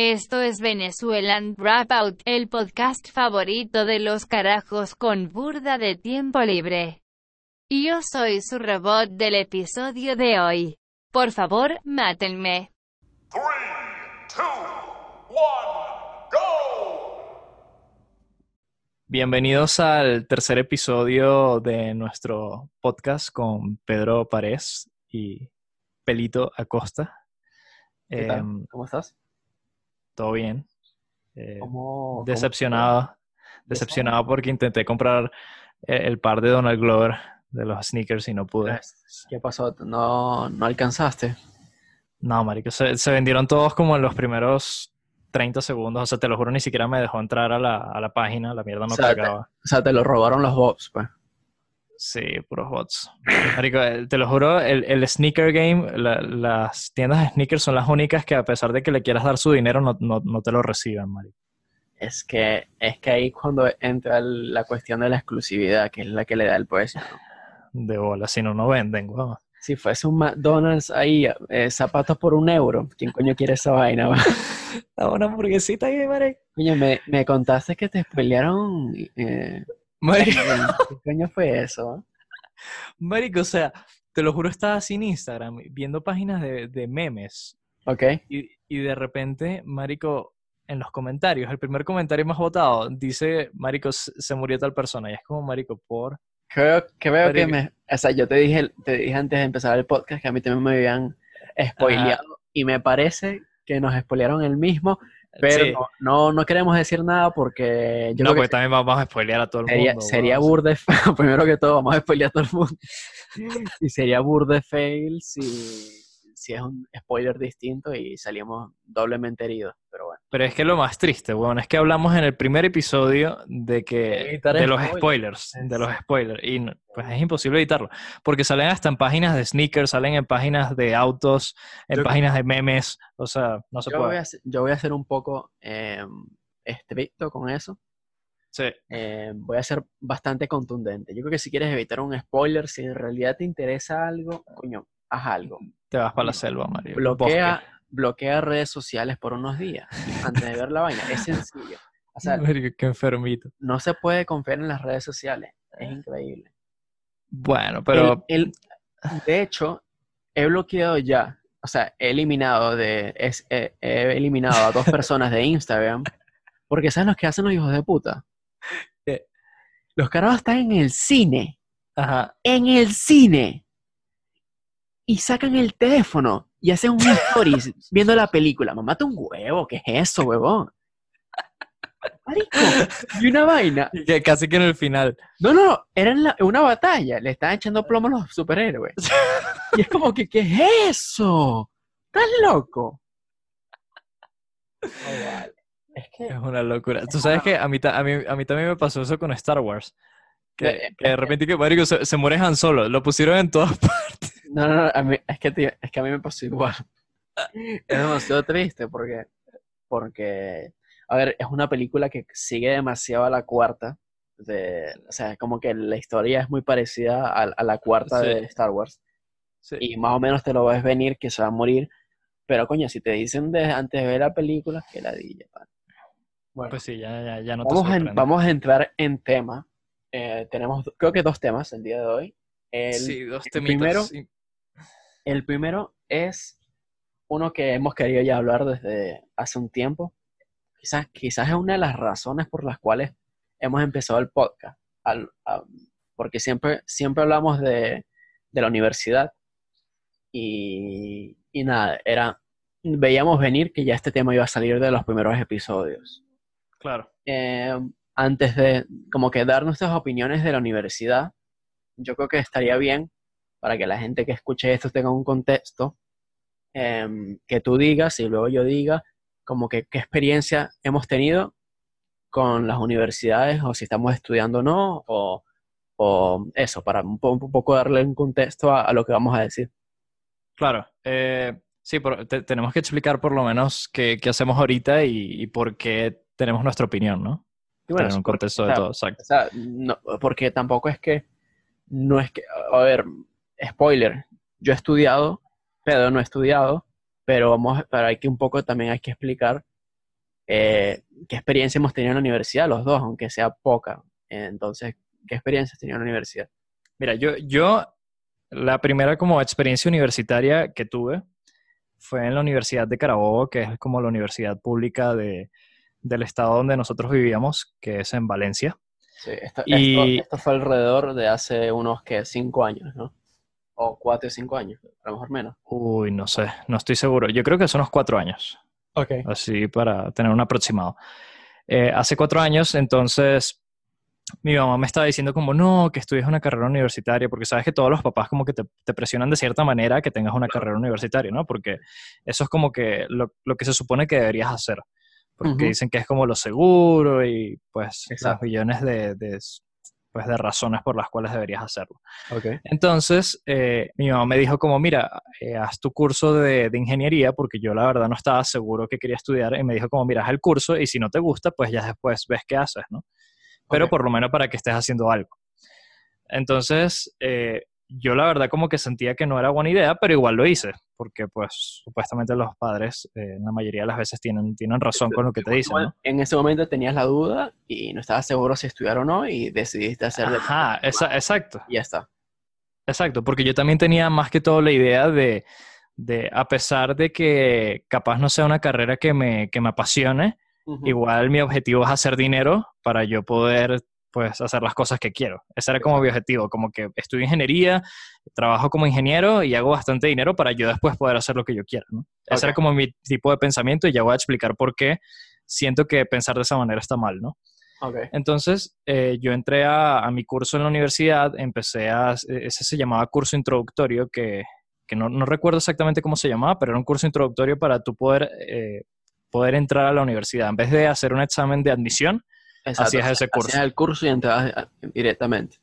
Esto es Venezuelan Dropout, el podcast favorito de los carajos con burda de tiempo libre. Y yo soy su robot del episodio de hoy. Por favor, mátenme. 3, 2, 1, go! Bienvenidos al tercer episodio de nuestro podcast con Pedro Párez y Pelito Acosta. ¿Qué tal? Em, ¿Cómo estás? Todo bien. Eh, ¿Cómo, decepcionado. Decepcionado porque intenté comprar eh, el par de Donald Glover de los sneakers y no pude. ¿Qué pasó? ¿No, no alcanzaste? No, marico, se, se vendieron todos como en los primeros 30 segundos. O sea, te lo juro, ni siquiera me dejó entrar a la, a la página. La mierda no O sea, te- cargaba. O sea, te lo robaron los bots, pues. Sí, puros bots. Marico, eh, te lo juro, el, el sneaker game, la- las tiendas de sneakers son las únicas que a pesar de que le quieras dar su dinero, no, no, no te lo reciben, marico. Es que, es que ahí cuando entra la cuestión de la exclusividad, que es la que le da el precio. De bola, si no, no venden, weón. Si fuese un McDonald's ahí, eh, zapatos por un euro, ¿quién coño quiere esa vaina? va? Una hamburguesita ahí, marico. Coño, me, me contaste que te spoilearon. eh, Marico, ¿Qué coño fue eso? marico, o sea, te lo juro, estaba sin Instagram, viendo páginas de, de memes, Ok. y, y de repente, marico, en los comentarios, el primer comentario más votado dice, marico, se murió tal persona, y es como, marico, por... Creo que veo que me. O sea, yo te dije, te dije antes de empezar el podcast que a mí también me habían spoileado. Y me parece que nos spoilearon el mismo, pero Sí. no, no, queremos decir nada porque yo no, creo porque que también vamos a spoilear a todo el sería, mundo. sería burde fail. Primero que todo, vamos a spoilear a todo el mundo. Y sería burde fail si, si es un spoiler distinto y salimos doblemente heridos. Pero bueno. Pero es que lo más triste, weón, es que hablamos en el primer episodio de que de los spoilers. spoilers, de los spoilers, y no- pues es imposible evitarlo, porque salen hasta en páginas de sneakers, salen en páginas de autos, en Yo- páginas de memes, o sea, no se Yo voy, puede. a, ser- yo voy a ser un poco eh, estricto con eso. Sí, eh, voy a ser bastante contundente. Yo creo que si quieres evitar un spoiler, si en realidad te interesa algo, coño, haz algo. Te vas para la selva, Mario. Bloquea, bloquea redes sociales por unos días antes de ver la vaina. Es sencillo. O sea, Mario, qué enfermito. no se puede confiar en las redes sociales. Es increíble. Bueno, pero El- el- de hecho, he bloqueado ya, o sea, he eliminado de, es- he, he eliminado a dos personas de Instagram, porque ¿sabes lo que hacen los hijos de puta? ¿Qué? Los carajos están en el cine, ajá, en el cine, y sacan el teléfono y hacen un stories viendo la película. Mamá, un huevo, ¿qué es eso, huevón? Marico, y una vaina. que casi que en el final. No, no, no, era en la- una batalla. Le estaban echando plomo a los superhéroes. Y es como que, ¿qué es eso? ¿Estás loco? Es que. Es una locura. Tú sabes que a mí, a mí, a mí también me pasó eso con Star Wars. Que, Eh, que de repente que marico, se, se muere Han Solo. Lo pusieron en todas partes. No, no, no, a mí- es, que, tío, es que a mí me pasó igual. Es demasiado triste porque, porque, a ver, es una película que sigue demasiado a la cuarta. De, o sea, como que la historia es muy parecida a, a la cuarta Sí. de Star Wars. Sí. y más o menos te lo ves venir que se va a morir. Pero coño, si te dicen de, antes de ver la película, que ladilla, pana. Bueno, Pues sí, ya, ya, ya no te vamos, a, vamos a entrar en tema. Eh, tenemos, creo que dos temas el día de hoy. El, sí, dos temitas. primero-. El primero es uno que hemos querido ya hablar desde hace un tiempo. Quizás, quizás es una de las razones por las cuales hemos empezado el podcast. Al- a- porque siempre, siempre hablamos de, de la universidad y, y nada, era, veíamos venir que ya este tema iba a salir de los primeros episodios. Claro. Eh, antes de como que dar nuestras opiniones de la universidad, yo creo que estaría bien para que la gente que escuche esto tenga un contexto, em, que tú digas y luego yo diga como que qué experiencia hemos tenido con las universidades o si estamos estudiando o no, o, o eso, para un, po- un poco darle un contexto a, a lo que vamos a decir. Claro. eh, sí, por- te- tenemos que explicar por lo menos qué, qué hacemos ahorita y, y por qué tenemos nuestra opinión, ¿no? Y bueno, un porque, contexto o de sea, todo, exacto. O sea, no, porque tampoco es que, no es que, a ver, spoiler, yo he estudiado, Pedro no he estudiado, pero vamos, hay que un poco también hay que explicar eh, qué experiencia hemos tenido en la universidad, los dos, aunque sea poca. Entonces, ¿qué experiencia has tenido en la universidad? Mira, yo, yo, la primera como experiencia universitaria que tuve fue en la Universidad de Carabobo, que es como la universidad pública de, del estado donde nosotros vivíamos, que es en Valencia. Sí, esto, Y- esto- esto fue alrededor de hace unos, que Cinco años, ¿no? O cuatro o cinco años, a lo mejor menos. Uy, no sé, no estoy seguro. Yo creo que son unos cuatro años. Ok. así para tener un aproximado. Eh, hace cuatro años, entonces, mi mamá me estaba diciendo como, no, que estudies una carrera universitaria, porque sabes que todos los papás como que te, te presionan de cierta manera a que tengas una carrera universitaria, ¿no? Porque eso es como que lo, lo que se supone que deberías hacer, porque dicen que es como lo seguro y pues los Exacto. millones de, de, pues, de razones por las cuales deberías hacerlo. Ok. Entonces, eh, mi mamá me dijo como, mira, eh, haz tu curso de, de ingeniería, porque yo la verdad no estaba seguro que quería estudiar, y me dijo como, mira, haz el curso y si no te gusta, pues ya después ves qué haces, ¿no? Pero por lo menos para que estés haciendo algo. Entonces, eh, yo la verdad como que sentía que no era buena idea, pero igual lo hice, porque pues supuestamente los padres eh, la mayoría de las veces tienen, tienen razón con lo que te dicen, ¿no? En ese momento tenías la duda y no estabas seguro si estudiar o no y decidiste hacer de- Ajá, esa- exacto. y ya está. Exacto, porque yo también tenía más que todo la idea de, de, a pesar de que capaz no sea una carrera que me, que me apasione, igual mi objetivo es hacer dinero para yo poder, pues, hacer las cosas que quiero. Ese era como mi objetivo, como que estudio ingeniería, trabajo como ingeniero y hago bastante dinero para yo después poder hacer lo que yo quiera, ¿no? Ese era como mi tipo de pensamiento y ya voy a explicar por qué siento que pensar de esa manera está mal, ¿no? Ok. Entonces, eh, yo entré a, a mi curso en la universidad, empecé a, ese se llamaba curso introductorio, que, que no, no recuerdo exactamente cómo se llamaba, pero era un curso introductorio para tú poder, eh, poder entrar a la universidad. En vez de hacer un examen de admisión, Exacto. Hacías ese curso. Hacías el curso y entrabas a- directamente.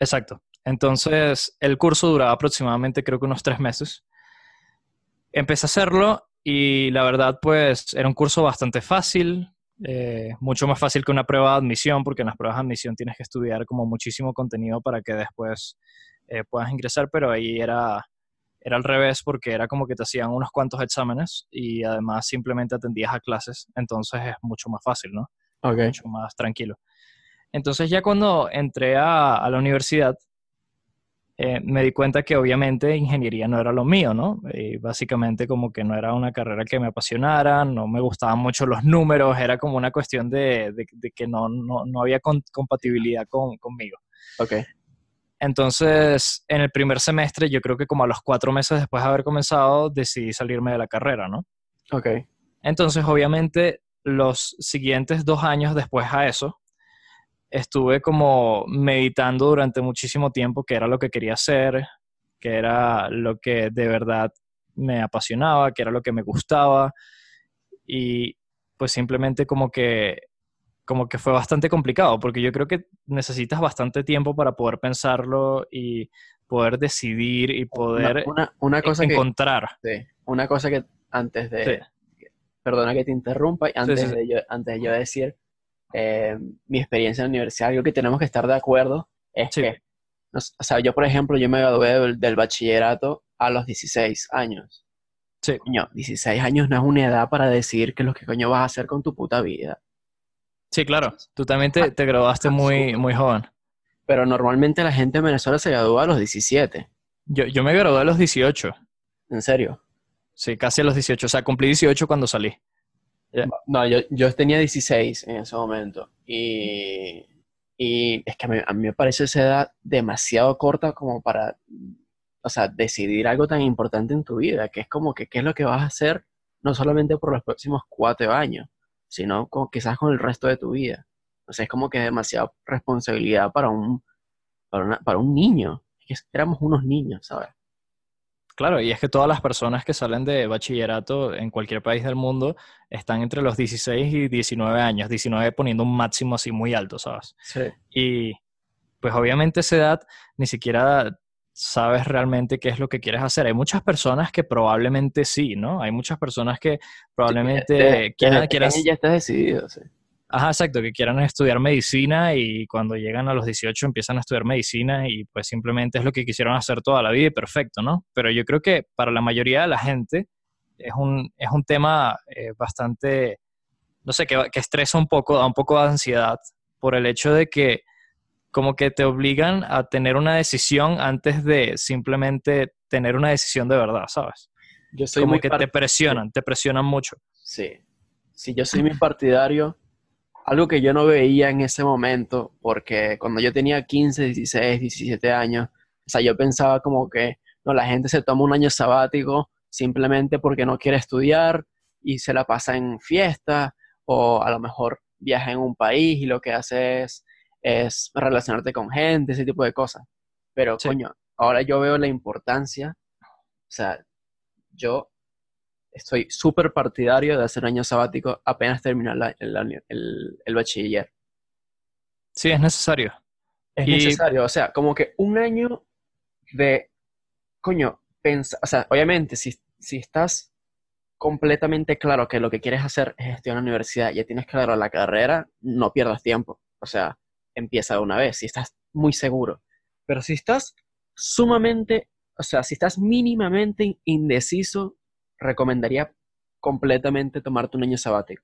Exacto. Entonces, el curso duraba aproximadamente, creo que unos tres meses. Empecé a hacerlo y la verdad, pues, era un curso bastante fácil, eh, mucho más fácil que una prueba de admisión, porque en las pruebas de admisión tienes que estudiar como muchísimo contenido para que después eh, puedas ingresar, pero ahí era, era al revés, porque era como que te hacían unos cuantos exámenes y además simplemente atendías a clases, entonces es mucho más fácil, ¿no? Ok. mucho más tranquilo. Entonces ya cuando entré a, a la universidad, eh, me di cuenta que obviamente ingeniería no era lo mío, ¿no? Y básicamente como que no era una carrera que me apasionara, no me gustaban mucho los números, era como una cuestión de, de- de que no, no, no había con- compatibilidad con, conmigo. Ok. Entonces, en el primer semestre, yo creo que como a los cuatro meses después de haber comenzado, decidí salirme de la carrera, ¿no? Ok. Entonces, obviamente, los siguientes dos años después a eso, estuve como meditando durante muchísimo tiempo qué era lo que quería hacer, qué era lo que de verdad me apasionaba, qué era lo que me gustaba. Y pues simplemente como que, como que fue bastante complicado, porque yo creo que necesitas bastante tiempo para poder pensarlo y poder decidir y poder Una, una, una cosa que, encontrar. sí, una cosa que antes de, Sí. Perdona que te interrumpa, antes, sí, sí. De, yo, antes de yo decir eh, mi experiencia en la universidad, algo que tenemos que estar de acuerdo es que, no o sea, yo por ejemplo, yo me gradué del, del bachillerato a los 16 años. Sí. Coño, 16 años no es una edad para decir qué es lo que coño vas a hacer con tu puta vida. Sí, claro. Tú también te, te graduaste muy, muy joven. Pero normalmente la gente en Venezuela se gradúa a los 17. Yo, yo me gradué a los 18. En serio. Sí, casi a los 18. O sea, cumplí 18 cuando salí. No, yo, yo tenía 16 en ese momento. Y, y es que a mí, me parece esa edad demasiado corta como para, o sea, decidir algo tan importante en tu vida, que es como que qué es lo que vas a hacer, no solamente por los próximos cuatro años, sino con, quizás con el resto de tu vida. O sea, es como que es demasiada responsabilidad para un, para para un niño. Es que éramos unos niños, ¿sabes? Claro, y es que todas las personas que salen de bachillerato en cualquier país del mundo están entre los 16 y 19 años, 19 poniendo un máximo así muy alto, ¿sabes? Sí. Y pues obviamente esa edad ni siquiera sabes realmente qué es lo que quieres hacer. Hay muchas personas que probablemente sí, ¿no? Hay muchas personas que probablemente quieran, quieran- ya estás decidido, sí. Ajá, exacto, que quieran estudiar medicina y cuando llegan a los 18 empiezan a estudiar medicina y pues simplemente es lo que quisieron hacer toda la vida y perfecto, ¿no? Pero yo creo que para la mayoría de la gente es un, es un tema eh, bastante, no sé, que, que estresa un poco, da un poco de ansiedad por el hecho de que como que te obligan a tener una decisión antes de simplemente tener una decisión de verdad, ¿sabes? Yo soy como que te presionan, te presionan mucho. Sí. Sí, yo soy muy partidario. Algo que yo no veía en ese momento, porque cuando yo tenía 15, 16, 17 años, o sea, yo pensaba como que, no, la gente se toma un año sabático simplemente porque no quiere estudiar y se la pasa en fiesta, o a lo mejor viaja en un país y lo que hace es, es relacionarte con gente, ese tipo de cosas. Pero, Sí. coño, ahora yo veo la importancia, o sea, yo estoy súper partidario de hacer año sabático apenas terminar la- el, año- el- el bachiller. Sí, es necesario. Es Y- necesario, o sea, como que un año de, coño, pensa, o sea, obviamente, si, si estás completamente claro que lo que quieres hacer es estudiar en la universidad, ya tienes claro la carrera, no pierdas tiempo. O sea, empieza de una vez, si estás muy seguro. Pero si estás sumamente, o sea, si estás mínimamente indeciso, recomendaría completamente tomarte un año sabático.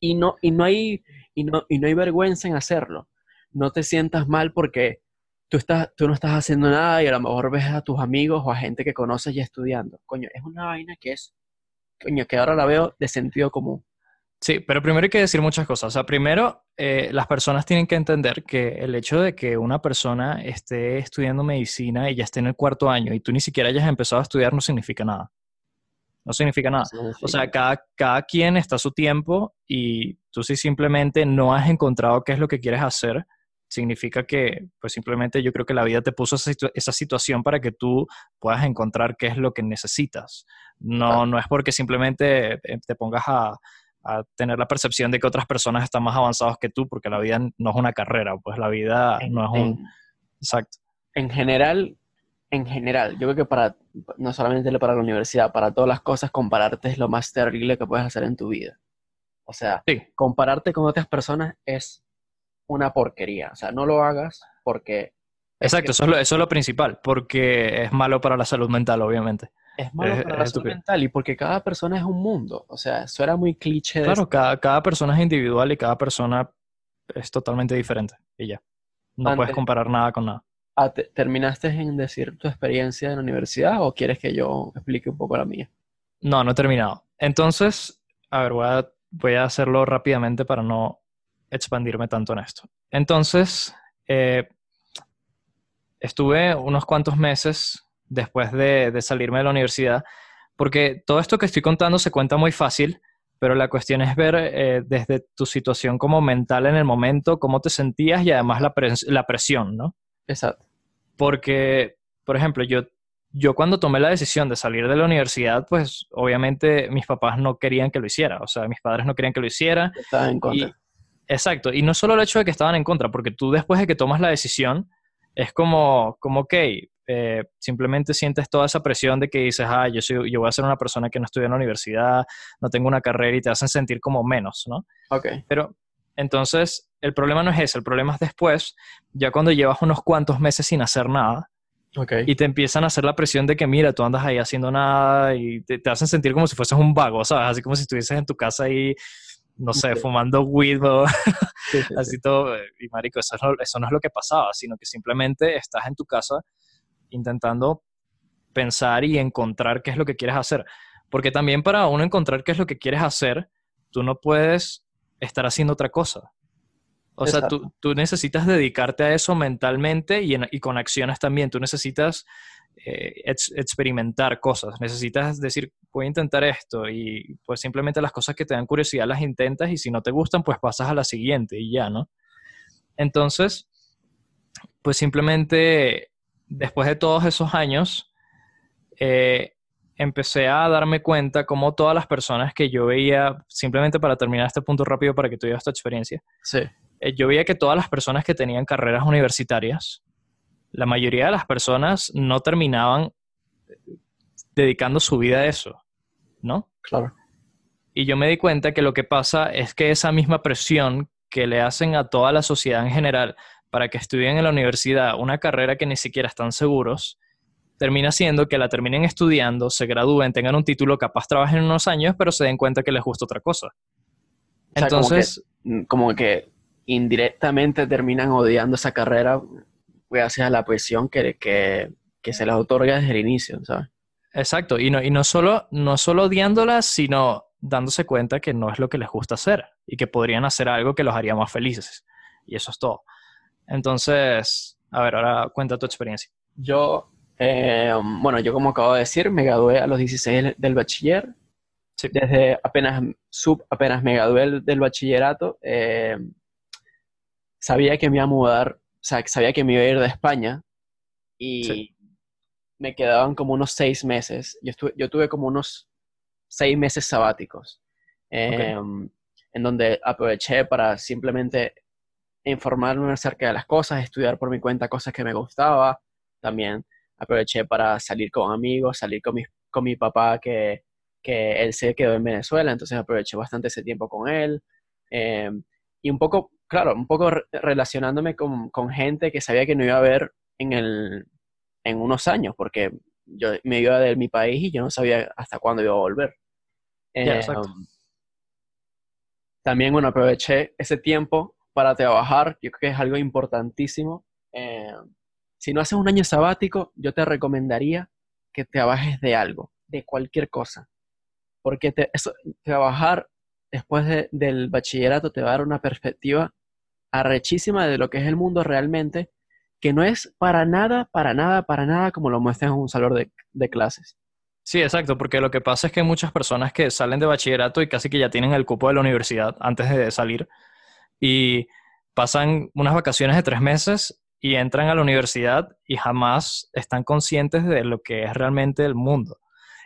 Y no, y no hay, y no, y no hay vergüenza en hacerlo. No te sientas mal porque tú, estás, tú no estás haciendo nada y a lo mejor ves a tus amigos o a gente que conoces ya estudiando. Coño, es una vaina que es, coño, que ahora la veo de sentido común. Sí, pero primero hay que decir muchas cosas. O sea, primero, eh, las personas tienen que entender que el hecho de que una persona esté estudiando medicina y ya esté en el cuarto año y tú ni siquiera hayas empezado a estudiar no significa nada. No significa nada. O sea, cada, cada quien está a su tiempo y tú si simplemente no has encontrado qué es lo que quieres hacer, significa que, pues simplemente yo creo que la vida te puso esa, situ- esa situación para que tú puedas encontrar qué es lo que necesitas. No, no es porque simplemente eh, te pongas a, a tener la percepción de que otras personas están más avanzados que tú, porque la vida no es una carrera, pues la vida en, no es un... Exacto. en general, en general, yo creo que para, no solamente para la universidad, para todas las cosas, compararte es lo más terrible que puedes hacer en tu vida. O sea, Sí. compararte con otras personas es una porquería. O sea, no lo hagas porque es Exacto, que eso es, lo, eso es lo principal, porque es malo para la salud mental, obviamente. es malo es- para la salud mental y porque cada persona es un mundo. O sea, eso era muy cliché de Claro, cada, cada persona es individual y cada persona es totalmente diferente y ya. No puedes comparar nada con nada. Ah, te- ¿Terminaste en decir tu experiencia en la universidad o quieres que yo explique un poco la mía? No, no he terminado. Entonces, a ver, voy a, voy a hacerlo rápidamente para no expandirme tanto en esto. Entonces, eh, estuve unos cuantos meses después de, de salirme de la universidad, porque todo esto que estoy contando se cuenta muy fácil, pero la cuestión es ver eh, desde tu situación como mental en el momento, cómo te sentías y además la, pres- la presión, ¿no? Exacto. Porque, por ejemplo, yo, yo cuando tomé la decisión de salir de la universidad, pues obviamente mis papás no querían que lo hiciera, o sea, mis padres no querían que lo hiciera. Estaba en contra. Y, exacto, y no solo el hecho de que estaban en contra, porque tú después de que tomas la decisión, es como, como ok, eh, simplemente sientes toda esa presión de que dices, ah, yo, soy, yo voy a ser una persona que no estudia en la universidad, no tengo una carrera y te hacen sentir como menos, ¿no? Ok. Pero entonces, el problema no es ese, el problema es después, ya cuando llevas unos cuantos meses sin hacer nada y te empiezan a hacer la presión de que, mira, tú andas ahí haciendo nada y te, te hacen sentir como si fueses un vago, ¿sabes? Así como si estuvieses en tu casa ahí, no sé, fumando weed Sí, sí, así todo. Y marico, eso, es lo- eso no es lo que pasaba, sino que simplemente estás en tu casa intentando pensar y encontrar qué es lo que quieres hacer. Porque también para uno encontrar qué es lo que quieres hacer, tú no puedes estar haciendo otra cosa. O sea, tú, necesitas dedicarte a eso mentalmente y, en- y con acciones también. Tú necesitas eh, ex- experimentar cosas. Necesitas decir, voy a intentar esto y pues simplemente las cosas que te dan curiosidad las intentas y si no te gustan, pues pasas a la siguiente y ya, ¿no? Entonces, pues simplemente después de todos esos años, eh, empecé a darme cuenta como todas las personas que yo veía, simplemente para terminar este punto rápido para que tú tu experiencia, Sí. eh, yo veía que todas las personas que tenían carreras universitarias, la mayoría de las personas no terminaban dedicando su vida a eso, ¿no? Claro. Y yo me di cuenta que lo que pasa es que esa misma presión que le hacen a toda la sociedad en general para que estudien en la universidad una carrera que ni siquiera están seguros, termina siendo que la terminen estudiando, se gradúen, tengan un título, capaz trabajen unos años, pero se den cuenta que les gusta otra cosa. sea, como que- Entonces, mm, como que indirectamente terminan odiando esa carrera gracias a la presión que, que, que se les otorga desde el inicio, ¿sabes? exacto, y no, y no solo, no solo odiándolas, sino dándose cuenta que no es lo que les gusta hacer y que podrían hacer algo que los haría más felices. Y eso es todo. Entonces, a ver, ahora cuenta tu experiencia. Yo, eh, bueno, yo como acabo de decir, me gradué a los 16 del- bachiller. Sí. Desde apenas, sub, apenas me gradué del, del bachillerato, eh, sabía que me iba a mudar, o sea, que sabía que me iba a ir de España y Sí. me quedaban como unos seis meses. Yo, estuve, yo tuve como unos seis meses sabáticos, eh, en donde aproveché para simplemente informarme acerca de las cosas, estudiar por mi cuenta cosas que me gustaba. También aproveché para salir con amigos, salir con mi, con mi papá que, que él se quedó en Venezuela, entonces aproveché bastante ese tiempo con él. Eh, y un poco, claro, un poco re- relacionándome con, con gente que sabía que no iba a ver en, el, en unos años, porque yo me iba de mi país y yo no sabía hasta cuándo iba a volver. Exacto. también, bueno, aproveché ese tiempo para trabajar, yo creo que es algo importantísimo. Eh, si no haces un año sabático, yo te recomendaría que trabajes de algo, de cualquier cosa. Porque te- eso, trabajar después de- del bachillerato te va a dar una perspectiva arrechísima de lo que es el mundo realmente, que no es para nada, para nada, para nada como lo muestran en un salón de, de clases. Sí, exacto, porque lo que pasa es que muchas personas que salen de bachillerato y casi que ya tienen el cupo de la universidad antes de salir y pasan unas vacaciones de tres meses y entran a la universidad y jamás están conscientes de lo que es realmente el mundo.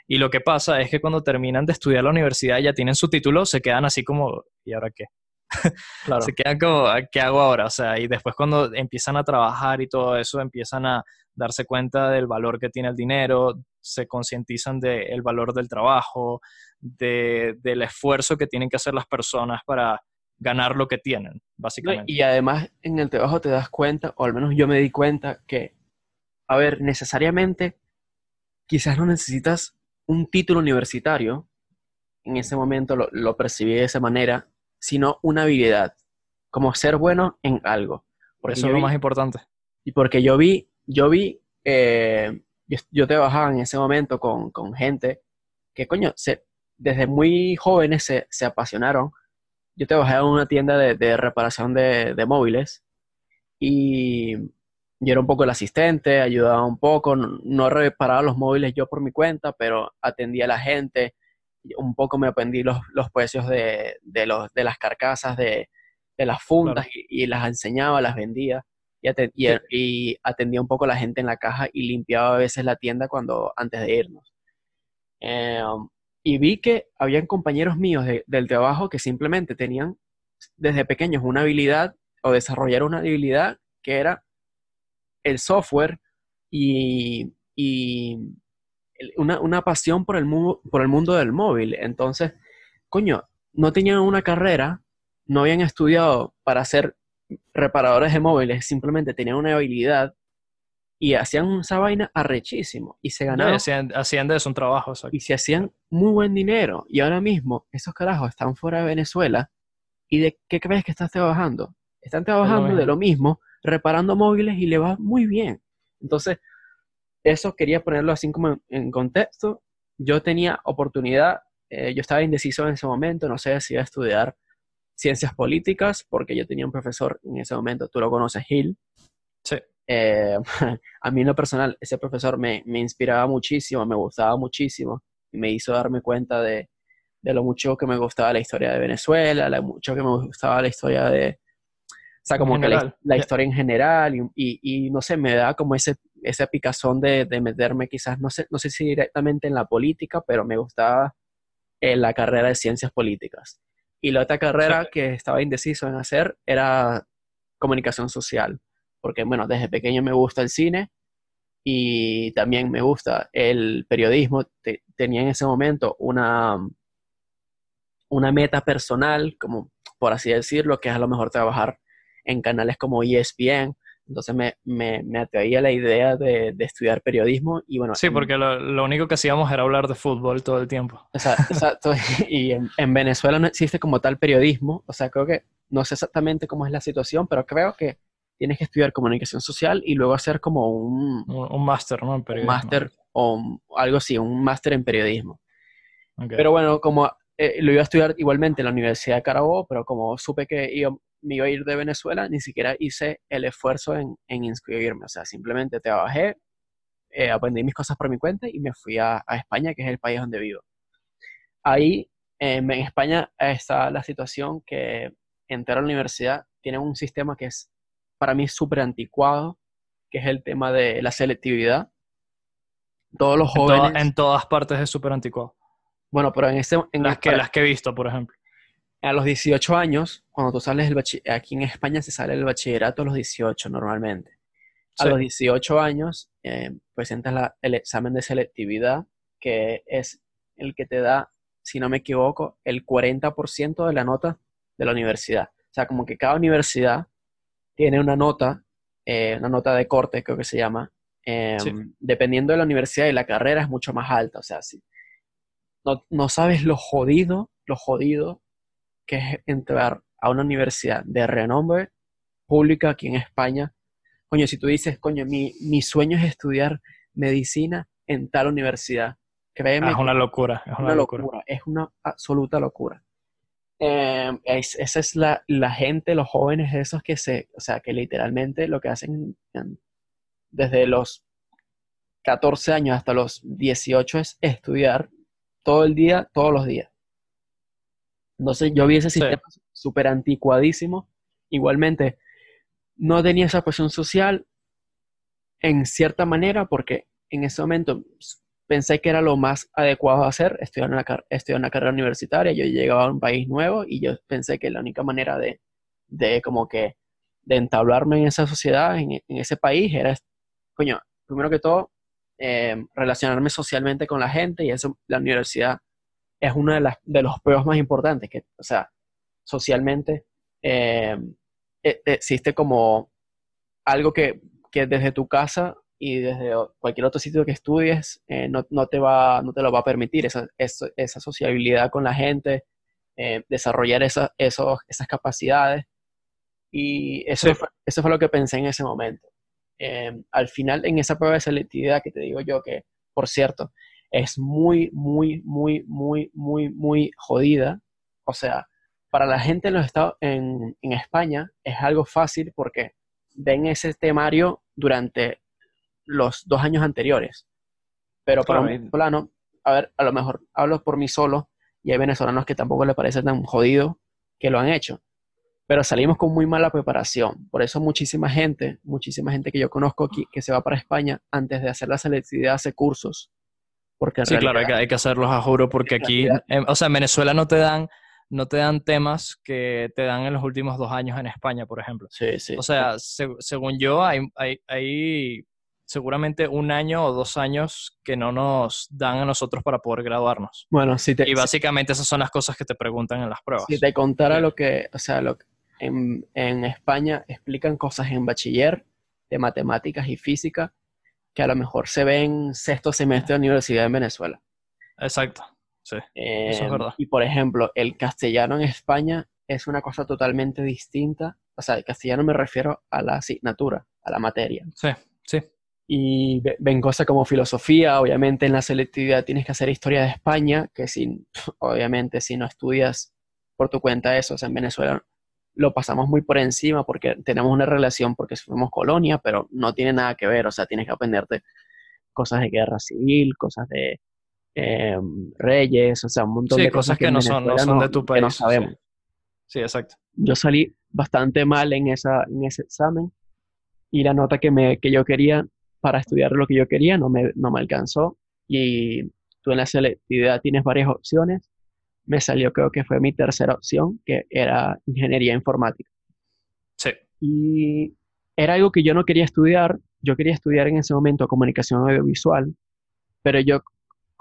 Y lo que pasa es que cuando terminan de estudiar la universidad y ya tienen su título, se quedan así como, ¿y ahora qué? Claro. Se quedan como, "¿Ah, ¿qué hago ahora? O sea, y después cuando empiezan a trabajar y todo eso, empiezan a darse cuenta del valor que tiene el dinero, se concientizan del valor del trabajo, de- del esfuerzo que tienen que hacer las personas para ganar lo que tienen, básicamente. y además en el trabajo te das cuenta, o al menos yo me di cuenta, que, a ver, necesariamente quizás no necesitas un título universitario, en ese momento lo, lo percibí de esa manera, sino una habilidad, como ser bueno en algo. Porque eso es lo vi- más importante. y porque yo vi, yo vi, eh, yo, yo trabajaba en ese momento con, con gente que, coño, se, desde muy jóvenes se, se apasionaron. Yo trabajaba en una tienda de, de reparación de, de móviles y yo era un poco el asistente, ayudaba un poco, no, no reparaba los móviles yo por mi cuenta, pero atendía a la gente, un poco me aprendí los, los precios de, de, los, de las carcasas, de, de las fundas y, y las enseñaba, las vendía y, aten- y- Sí. y atendía un poco a la gente en la caja y limpiaba a veces la tienda cuando antes de irnos. Eh, y vi que habían compañeros míos de- del trabajo que simplemente tenían desde pequeños una habilidad o desarrollaron una habilidad que era el software y, y una, una pasión por el, mu- por el mundo del móvil. Entonces, coño, no tenían una carrera, no habían estudiado para ser reparadores de móviles, simplemente tenían una habilidad y hacían esa vaina arrechísimo y se No, y ganaron hacían, hacían de eso un trabajo, exacto. y se hacían muy buen dinero. Y ahora mismo esos carajos están fuera de Venezuela y ¿de qué crees que estás trabajando? Están trabajando de lo mismo, reparando móviles y le va muy bien. Entonces, eso quería ponerlo así como en, en contexto. Yo tenía oportunidad, eh, yo estaba indeciso en ese momento, no sé si iba a estudiar ciencias políticas, porque yo tenía un profesor en ese momento, tú lo conoces, Gil. Eh, a mí en lo personal, ese profesor me, me inspiraba muchísimo, me gustaba muchísimo y me hizo darme cuenta de, de lo mucho que me gustaba la historia de Venezuela, lo mucho que me gustaba la historia de, o sea, como que la, historia en general y, y- y no sé, me da como ese, ese picazón de, de meterme quizás, no sé, no sé si directamente en la política, pero me gustaba eh, la carrera de ciencias políticas. Y la otra carrera Sí. que estaba indeciso en hacer era comunicación social, porque bueno, desde pequeño me gusta el cine y también me gusta el periodismo. Te- tenía en ese momento una, una meta personal, como por así decirlo, que es a lo mejor trabajar en canales como ESPN, Entonces me, me, me atraía la idea de, de estudiar periodismo y bueno, Sí, porque lo, lo único que hacíamos era hablar de fútbol todo el tiempo. exacto, y en, en Venezuela no existe como tal periodismo, o sea, creo que, no sé exactamente cómo es la situación, pero creo que tienes que estudiar comunicación social y luego hacer como un, Un, un máster, ¿no? En un periodismo. máster o un- algo así, un máster en periodismo. Ok. Pero bueno, como eh, lo iba a estudiar igualmente en la Universidad de Carabobo, pero como supe que iba- me iba a ir de Venezuela, ni siquiera hice el esfuerzo en, en inscribirme. O sea, simplemente trabajé, eh, aprendí mis cosas por mi cuenta y me fui a, a España, que es el país donde vivo. Ahí, eh, en España, está la situación que entrar a la universidad tiene un sistema que es para mí súper anticuado, que es el tema de la selectividad. Todos los en, jóvenes... en todas partes es súper anticuado. Bueno, pero en ese... En Las que, para- las que he visto, por ejemplo. A los 18 años, cuando tú sales del bachi- aquí en España se sale el bachillerato a los 18 normalmente. A Sí. los 18 años eh, presentas la- el examen de selectividad, que es el que te da, si no me equivoco, el 40% de la nota de la universidad. O sea, como que cada universidad tiene una nota, eh, una nota de corte, creo que se llama. eh, Sí. Dependiendo de la universidad y la carrera es mucho más alta. O sea, si no, no sabes lo jodido, lo jodido que es entrar a una universidad de renombre pública aquí en España. Coño, si tú dices, coño, mi, mi sueño es estudiar medicina en tal universidad, créeme Ah, es una locura. Es es una, una locura. locura, es una absoluta locura. Eh, es- esa es la, la gente, los jóvenes esos que se, o sea, que literalmente lo que hacen en- desde los 14 años hasta los 18 es estudiar todo el día, todos los días. Entonces yo vi ese sistema súper anticuadísimo. Igualmente, no tenía esa presión social en cierta manera porque en ese momento pensé que era lo más adecuado hacer, estudiar una, estudiar una carrera universitaria. Yo llegaba a un país nuevo y yo pensé que la única manera de, como que de entablarme en esa sociedad, en, ese país, era, coño, primero que todo, eh, relacionarme socialmente con la gente y eso, la universidad es uno de, los pruebas más importantes, que, o sea, socialmente eh, eh, existe como algo que desde tu casa y desde cualquier otro sitio que estudies eh, no, no te va, no te lo va a permitir, esa, esa, esa sociabilidad con la gente, eh, desarrollar esa, esos, esas capacidades. Y eso, Sí. fue, eso fue lo que pensé en ese momento. Eh, al final, en esa prueba de selectividad que te digo yo, que por cierto, es muy, muy, muy, muy, muy, muy jodida. O sea, para la gente en los Estados, en, en España es algo fácil porque ven ese temario durante los dos años anteriores. Pero para Claro, un plano, a ver, a lo mejor hablo por mí solo y hay venezolanos que tampoco les parece tan jodido que lo han hecho. Pero salimos con muy mala preparación. Por eso muchísima gente, muchísima gente que yo conozco aquí que se va para España antes de hacer la selectividad hace cursos. Porque Sí, claro, hay que, realidad- hay que hacerlos a juro porque aquí, realidad- em, o sea, en Venezuela no te dan, no te dan temas que te dan en los últimos dos años en España, por ejemplo. Sí, sí. O sea, se- según yo, hay, hay, hay seguramente un año o dos años que no nos dan a nosotros para poder graduarnos. bueno, si te, Y básicamente esas son las cosas que te preguntan en las pruebas. Si te contara Sí. lo que, o sea, lo que en, en España explican cosas en bachiller de matemáticas y física que a lo mejor se ven en sexto semestre de universidad en Venezuela. Exacto, sí. Eso es Eh, verdad. Y por ejemplo, el castellano en España es una cosa totalmente distinta. O sea, el castellano me refiero a la asignatura, a la materia. Sí, sí. Y ve- ven cosas como filosofía, obviamente en la selectividad tienes que hacer historia de España, que si, obviamente si no estudias por tu cuenta eso, o sea, en Venezuela lo pasamos muy por encima porque tenemos una relación porque fuimos colonia, pero no tiene nada que ver, o sea, tienes que aprenderte cosas de guerra civil, cosas de eh, reyes, o sea, un montón Sí, de cosas que no son, no son de tu que no país. sí. sabemos Sí, exacto. yo salí bastante mal en, esa, en ese examen y la nota que, me, que yo quería para estudiar lo que yo quería no me, no me alcanzó y tú en la selectividad tienes varias opciones. Me salió creo que fue mi tercera opción, que era ingeniería informática. Sí. Y era algo que yo no quería estudiar. Yo quería estudiar en ese momento comunicación audiovisual, pero yo,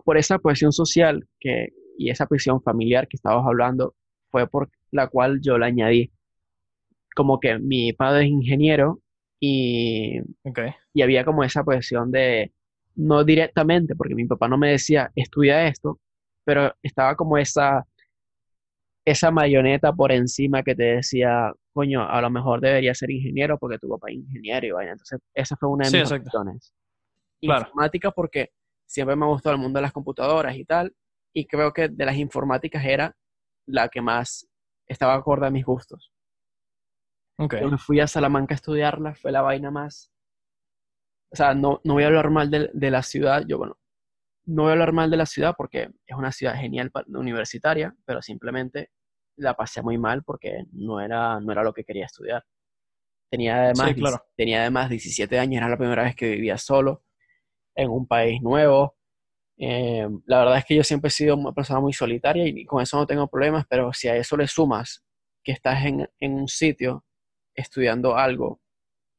por esa presión social que, y esa presión familiar que estabas hablando, fue por la cual yo la añadí. Como que mi padre es ingeniero y, Ok. Y había como esa posición de, no directamente, porque mi papá no me decía, estudia esto, pero estaba como esa, esa marioneta por encima que te decía, coño, a lo mejor debería ser ingeniero porque tu papá es ingeniero y vaya. Entonces, esa fue una de Sí, mis exacto. opciones. Claro. Informática porque siempre me gustó el mundo de las computadoras y tal, y creo que de las informáticas era la que más estaba acorde a mis gustos. Ok. Yo me fui a Salamanca a estudiarla, fue la vaina más. O sea, no, no voy a hablar mal de, de la ciudad. Yo, bueno, no voy a hablar mal de la ciudad porque es una ciudad genial universitaria, pero simplemente la pasé muy mal porque no era, no era lo que quería estudiar. Tenía además, Sí, claro. dieci- tenía además 17 años, era la primera vez que vivía solo en un país nuevo. Eh, la verdad es que yo siempre he sido una persona muy solitaria y con eso no tengo problemas, pero si a eso le sumas que estás en, en un sitio estudiando algo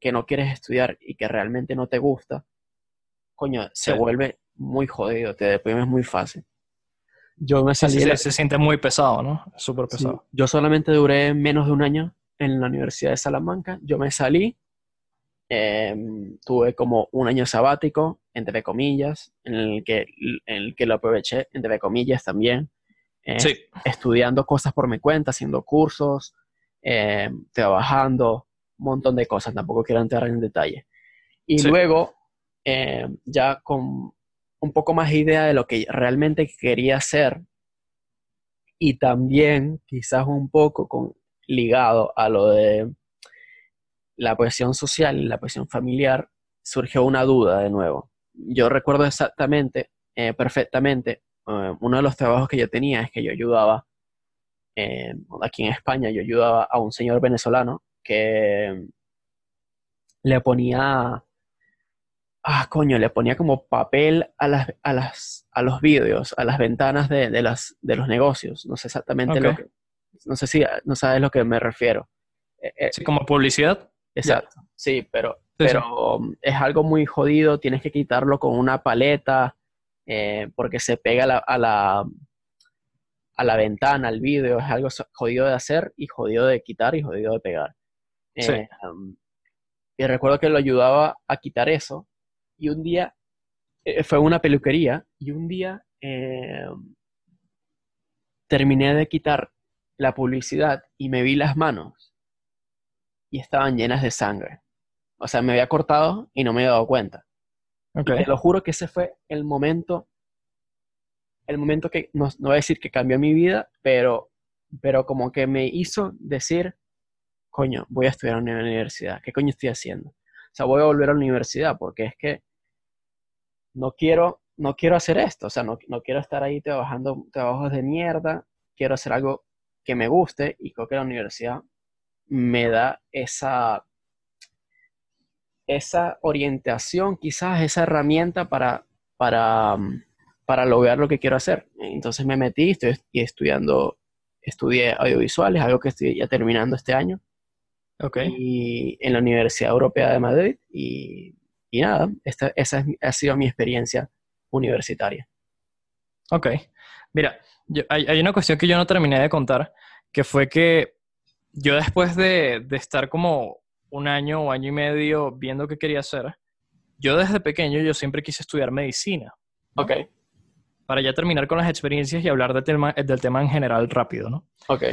que no quieres estudiar y que realmente no te gusta, coño, se Sí. vuelve muy jodido, te deprimes muy fácil. Yo me salí sí, la- se siente muy pesado, ¿no? Súper Sí, pesado. Yo solamente duré menos de un año en la Universidad de Salamanca. Yo me salí, em, tuve como un año sabático, entre comillas, en el que, en el que lo aproveché, entre comillas también, eh, Sí. estudiando cosas por mi cuenta, haciendo cursos, em, trabajando, montón de cosas. Tampoco quiero entrar en detalle. Y Sí. luego, em, ya con un poco más idea de lo que realmente quería hacer y también quizás un poco con, ligado a lo de la presión social y la presión familiar, surgió una duda de nuevo. Yo recuerdo exactamente, eh, perfectamente, eh, uno de los trabajos que yo tenía es que yo ayudaba, eh, aquí en España, yo ayudaba a un señor venezolano que le ponía, ah, coño, le ponía como papel a las, a las, a los vidrios, a las ventanas de, de las, de los negocios. No sé exactamente lo que, no sé si no sabes lo que me refiero. Eh, eh, Sí, como publicidad. exacto, sí, pero, Sí, pero es algo muy jodido, tienes que quitarlo con una paleta eh, porque se pega a la, a la, a la ventana, al vidrio, es algo jodido de hacer y jodido de quitar y jodido de pegar. Sí. Eh, um, y recuerdo que lo ayudaba a quitar eso y un día eh, fue una peluquería y un día eh, terminé de quitar la publicidad y me vi las manos y estaban llenas de sangre. O sea, me había cortado y no me había dado cuenta. Ok. Y te lo juro que ese fue el momento, el momento que, no, no voy a decir que cambió mi vida, pero, pero como que me hizo decir, coño, voy a estudiar en la universidad. ¿Qué coño estoy haciendo? O sea, voy a volver a la universidad porque es que no quiero, no quiero hacer esto. O sea, no, no quiero estar ahí trabajando trabajos de mierda. Quiero hacer algo que me guste y creo que la universidad me da esa, esa orientación, quizás esa herramienta para, para, para lograr lo que quiero hacer. Entonces me metí, estoy y estudiando, estudié audiovisuales, algo que estoy ya terminando este año, Ok. y en la Universidad Europea de Madrid, y, y nada, esta, esa es ha sido mi experiencia universitaria. Ok. Mira, yo- hay, hay una cuestión que yo no terminé de contar, que fue que yo después de, de estar como un año o año y medio viendo qué quería hacer, yo desde pequeño yo siempre quise estudiar medicina, Ok, para ya terminar con las experiencias y hablar del tema, del tema en general rápido, ¿no? ok,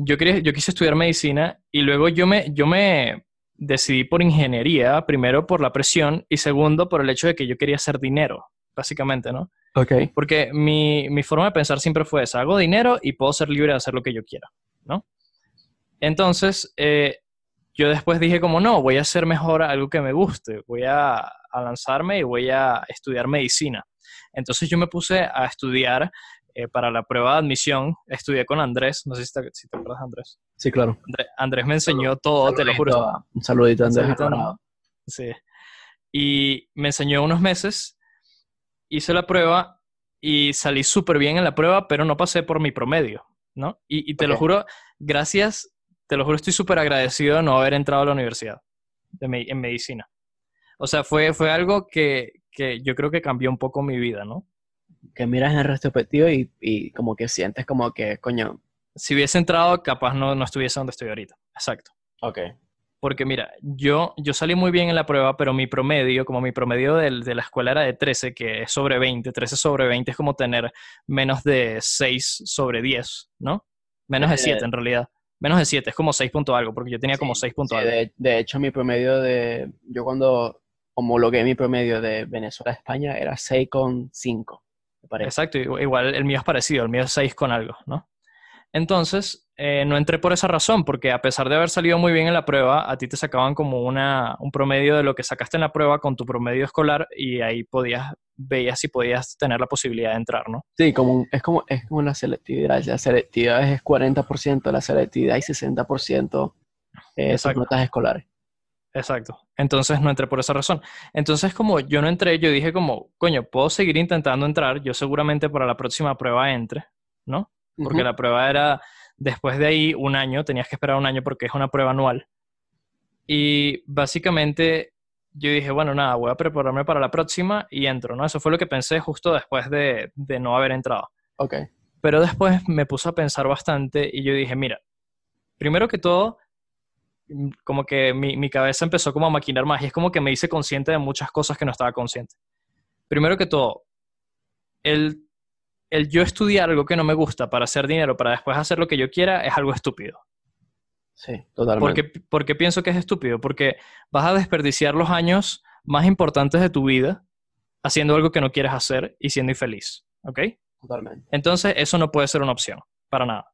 Yo, quería, yo quise estudiar medicina y luego yo me, yo me decidí por ingeniería, primero por la presión y segundo por el hecho de que yo quería hacer dinero, básicamente, ¿no? ok, Porque mi, mi forma de pensar siempre fue esa, hago dinero y puedo ser libre de hacer lo que yo quiera, ¿no? Entonces, eh, yo después dije como, no, voy a hacer mejor algo que me guste, voy a, a lanzarme y voy a estudiar medicina. Entonces yo me puse a estudiar eh, para la prueba de admisión, estudié con Andrés, no sé si te, si te acuerdas Andrés. sí, claro. Andrés, Andrés me enseñó todo, te lo juro. Un saludito a Andrés Saludito. Sí. Y me enseñó unos meses, hice la prueba y salí súper bien en la prueba, pero no pasé por mi promedio, ¿no? Y, y te lo Ok. juro, gracias, te lo juro, estoy súper agradecido de no haber entrado a la universidad de me- en medicina. O sea, fue, fue algo que, que yo creo que cambió un poco mi vida, ¿no? Que miras en retrospectiva y, y como que sientes como que, coño, Si hubiese entrado, capaz no, no estuviese donde estoy ahorita. Exacto. ok. Porque mira, yo, yo salí muy bien en la prueba, pero mi promedio, como mi promedio del- de, la escuela era de 13, que es sobre 20, 13 sobre 20 es como tener menos de 6 sobre 10, ¿no? Menos de Eh, 7 en realidad. Menos de 7, es como 6 punto algo, porque yo tenía como Sí, 6 punto sí, algo. de, de hecho, mi promedio de. Yo cuando homologué mi promedio de Venezuela a España era 6,5, me parece. Exacto, igu- igual el mío es parecido, el mío es 6 con algo, ¿no? Entonces, eh, no entré por esa razón, porque a pesar de haber salido muy bien en la prueba, a ti te sacaban como una, un promedio de lo que sacaste en la prueba con tu promedio escolar y ahí podías, veías si podías tener la posibilidad de entrar, ¿no? Sí, como, un- es, como, es como la selectividad. La selectividad es 40%, la selectividad y 60% eh, Exacto. notas escolares. Exacto. Entonces no entré por esa razón. Entonces, como yo no entré, yo dije como, coño, puedo seguir intentando entrar, yo seguramente para la próxima prueba entre, ¿no? porque la prueba era después de ahí un año, tenías que esperar un año porque es una prueba anual. Y básicamente yo dije, bueno, nada, voy a prepararme para la próxima y entro, ¿no? Eso fue lo que pensé justo después de, de no haber entrado. Ok. Pero después me puse a pensar bastante y yo dije, mira, primero que todo, como que mi, mi cabeza empezó como a maquinar más y es como que me hice consciente de muchas cosas que no estaba consciente. Primero que todo, el, el yo estudiar algo que no me gusta para hacer dinero, para después hacer lo que yo quiera, es algo estúpido. Sí, totalmente. ¿Por qué, por qué pienso que es estúpido? Porque vas a desperdiciar los años más importantes de tu vida haciendo algo que no quieres hacer y siendo infeliz. ¿Ok? Totalmente. Entonces, eso no puede ser una opción, para nada.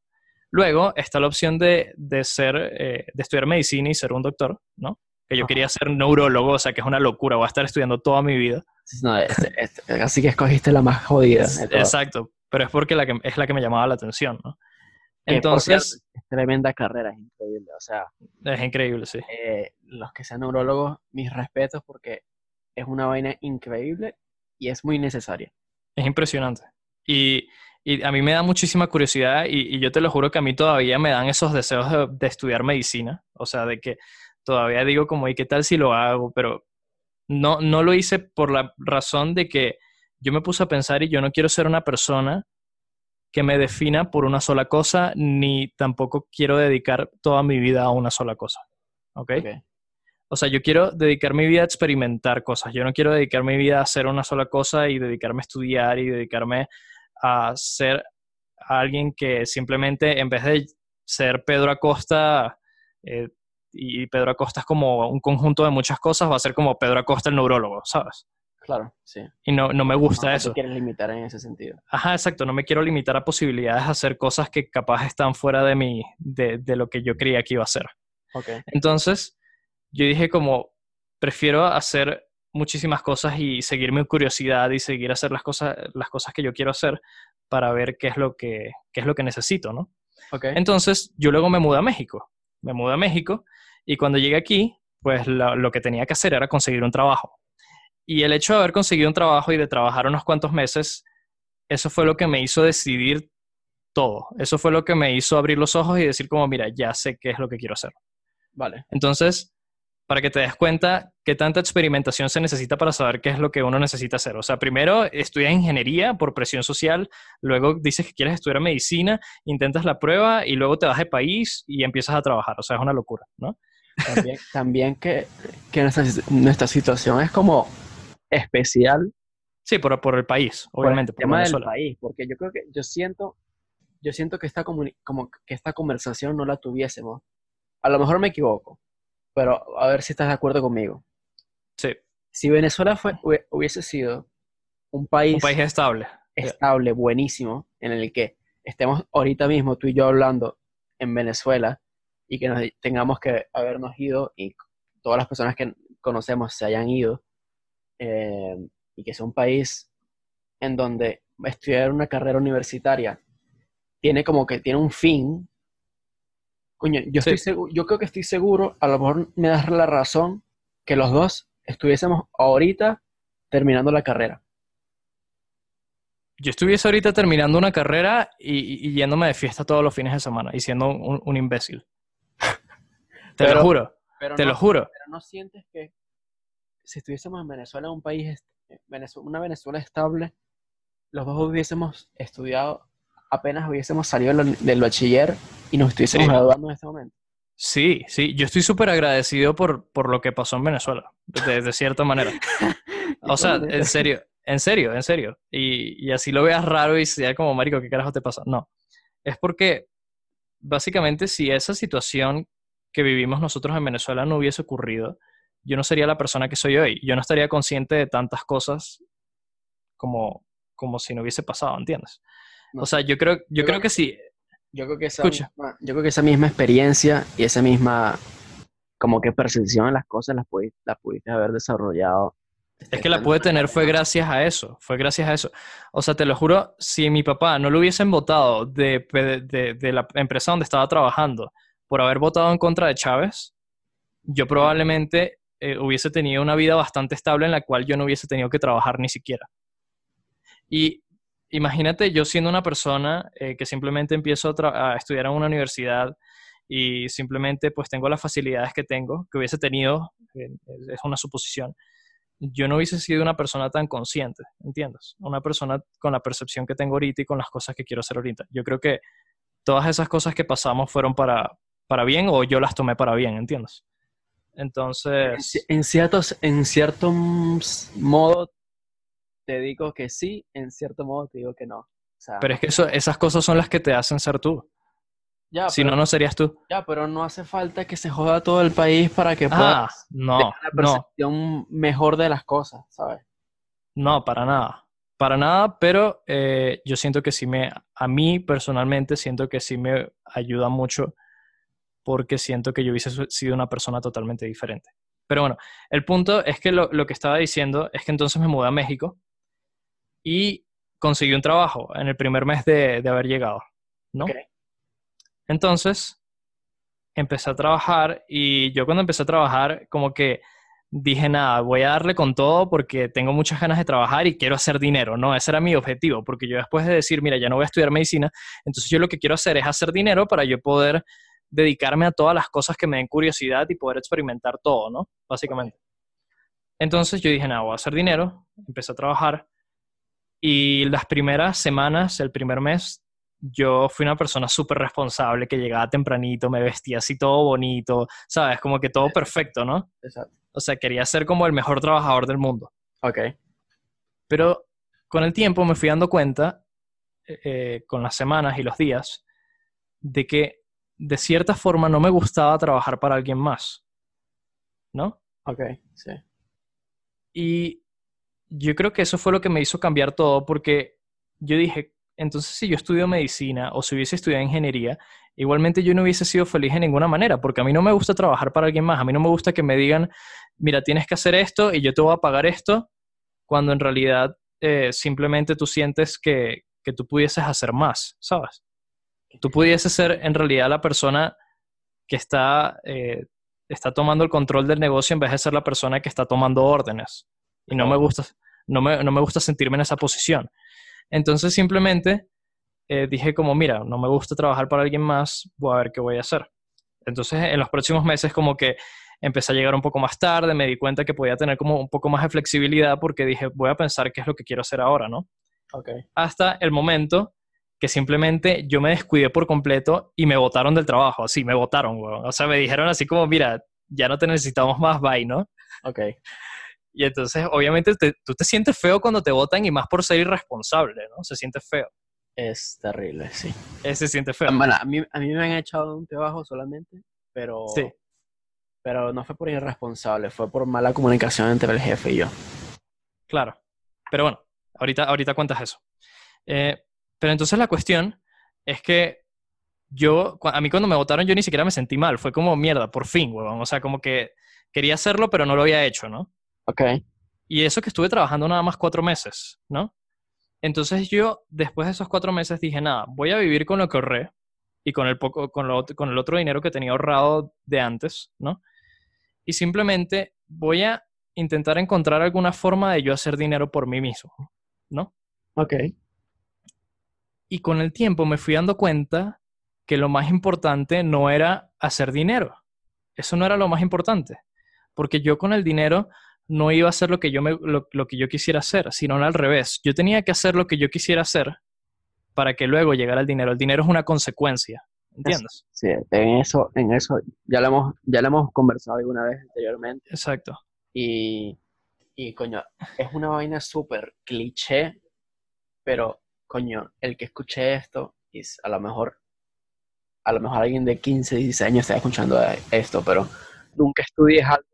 Luego está la opción de, de ser, eh, de estudiar medicina y ser un doctor, ¿no? Que yo Ajá. quería ser neurólogo, o sea, que es una locura, voy a estar estudiando toda mi vida. No, es- es- así que escogiste la más jodida. Exacto, pero es porque la que, es la que me llamaba la atención, ¿no? Entonces, cierto, es tremenda carrera, es increíble. O sea, es increíble, sí. eh, los que sean neurólogos, mis respetos porque es una vaina increíble y es muy necesaria. Es impresionante. Y, y a mí me da muchísima curiosidad y, y yo te lo juro que a mí todavía me dan esos deseos de, de estudiar medicina. O sea, de que todavía digo como, ¿y qué tal si lo hago? Pero no, no lo hice por la razón de que yo me puse a pensar y yo no quiero ser una persona que me defina por una sola cosa, ni tampoco quiero dedicar toda mi vida a una sola cosa. ¿Ok? Ok. O sea, yo quiero dedicar mi vida a experimentar cosas. Yo no quiero dedicar mi vida a hacer una sola cosa y dedicarme a estudiar y dedicarme a ser alguien que simplemente en vez de ser Pedro Acosta, eh, y Pedro Acosta es como un conjunto de muchas cosas, va a ser como Pedro Acosta el neurólogo, ¿sabes? Claro, sí. Y no, no me gusta No te eso. quieres limitar en ese sentido. Ajá, exacto. No me quiero limitar a posibilidades de hacer cosas que capaz están fuera de, mi, de, de lo que yo creía que iba a hacer. Entonces, yo dije como, prefiero hacer muchísimas cosas y seguir mi curiosidad y seguir hacer las cosas, las cosas que yo quiero hacer para ver qué es lo que, qué es lo que necesito, ¿no? Entonces, yo luego me mudé a México. Me mudé a México y cuando llegué aquí, pues lo, lo que tenía que hacer era conseguir un trabajo. Y el hecho de haber conseguido un trabajo y de trabajar unos cuantos meses, eso fue lo que me hizo decidir todo. Eso fue lo que me hizo abrir los ojos y decir como, mira, ya sé qué es lo que quiero hacer. Vale. Entonces, para que te des cuenta qué tanta experimentación se necesita para saber qué es lo que uno necesita hacer. O sea, primero estudias ingeniería por presión social, luego dices que quieres estudiar medicina, intentas la prueba y luego te vas de país y empiezas a trabajar. O sea, es una locura, ¿no? También, también que, que nuestra, nuestra situación es como especial Sí, por, por el país, por obviamente, el por del Venezuela. país, porque yo creo que yo siento, yo siento que esta como que esta conversación no la tuviésemos. A lo mejor me equivoco, pero a ver si estás de acuerdo conmigo. Sí, Si Venezuela fue, hubiese sido un país, un país estable. estable, buenísimo, en el que estemos ahorita mismo tú y yo hablando en Venezuela y que nos tengamos que habernos ido y todas las personas que conocemos se hayan ido eh, y que sea un país en donde estudiar una carrera universitaria tiene como que tiene un fin. Coño, yo estoy Sí. segu- yo creo que estoy seguro, a lo mejor me das la razón que los dos estuviésemos ahorita terminando la carrera. Yo estuviese ahorita terminando una carrera y, y yéndome de fiesta todos los fines de semana y siendo un, un imbécil. Te Pero- lo juro, Pero te no- lo juro. Pero no sientes que si estuviésemos en Venezuela, un país, Venezu- una Venezuela estable, los dos hubiésemos estudiado, apenas hubiésemos salido del, bachiller y nos estuviésemos Sí. graduando en este momento. Sí, sí, yo estoy súper agradecido por, por lo que pasó en Venezuela, de, de cierta manera. O sea, en serio, en serio, en serio. Y, y así lo veas raro y sea como, marico, ¿qué carajo te pasa? No. Es porque, básicamente, si esa situación que vivimos nosotros en Venezuela no hubiese ocurrido, yo no sería la persona que soy hoy. Yo no estaría consciente de tantas cosas como, como si no hubiese pasado, ¿entiendes? No O sea, yo creo, yo Yo creo creo- que sí. Yo creo que esa Escucha. misma, yo creo que esa misma experiencia y esa misma como que percepción de las cosas las pudiste, las pudiste haber desarrollado. Es que la pude tener fue gracias a eso, fue gracias a eso. O sea, te lo juro, si mi papá no lo hubiesen votado de, de, de- de la empresa donde estaba trabajando por haber votado en contra de Chávez, yo probablemente eh, hubiese tenido una vida bastante estable en la cual yo no hubiese tenido que trabajar ni siquiera. Y imagínate yo siendo una persona eh, que simplemente empiezo a, a estudiar en una universidad y simplemente pues tengo las facilidades que tengo, que hubiese tenido, eh, es una suposición, yo no hubiese sido una persona tan consciente, ¿entiendes? Una persona con la percepción que tengo ahorita y con las cosas que quiero hacer ahorita. Yo creo que todas esas cosas que pasamos fueron para, para bien o yo las tomé para bien, ¿entiendes? En, Entonces, ci- en ciertos, en cierto modo te digo que sí, en cierto modo te digo que no. O sea, pero es que eso, esas cosas son las que te hacen ser tú. ya, Si pero, no, no serías tú. ya, pero no hace falta que se joda todo el país para que Ah, puedas no, tener una no, percepción mejor de las cosas, ¿sabes? no, para nada. Para nada, pero eh, yo siento que sí me, a mí personalmente siento que sí me ayuda mucho porque siento que yo hubiese sido una persona totalmente diferente. Pero bueno, el punto es que lo, lo que estaba diciendo es que entonces me mudé a México y conseguí un trabajo en el primer mes de, de haber llegado, ¿no? Entonces, empecé a trabajar y yo cuando empecé a trabajar, como que dije, nada, voy a darle con todo porque tengo muchas ganas de trabajar y quiero hacer dinero, ¿no? Ese era mi objetivo, porque yo después de decir, mira, ya no voy a estudiar medicina, entonces yo lo que quiero hacer es hacer dinero para yo poder dedicarme a todas las cosas que me den curiosidad y poder experimentar todo, ¿no? Básicamente. Entonces yo dije, nada, voy a hacer dinero, empecé a trabajar y las primeras semanas, el primer mes, yo fui una persona súper responsable que llegaba tempranito, me vestía así todo bonito, ¿sabes? Como que todo perfecto, ¿no? Exacto. O sea, quería ser como el mejor trabajador del mundo. Ok. Pero con el tiempo me fui dando cuenta, eh, eh, con las semanas y los días, de que de cierta forma no me gustaba trabajar para alguien más, ¿no? Ok, sí. Y yo creo que eso fue lo que me hizo cambiar todo, porque yo dije, entonces si yo estudio medicina o si hubiese estudiado ingeniería, igualmente yo no hubiese sido feliz de ninguna manera, porque a mí no me gusta trabajar para alguien más, a mí no me gusta que me digan, mira, tienes que hacer esto y yo te voy a pagar esto, cuando en realidad eh, simplemente tú sientes que, que tú pudieses hacer más, ¿sabes? Tú pudieses ser en realidad la persona que está, eh, está tomando el control del negocio en vez de ser la persona que está tomando órdenes. Y no me gusta, no me, no me gusta sentirme en esa posición. Entonces simplemente eh, dije como, mira, no me gusta trabajar para alguien más, voy a ver qué voy a hacer. Entonces en los próximos meses como que empecé a llegar un poco más tarde, me di cuenta que podía tener como un poco más de flexibilidad porque dije, voy a pensar qué es lo que quiero hacer ahora, ¿no? Ok. Hasta el momento que simplemente yo me descuidé por completo y me botaron del trabajo, así, me botaron, weón. O sea, me dijeron así como, mira, ya no te necesitamos más, bye, ¿no? Ok. Y entonces, obviamente, te- tú te sientes feo cuando te votan y más por ser irresponsable, ¿no? Se siente feo. Es terrible, sí. Eh, se siente feo. Bueno, a mí, a mí me han echado un trabajo solamente, pero, Sí. pero no fue por irresponsable, fue por mala comunicación entre el jefe y yo. Claro. Pero bueno, ahorita, ahorita cuentas eso. Eh, pero entonces la cuestión es que yo, a mí cuando me votaron, yo ni siquiera me sentí mal. Fue como mierda, por fin, huevón. O sea, como que quería hacerlo, pero no lo había hecho, ¿no? Ok. Y eso que estuve trabajando nada más cuatro meses, ¿no? Entonces yo, después de esos cuatro meses, dije, nada, voy a vivir con lo que ahorré y con el, poco, con, lo, con el otro dinero que tenía ahorrado de antes, ¿no? Y simplemente voy a intentar encontrar alguna forma de yo hacer dinero por mí mismo, ¿no? Ok. Y con el tiempo me fui dando cuenta que lo más importante no era hacer dinero. Eso no era lo más importante. Porque yo con el dinero no iba a hacer lo que yo, me, lo, lo que yo quisiera hacer, sino al revés. Yo tenía que hacer lo que yo quisiera hacer para que luego llegara el dinero. El dinero es una consecuencia, ¿entiendes? Sí, en eso, en eso ya lo hemos, ya lo hemos conversado alguna vez anteriormente. Exacto. Y, y coño, es una vaina súper cliché, pero coño, el que escuche esto, y s- a lo mejor, a lo mejor alguien de 15, 16 años está escuchando esto, pero nunca estudies algo.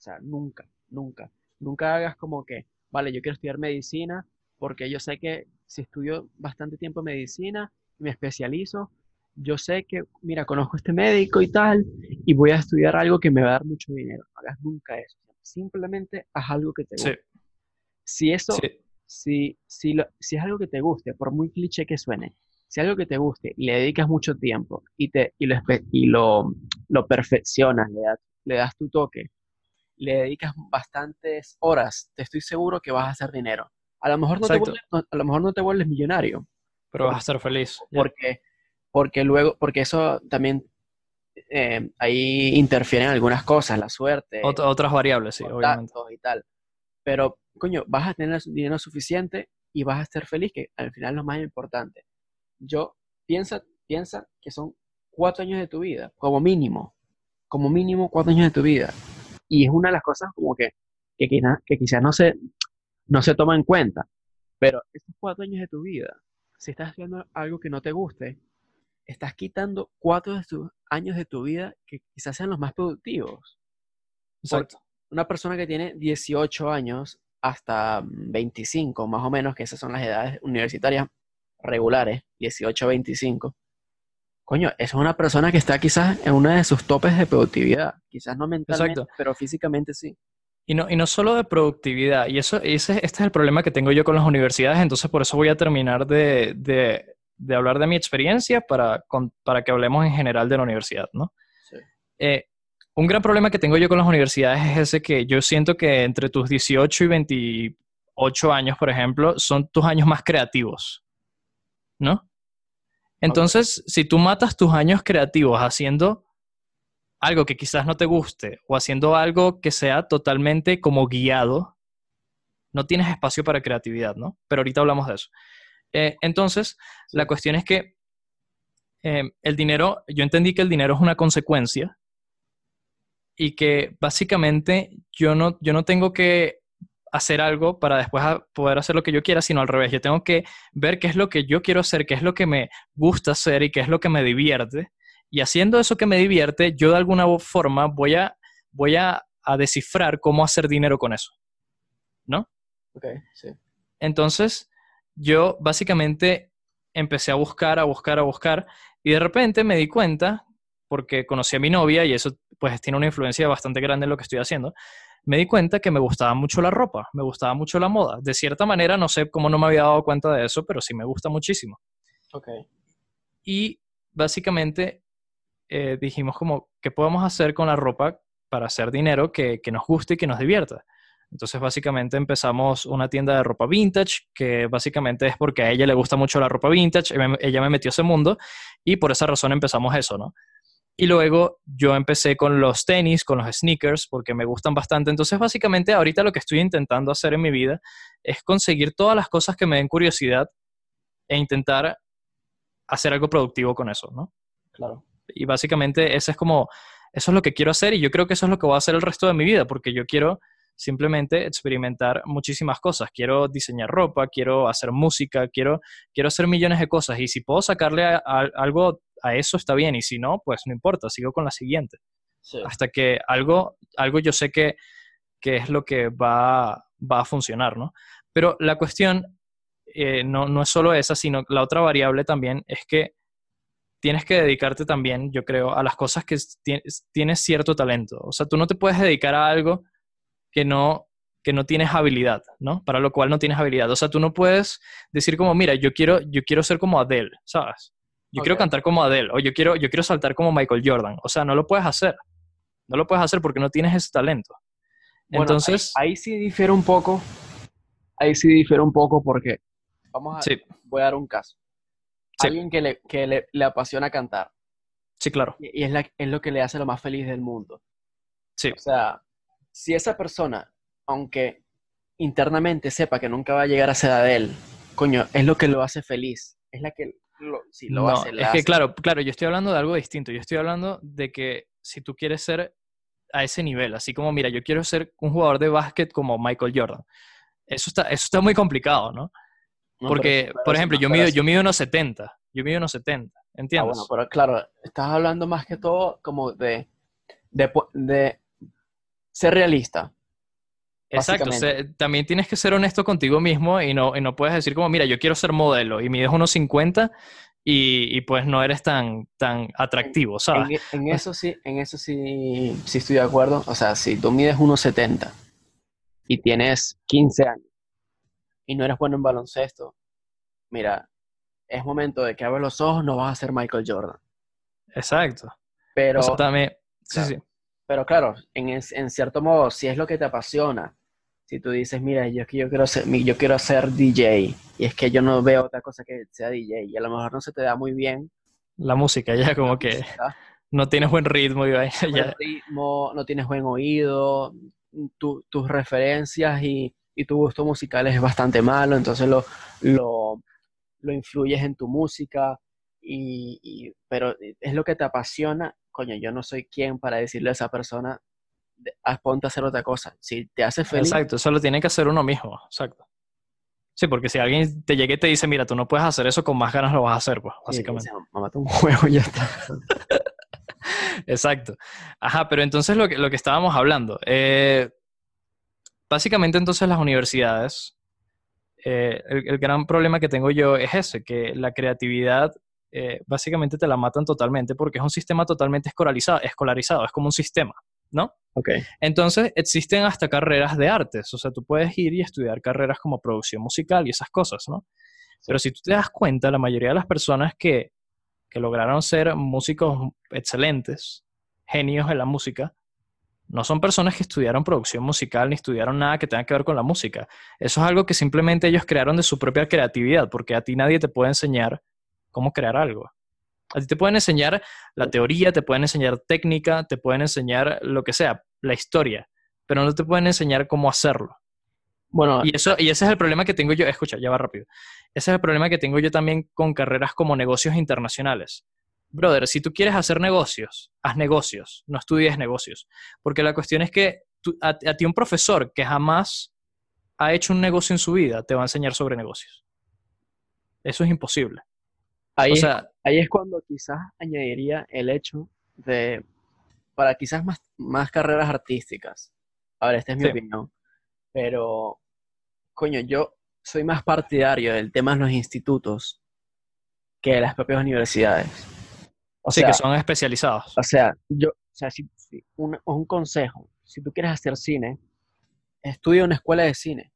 O sea, nunca, nunca. Nunca hagas como que, vale, yo quiero estudiar medicina porque yo sé que si estudio bastante tiempo medicina y me especializo, yo sé que, mira, conozco a este médico y tal, y voy a estudiar algo que me va a dar mucho dinero. No hagas nunca eso. Simplemente haz algo que te Sí, guste. Si eso, sí, si, si, lo- si es algo que te guste, por muy cliché que suene, si es algo que te guste y le dedicas mucho tiempo y, te, y, lo, y lo, lo perfeccionas, le das, le das tu toque, le dedicas bastantes horas, te estoy seguro que vas a hacer dinero. A lo mejor no te vuelves, no- a lo mejor no te vuelves millonario, pero vas a estar feliz. Porque, porque luego, porque eso también eh, ahí interfieren algunas cosas, la suerte, Ot- otras variables, sí, obviamente. y tal. Pero, coño, vas a tener dinero suficiente y vas a estar feliz, que al final es lo más importante. Yo, piensa, piensa que son cuatro años de tu vida, como mínimo, como mínimo cuatro años de tu vida. Y es una de las cosas como que, que, que quizás no se, no se toma en cuenta. Pero estos cuatro años de tu vida, si estás haciendo algo que no te guste, estás quitando cuatro de tus años de tu vida que quizás sean los más productivos Exacto. una persona que tiene 18 años hasta 25, más o menos, que esas son las edades universitarias regulares, 18 a 25, coño, es una persona que está quizás en una de sus topes de productividad, quizás no mentalmente, Exacto. pero físicamente sí. Y no, y no solo de productividad, y eso, ese, este es el problema que tengo yo con las universidades, entonces por eso voy a terminar de, de- de hablar de mi experiencia para, con- para que hablemos en general de la universidad, ¿no? Sí. Eh, un gran problema que tengo yo con las universidades es ese que yo siento que entre tus 18 y 28 años, por ejemplo, son tus años más creativos, ¿no? Entonces, si tú matas tus años creativos haciendo algo que quizás no te guste o haciendo algo que sea totalmente como guiado, no tienes espacio para creatividad, ¿no? Pero ahorita hablamos de eso. Eh, entonces, la cuestión es que eh, el dinero, yo entendí que el dinero es una consecuencia y que básicamente yo no, yo no tengo que hacer algo para después a- poder hacer lo que yo quiera, sino al revés. Yo tengo que ver qué es lo que yo quiero hacer, qué es lo que me gusta hacer y qué es lo que me divierte. Y haciendo eso que me divierte, yo de alguna forma voy a, voy a, a descifrar cómo hacer dinero con eso. ¿No? Ok, sí. Entonces, yo básicamente empecé a buscar, a buscar, a buscar, y de repente me di cuenta, porque conocí a mi novia y eso pues tiene una influencia bastante grande en lo que estoy haciendo, me di cuenta que me gustaba mucho la ropa, me gustaba mucho la moda. De cierta manera, no sé cómo no me había dado cuenta de eso, pero sí me gusta muchísimo. Ok. Y básicamente eh, dijimos como, ¿qué podemos hacer con la ropa para hacer dinero que, que nos guste y que nos divierta? Entonces básicamente empezamos una tienda de ropa vintage, que básicamente es porque a ella le gusta mucho la ropa vintage, ella me- metió ese mundo y por esa razón empezamos eso, ¿no? Y luego yo empecé con los tenis, con los sneakers, porque me gustan bastante. Entonces básicamente ahorita lo que estoy intentando hacer en mi vida es conseguir todas las cosas que me den curiosidad e intentar hacer algo productivo con eso, ¿no? Claro. Y básicamente eso es como, eso es lo que quiero hacer y yo creo que eso es lo que voy a hacer el resto de mi vida, porque yo quiero simplemente experimentar muchísimas cosas. Quiero diseñar ropa, quiero hacer música, quiero, quiero hacer millones de cosas y si puedo sacarle a- a- algo a eso está bien y si no, pues no importa, sigo con la siguiente. Sí. Hasta que algo, algo yo sé que, que es lo que va, va a funcionar, ¿no? Pero la cuestión eh, no, no es solo esa, sino la otra variable también es que tienes que dedicarte también, yo creo, a las cosas que tienes, tienes cierto talento. O sea, tú no te puedes dedicar a algo que no, que no tienes habilidad, ¿no? Para lo cual no tienes habilidad. O sea, tú no puedes decir como, mira, yo quiero, yo quiero ser como Adele, ¿sabes? Yo quiero cantar como Adele, o yo quiero, yo quiero saltar como Michael Jordan. O sea, no lo puedes hacer. No lo puedes hacer porque no tienes ese talento. Bueno, Entonces, ahí, ahí sí difiere un poco. Ahí sí difiere un poco porque, vamos a, sí, voy a dar un caso. Sí. Alguien que, le, que le, le apasiona cantar sí, claro. y y es, la, es lo que le hace lo más feliz del mundo. Sí, O sea, si esa persona, aunque internamente sepa que nunca va a llegar a ser Adele, coño, es lo que lo hace feliz. Es la que, lo, si lo No, hace, la es que hace. claro, claro, yo estoy hablando de algo distinto. Yo estoy hablando de que si tú quieres ser a ese nivel, así como, mira, yo quiero ser un jugador de básquet como Michael Jordan. Eso está, eso está muy complicado, ¿no? Porque, pero por ejemplo, no, yo mido, yo mido unos 70. Yo mido unos 70. Ah, ¿Entiendes? bueno, pero claro, estás hablando más que todo como de, de ser realista. Exacto, se- también tienes que ser honesto contigo mismo y no, y no puedes decir como, mira, yo quiero ser modelo y mides unos 50 y, y pues no eres tan, tan atractivo, ¿sabes? En, en eso sí, en eso sí, sí estoy de acuerdo. O sea, si tú mides 1,70 y tienes 15 años y no eres bueno en baloncesto, mira, es momento de que abres los ojos, no vas a ser Michael Jordan. Exacto. Pero, O sea, también, sí, claro. sí. pero claro, en, en cierto modo, si es lo que te apasiona, si tú dices, mira, yo es que yo quiero ser, yo quiero ser DJ, y es que yo no veo otra cosa que sea DJ, y a lo mejor no se te da muy bien, La música ya como que música, no tienes buen ritmo y vaina, buen ya. ritmo, no tienes buen oído, tu- tus referencias y, y tu gusto musical es bastante malo, entonces lo, lo, lo influyes en tu música, y, y- pero es lo que te apasiona, coño, yo no soy quien para decirle a esa persona, ponte a hacer otra cosa. Si te hace feliz, Exacto, eso lo tiene que hacer uno mismo, exacto. Sí, porque si alguien te llega y te dice, mira, tú no puedes hacer eso, con más ganas lo vas a hacer, pues, sí, básicamente. dice, mamá, un juego y ya está. Exacto. Ajá, pero entonces lo que, lo que estábamos hablando. eh, básicamente entonces las universidades, eh, el, el gran problema que tengo yo es ese, que la creatividad eh, básicamente te la matan totalmente porque es un sistema totalmente escolarizado, escolarizado, es como un sistema, ¿no? Ok. Entonces existen hasta carreras de artes, o sea, tú puedes ir y estudiar carreras como producción musical y esas cosas, ¿no? Pero si tú te das cuenta, la mayoría de las personas que, que lograron ser músicos excelentes, genios en la música, no son personas que estudiaron producción musical ni estudiaron nada que tenga que ver con la música. Eso es algo que simplemente ellos crearon de su propia creatividad, porque a ti nadie te puede enseñar cómo crear algo. A ti te pueden enseñar la teoría, te pueden enseñar técnica, te pueden enseñar lo que sea, la historia, pero no te pueden enseñar cómo hacerlo. Bueno, Y, eso, y ese es el problema que tengo yo. Escucha, ya va rápido. Ese es el problema que tengo yo también con carreras como negocios internacionales. Brother, si tú quieres hacer negocios, haz negocios, no estudies negocios. Porque la cuestión es que tú- a, a ti un profesor que jamás ha hecho un negocio en su vida te va a enseñar sobre negocios. Eso es imposible. Ahí, O es- sea, ahí es cuando quizás añadiría el hecho de, para quizás más, más carreras artísticas. A ver, esta es mi Sí. opinión. Pero, coño, yo soy más partidario del tema de los institutos que de las propias universidades. O sí, sea, que son especializados. o sea, yo, o sea, si, si- un, un consejo, si tú quieres hacer cine, estudia una escuela de cine.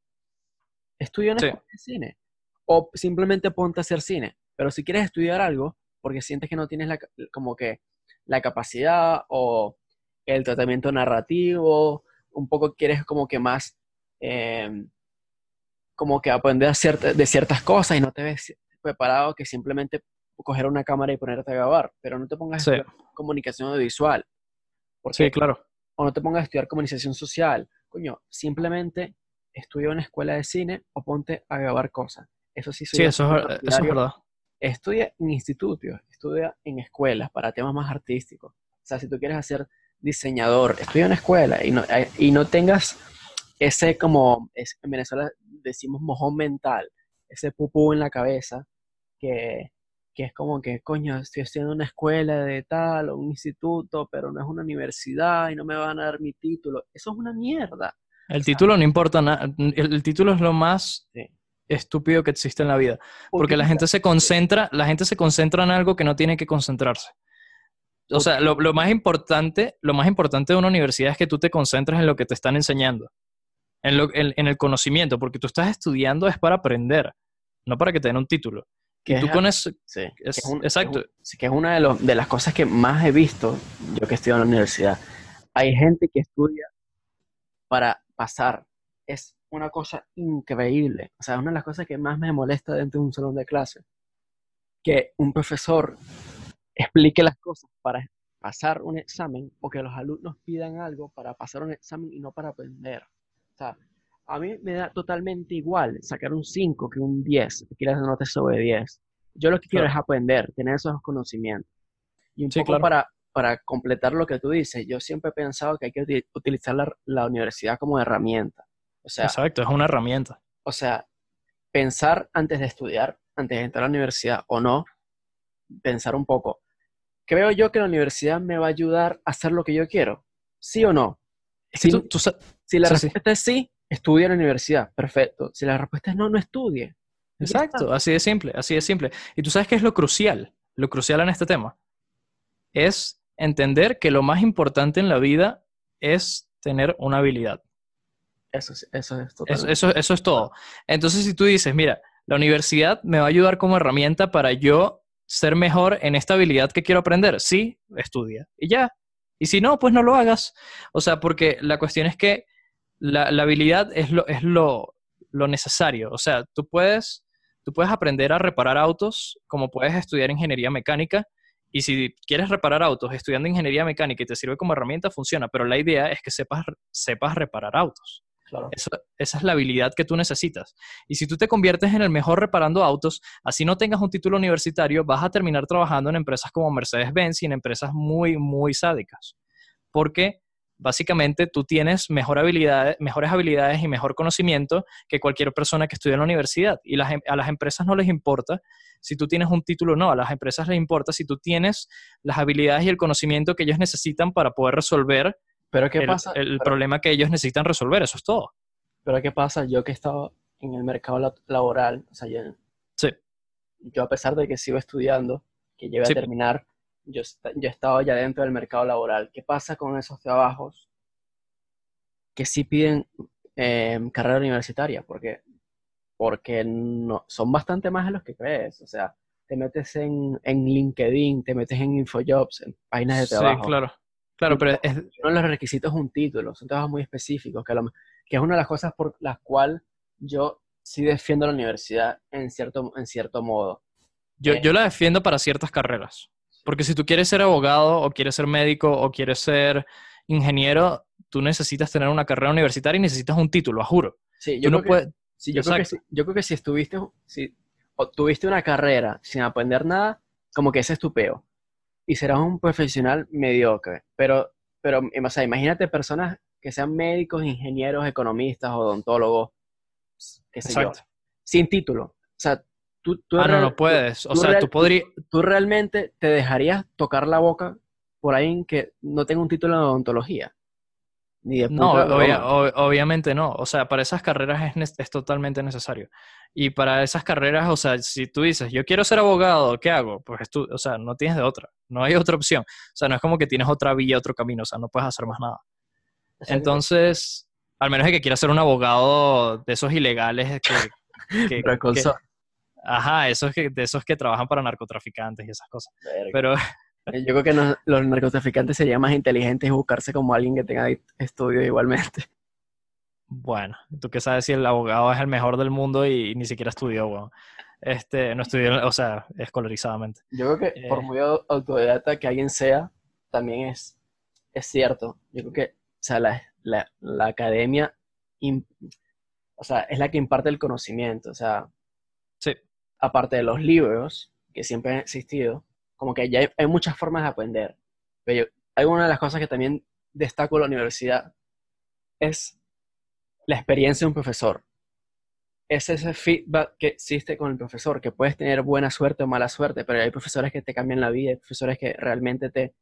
Estudia una Sí. escuela de cine. O simplemente ponte a hacer cine. Pero si quieres estudiar algo, porque sientes que no tienes la, como que la capacidad o el tratamiento narrativo, un poco quieres como que más, eh, como que aprender a cierta- de ciertas cosas y no te ves preparado que simplemente coger una cámara y ponerte a grabar, pero no te pongas a estudiar comunicación audiovisual. Porque, Sí, claro. O no te pongas a estudiar comunicación social. Coño, simplemente estudia una escuela de cine o ponte a grabar cosas. Eso sí soy Sí, eso es, eso es verdad. Estudia en institutos, estudia en escuelas para temas más artísticos. O sea, si tú quieres hacer diseñador, estudia en una escuela y no, y no tengas ese como, es- en Venezuela decimos mojón mental, ese pupú en la cabeza que, que es como que, coño, estoy en una escuela de tal o un instituto, pero no es una universidad y no me van a dar mi título. Eso es una mierda. El título no importa nada. El, el título es lo más Sí. Estúpido que existe en la vida. Porque la gente se concentra, la gente se concentra en algo que no tiene que concentrarse. O sea, lo, lo más importante, lo más importante de una universidad es que tú te concentres en lo que te están enseñando, en, lo, en, en el conocimiento, porque tú estás estudiando es para aprender, no para que te den un título. Que Y tú es- con eso, Sí, que Es- es un- exacto. es un- que es una de, los- de las cosas que más he visto yo que estoy en la universidad. Hay gente que estudia para pasar. Es una cosa increíble. O sea, una de las cosas que más me molesta dentro de un salón de clase. Que un profesor explique las cosas para pasar un examen o que los alumnos pidan algo para pasar un examen y no para aprender. O sea, a mí me da totalmente igual sacar un 5 que un 10, que las notas sobre 10. Yo lo que quiero Claro. es aprender, tener esos conocimientos. Y un Sí, poco claro. para, para completar lo que tú dices, yo siempre he pensado que hay que uti- utilizar la, la universidad como herramienta. O sea, Exacto, es una herramienta. o sea, pensar antes de estudiar, antes de entrar a la universidad o no, pensar un poco. ¿Creo yo que la universidad me va a ayudar a hacer lo que yo quiero? ¿Sí o no? Si, tú- tú sa- si la respuesta es sí, estudie en la universidad. Perfecto. Si la respuesta es no, no estudie. Exacto, así de simple, así de simple. Y tú sabes qué es lo crucial, lo crucial en este tema, es entender que lo más importante en la vida es tener una habilidad. Eso, es- eso es Eso, totalmente. eso, eso es todo. Entonces, si tú dices, mira, la universidad me va a ayudar como herramienta para yo ser mejor en esta habilidad que quiero aprender, sí, estudia y ya. Y si no, pues no lo hagas. O sea, porque la cuestión es que la, la habilidad es, lo, es lo, lo necesario. O sea, tú puedes, tú puedes aprender a reparar autos como puedes estudiar ingeniería mecánica. Y si quieres reparar autos estudiando ingeniería mecánica y te sirve como herramienta, funciona. Pero la idea es que sepas, sepas reparar autos. Eso- esa es la habilidad que tú necesitas. Y si tú te conviertes en el mejor reparando autos, así no tengas un título universitario, vas a terminar trabajando en empresas como Mercedes-Benz y en empresas muy, muy sádicas. Porque básicamente tú tienes mejores habilidades y mejor conocimiento que cualquier persona que estudia en la universidad. Y em- a las empresas no les importa si tú tienes un título o no, a las empresas les importa si tú tienes las habilidades y el conocimiento que ellos necesitan para poder resolver Pero ¿qué el, pasa? el pero, problema que ellos necesitan resolver. Eso es todo. pero ¿qué pasa? Yo que he estado en el mercado la- laboral, o sea, yo, Sí. yo a pesar de que sigo estudiando, que lleve Sí. a terminar, yo, yo he estado ya dentro del mercado laboral. ¿Qué pasa con esos trabajos que sí piden eh, carrera universitaria? Porque, porque no, son bastante más de los que crees. O sea, te metes en, en LinkedIn, te metes en InfoJobs, en páginas de Sí, trabajo. claro. Claro, pero es, uno de los requisitos es un título, son trabajos muy específicos, que, lo- que es una de las cosas por las cuales yo sí defiendo la universidad en cierto, en cierto modo. yo, eh, yo la defiendo para ciertas carreras. Porque si tú quieres ser abogado o quieres ser médico o quieres ser ingeniero, tú necesitas tener una carrera universitaria y necesitas un título, a juro. Sí, yo, no creo que, puedes... sí, yo, creo que, si- yo creo que si estuviste, si obtuviste una carrera sin aprender nada, como que ese es tu peo. Y serás un profesional mediocre. Pero, pero o sea, imagínate personas que sean médicos, ingenieros, economistas, odontólogos, qué sé yo, Exacto. sin título. O sea, tú, tú Ah, no, no puedes. O tú sea, real- tú podrías... ¿Tú realmente te dejarías tocar la boca por alguien que no tenga un título en odontología? Ni de No, obvia- ob- obviamente no. O sea, para esas carreras es, es totalmente necesario. Y para esas carreras, o sea, si tú dices, yo quiero ser abogado, ¿qué hago? Pues tú, o sea, no tienes de otra. No hay otra opción. O sea, no es como que tienes otra vía, otro camino. O sea, no puedes hacer más nada. Entonces, al menos de que quieras ser un abogado de esos ilegales que... que- que- ajá, esos que, de esos que trabajan para narcotraficantes y esas cosas. Verga. Pero, Yo creo que no- los narcotraficantes serían más inteligentes buscarse como alguien que tenga estudios igualmente. bueno, tú qué sabes si el abogado es el mejor del mundo y, ni siquiera estudió, weón. Este, no estudió, o sea, escolarizadamente. Yo creo que por Eh. muy au- autodidacta que alguien sea, también es, es cierto. Yo creo que, o sea, la, la- la academia, o sea, es la que imparte el conocimiento. O sea, Sí, aparte de los libros, que siempre han existido, como que ya hay, muchas formas de aprender. Pero hay una de las cosas que también destaco en la universidad, es la experiencia de un profesor. Es ese feedback que existe con el profesor, que puedes tener buena suerte o mala suerte, pero hay profesores que te cambian la vida, hay profesores que realmente te,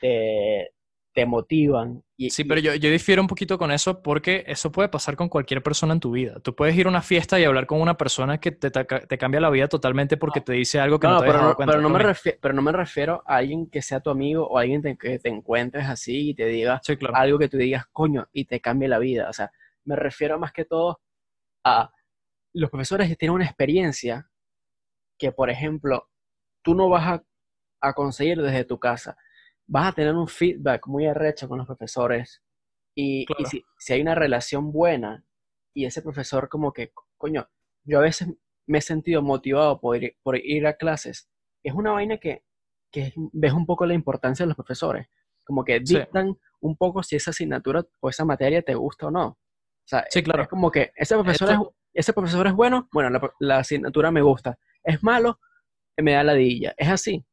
te, te motivan. Y, sí, pero yo, yo difiero un poquito con eso porque eso puede pasar con cualquier persona en tu vida. Tú puedes ir a una fiesta y hablar con una persona que te, te, te cambia la vida totalmente porque te dice algo que no, No, te pero, dado no, cuenta. pero, no me refiero, pero no me refiero a alguien que sea tu amigo o alguien te- que te encuentres así y te diga Sí, claro. algo que tú digas, coño, y te cambie la vida. O sea, me refiero más que todo a los profesores que tienen una experiencia que, por ejemplo, tú no vas a, a conseguir desde tu casa. Vas a tener un feedback muy arrecho con los profesores y, si, si hay una relación buena y ese profesor como que, coño, yo a veces me he sentido motivado por ir, por ir a clases. Es una vaina que, que ves un poco la importancia de los profesores. Como que Sí. dictan un poco si esa asignatura o esa materia te gusta o no. O sea, Sí, claro. es como que ese profesor, Esto- es, ese profesor es bueno, bueno, la, la asignatura me gusta. Es malo, me da ladilla. ¿Es así?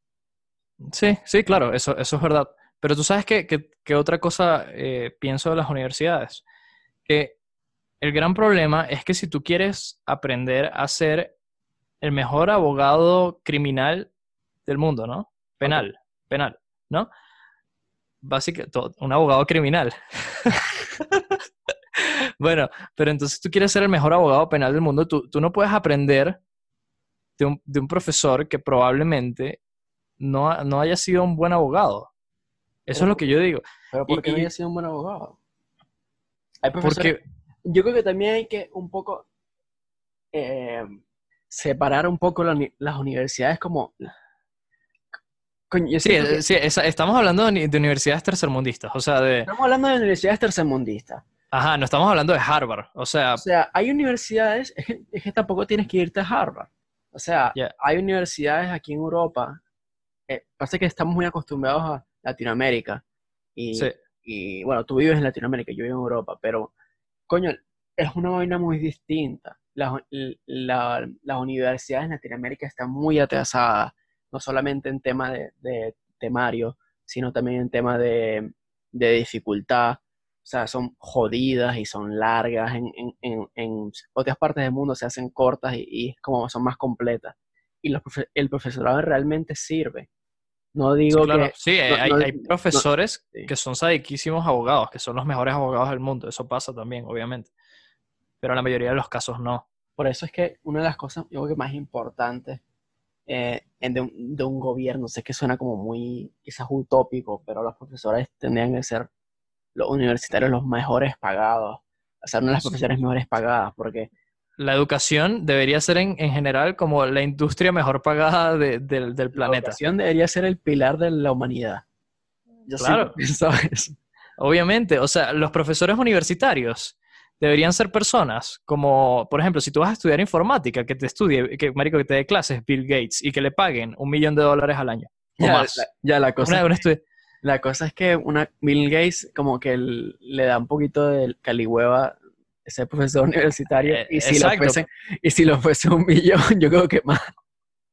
Sí, sí, claro, eso, eso es verdad. Pero tú sabes que, que- que otra cosa eh, pienso de las universidades, que el gran problema es que si tú quieres aprender a ser el mejor abogado criminal del mundo, ¿no? Penal, penal, ¿no? Básicamente, un abogado criminal. Bueno, pero entonces tú quieres ser el mejor abogado penal del mundo, tú, tú no puedes aprender de un, de un profesor que probablemente no, no haya sido un buen abogado. Eso es lo que yo digo. Pero ¿por Y- qué no haya sido un buen abogado? Hay. Porque, Yo creo que también hay que un poco eh, separar un poco la las universidades como... Sí, que- sí, estamos hablando de, uni- de universidades tercermundistas, o sea, de... Estamos hablando de universidades tercermundistas. Ajá, no estamos hablando de Harvard, o sea, O sea, hay universidades, es que, es que tampoco tienes que irte a Harvard. O sea, hay universidades aquí en Europa. Eh, pasa que estamos muy acostumbrados a Latinoamérica. Y, sí, y, bueno, tú vives en Latinoamérica, yo vivo en Europa, pero, coño, es una vaina muy distinta. Las, la- las universidades en Latinoamérica están muy atrasadas, no solamente en tema de, de temario, sino también en tema de, de dificultad. O sea, son jodidas y son largas. En, en- en- en otras partes del mundo se hacen cortas y, como son más completas. Y los el profesorado realmente sirve. No sí, digo claro. que... Sí, hay, no- hay- no- hay profesores sí. que son sadiquísimos abogados, que son los mejores abogados del mundo, eso pasa también, obviamente, pero en la mayoría de los casos no. Por eso es que una de las cosas, yo creo que más importantes eh, en de, un, de un gobierno, sé que suena como muy quizás utópico, pero los profesores tendrían que ser los universitarios los mejores pagados, o sea, una de las profesiones mejores pagadas, porque La educación debería ser en, en general como la industria mejor pagada de- del, del la planeta. educación debería ser el pilar de la humanidad. Yo Claro. eso. Obviamente, o sea, los profesores universitarios deberían ser personas como, por ejemplo, si tú vas a estudiar informática, que te estudie, que marico, que te dé clases Bill Gates y que le paguen un millón de dólares al año. O Ya, más. la, ya la cosa Una- un estu- La cosa es que una Bill Gates como que le da un poquito de calihueva ese profesor universitario Eh, y si, lo fuese, y si lo fuese un millón, yo creo que más.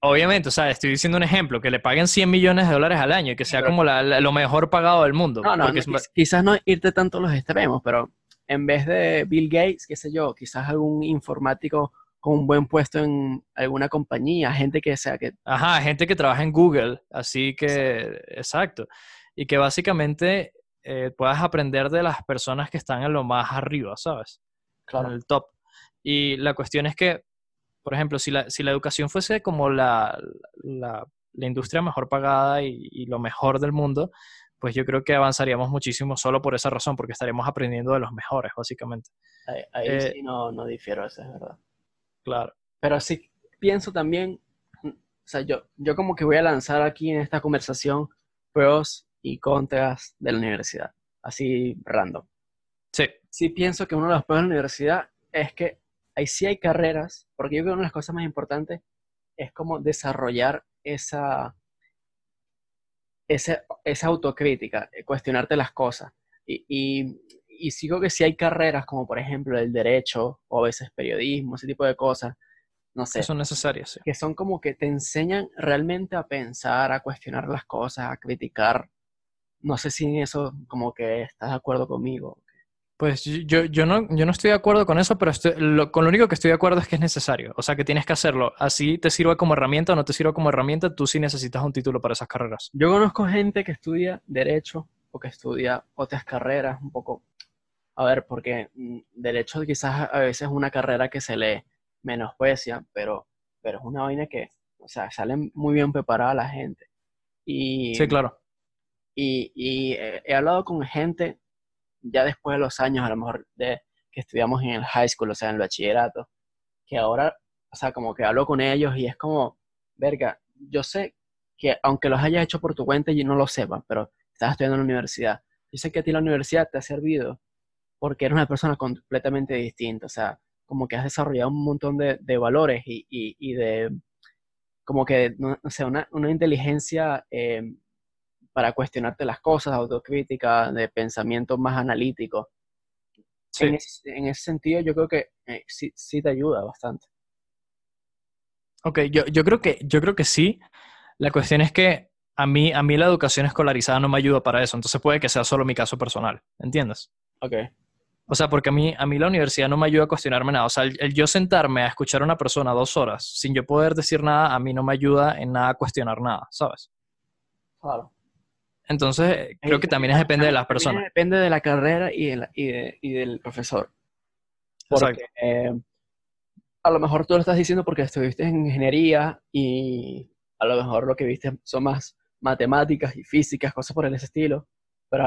Obviamente, o sea, estoy diciendo un ejemplo, que le paguen 100 millones de dólares al año y que sea Pero- como la- la- lo mejor pagado del mundo. No, no, no, es- quizás no irte tanto a los extremos, pero en vez de Bill Gates, qué sé yo, quizás algún informático con un buen puesto en alguna compañía, gente que sea que... Ajá, gente que trabaja en Google, así que, exacto. Y que básicamente eh, puedas aprender de las personas que están en lo más arriba, ¿sabes? En el top. Y la cuestión es que, por ejemplo, si la, si la educación fuese como la, la, la industria mejor pagada y, y lo mejor del mundo, pues yo creo que avanzaríamos muchísimo solo por esa razón, porque estaríamos aprendiendo de los mejores, básicamente. Ahí, ahí Eh, sí no, no difiero, eso es verdad. Claro. Pero sí pienso también, o sea, yo, yo como que voy a lanzar aquí en esta conversación pros y contras de la universidad, así random. Sí, Sí pienso que uno de los pros de la universidad es que ahí sí hay carreras, porque yo creo que una de las cosas más importantes es como desarrollar esa, esa, esa autocrítica, eh, cuestionarte las cosas. Y, y, y creo que sí hay carreras como por ejemplo el derecho o a veces periodismo, ese tipo de cosas, no sé, eso es necesario, sí. que son como que te enseñan realmente a pensar, a cuestionar las cosas, a criticar. No sé si en eso como que estás de acuerdo conmigo. Pues yo, yo, no, yo no estoy de acuerdo con eso, pero estoy- lo- con lo único que estoy de acuerdo es que es necesario. O sea, que tienes que hacerlo. Así te sirva como herramienta o no te sirva como herramienta, tú sí necesitas un título para esas carreras. Yo conozco gente que estudia derecho o que estudia otras carreras un poco. A ver, porque mm, derecho quizás a veces es una carrera que se le menosprecia, pero, pero es una vaina que, o sea, sale muy bien preparada la gente. Y, Sí, claro. y, y, eh, he hablado con gente ya después de los años, a lo mejor de que estudiamos en el high school, o sea, en el bachillerato, que ahora, o sea, como que hablo con ellos y es como, verga, yo sé que aunque los hayas hecho por tu cuenta y no lo sepas, pero estás estudiando en la universidad, yo sé que a ti la universidad te ha servido porque eres una persona completamente distinta, o sea, como que has desarrollado un montón de, de valores y, y, y de, como que, no, no sé, una, una inteligencia eh, para cuestionarte las cosas, autocrítica, de pensamiento más analítico. Sí. En, ese, en ese sentido, yo creo que eh, sí, sí te ayuda bastante. Ok, yo, yo, creo que, yo creo que sí. La cuestión es que a mí, a mí la educación escolarizada no me ayuda para eso, entonces puede que sea solo mi caso personal, ¿entiendes? Ok. O sea, porque a mí, a mí la universidad no me ayuda a cuestionarme nada. O sea, el, el yo sentarme a escuchar a una persona dos horas sin yo poder decir nada, a mí no me ayuda en nada a cuestionar nada, ¿sabes? Claro. Entonces, creo que también es depende de las personas. Depende de la carrera y, de la- y, de- y del profesor. Porque Exacto. eh, a lo mejor tú lo estás diciendo porque estuviste en ingeniería y a lo mejor lo que viste son más matemáticas y físicas, cosas por ese estilo, pero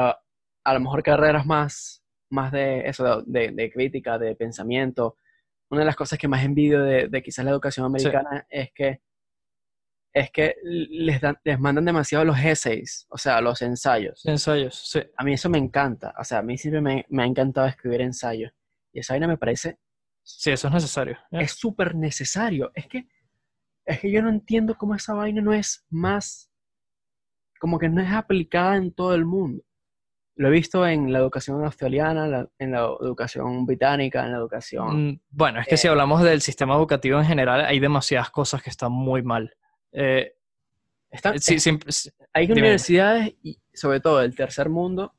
a lo mejor carreras más, más de eso, de, de crítica, de pensamiento. Una de las cosas que más envidio de, de quizás la educación americana es que es que les, dan, les mandan demasiado los essays, o sea, los ensayos. Ensayos, sí. A mí eso me encanta, o sea, a mí siempre me, me ha encantado escribir ensayos. Y esa vaina me parece Sí, eso es necesario. es súper necesario. Es que, es que yo no entiendo cómo esa vaina no es más, como que no es aplicada en todo el mundo. Lo he visto en la educación australiana, la- en la educación británica, en la educación... Mm, Bueno, es que si Eh, hablamos del sistema educativo en general, hay demasiadas cosas que están muy mal. Eh, Está- sí, es- siempre- sí, hay dime. universidades, y sobre todo del tercer mundo,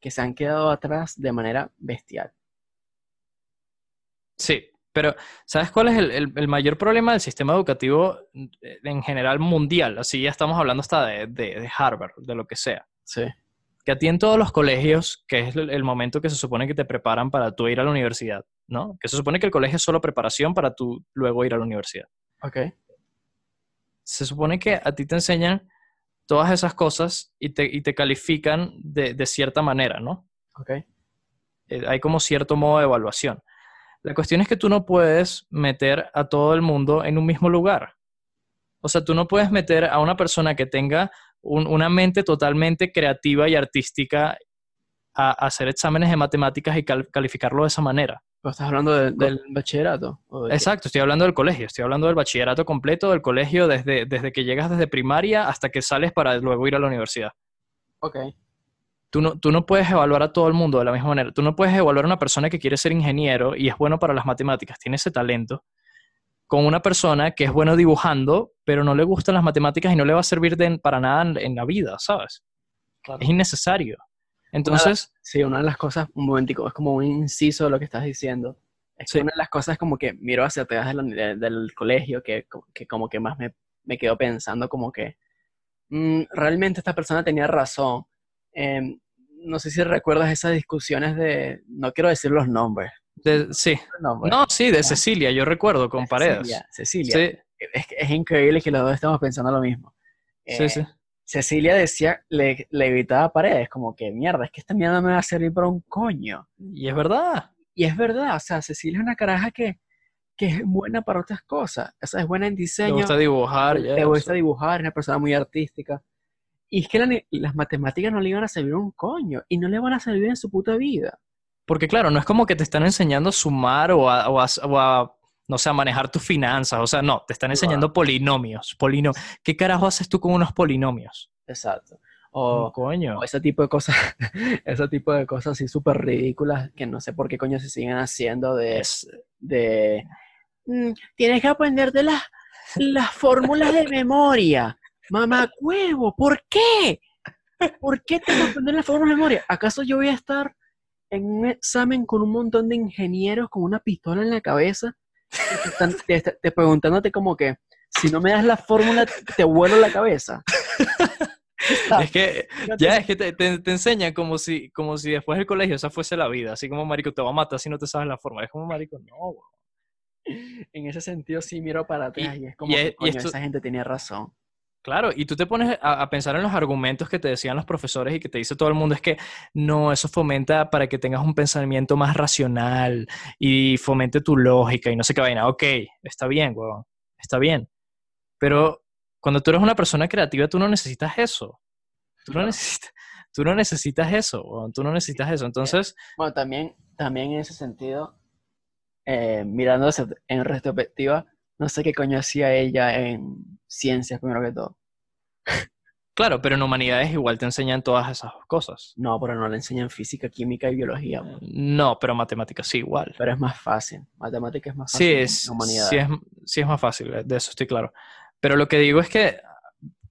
que se han quedado atrás de manera bestial. sí, pero ¿sabes cuál es el, el- el mayor problema del sistema educativo eh, en general mundial? Así ya estamos hablando hasta de, de- de Harvard, de lo que sea. Sí. Que a ti en todos los colegios, que es el, el momento que se supone que te preparan para tú ir a la universidad, ¿no? Que se supone que el colegio es solo preparación para tú luego ir a la universidad. Ok. Se supone que a ti te enseñan todas esas cosas y te, y te califican de, de cierta manera, ¿no? Ok. Eh, hay como cierto modo de evaluación. La cuestión es que tú no puedes meter a todo el mundo en un mismo lugar. O sea, tú no puedes meter a una persona que tenga un- una mente totalmente creativa y artística a, a hacer exámenes de matemáticas y cal- calificarlo de esa manera. ¿Pero estás hablando de- del bachillerato? Exacto, estoy hablando del colegio, estoy hablando del bachillerato completo, del colegio, desde, desde que llegas desde primaria hasta que sales para luego ir a la universidad. Ok. Tú no, tú no puedes evaluar a todo el mundo de la misma manera. Tú no puedes evaluar a una persona que quiere ser ingeniero y es bueno para las matemáticas, tiene ese talento, con una persona que es bueno dibujando, pero no le gustan las matemáticas y no le va a servir de- para nada en, en la vida, ¿sabes? Claro. Es innecesario. Entonces, Sí, una de las cosas, un momentico, es como un inciso de lo que estás diciendo. Es que Sí. una de las cosas como que miro hacia atrás de la de- del colegio que, que como que más me, me quedo pensando como que mm, realmente esta persona tenía razón. Em, no sé si recuerdas esas discusiones de, no quiero decir los nombres. de- sí. nombres. No, sí, de Cecilia, yo recuerdo, con De paredes. Cecilia, Cecilia. Sí, Es, que es increíble que los dos estamos pensando lo mismo. sí, Eh, sí. Cecilia decía, le, le gritaba a Paredes, como que mierda, es que esta mierda me va a servir para un coño. Y es verdad. Y es verdad, o sea, Cecilia es una caraja que, que es buena para otras cosas. O sea, es buena en Le diseño, gusta dibujar. le ya, gusta eso. dibujar, es una persona muy artística. Y es que la las matemáticas no le iban a servir un coño y no le van a servir en su puta vida. Porque claro, no es como que te están enseñando a sumar o a, o a- o a, no sé, a manejar tus finanzas. O sea, no, te están enseñando polinomios. Polino ¿Qué carajo haces tú con unos polinomios? Exacto. Oh, O, coño. o ese tipo de cosas, ese tipo de cosas así súper ridículas que no sé por qué coño se siguen haciendo de, Es- de "Mm, tienes que aprenderte las, las fórmulas de memoria. Mamá huevo, ¿por qué? ¿Por qué tengo que aprender las fórmulas de memoria? ¿Acaso yo voy a estar en un examen con un montón de ingenieros con una pistola en la cabeza? Te, están, te- te- te preguntándote como que, si no me das la fórmula, te vuelo la cabeza. es que ya es que te, te- te enseñan como si, como si después del colegio esa fuese la vida. Así como, marico, te va a matar si no te sabes la forma. Es como, marico, no. En ese sentido sí miro para atrás y, Y- es como y que, es- y coño, esto- esa gente tenía razón. Claro, y tú te pones a, a pensar en los argumentos que te decían los profesores y que te dice todo el mundo, es que no, eso fomenta para que tengas un pensamiento más racional y fomente tu lógica y no sé qué vaina. Ok, está bien, weón, está bien. Pero cuando tú eres una persona creativa, tú no necesitas eso. Tú no necesitas, tú no necesitas eso, weón, tú no necesitas eso. Entonces, Bueno, también, también en ese sentido, eh, mirando hacia- en retrospectiva, no sé qué coño hacía ella en ciencias primero que todo. Claro, pero en humanidades igual te enseñan todas esas cosas. No, pero no le enseñan física, química y biología. bro. No, pero matemáticas sí, igual. Pero es más fácil. Matemática es más fácil. Sí, es, humanidades. sí, es, sí es más fácil, eh, de eso estoy claro. Pero lo que digo es que,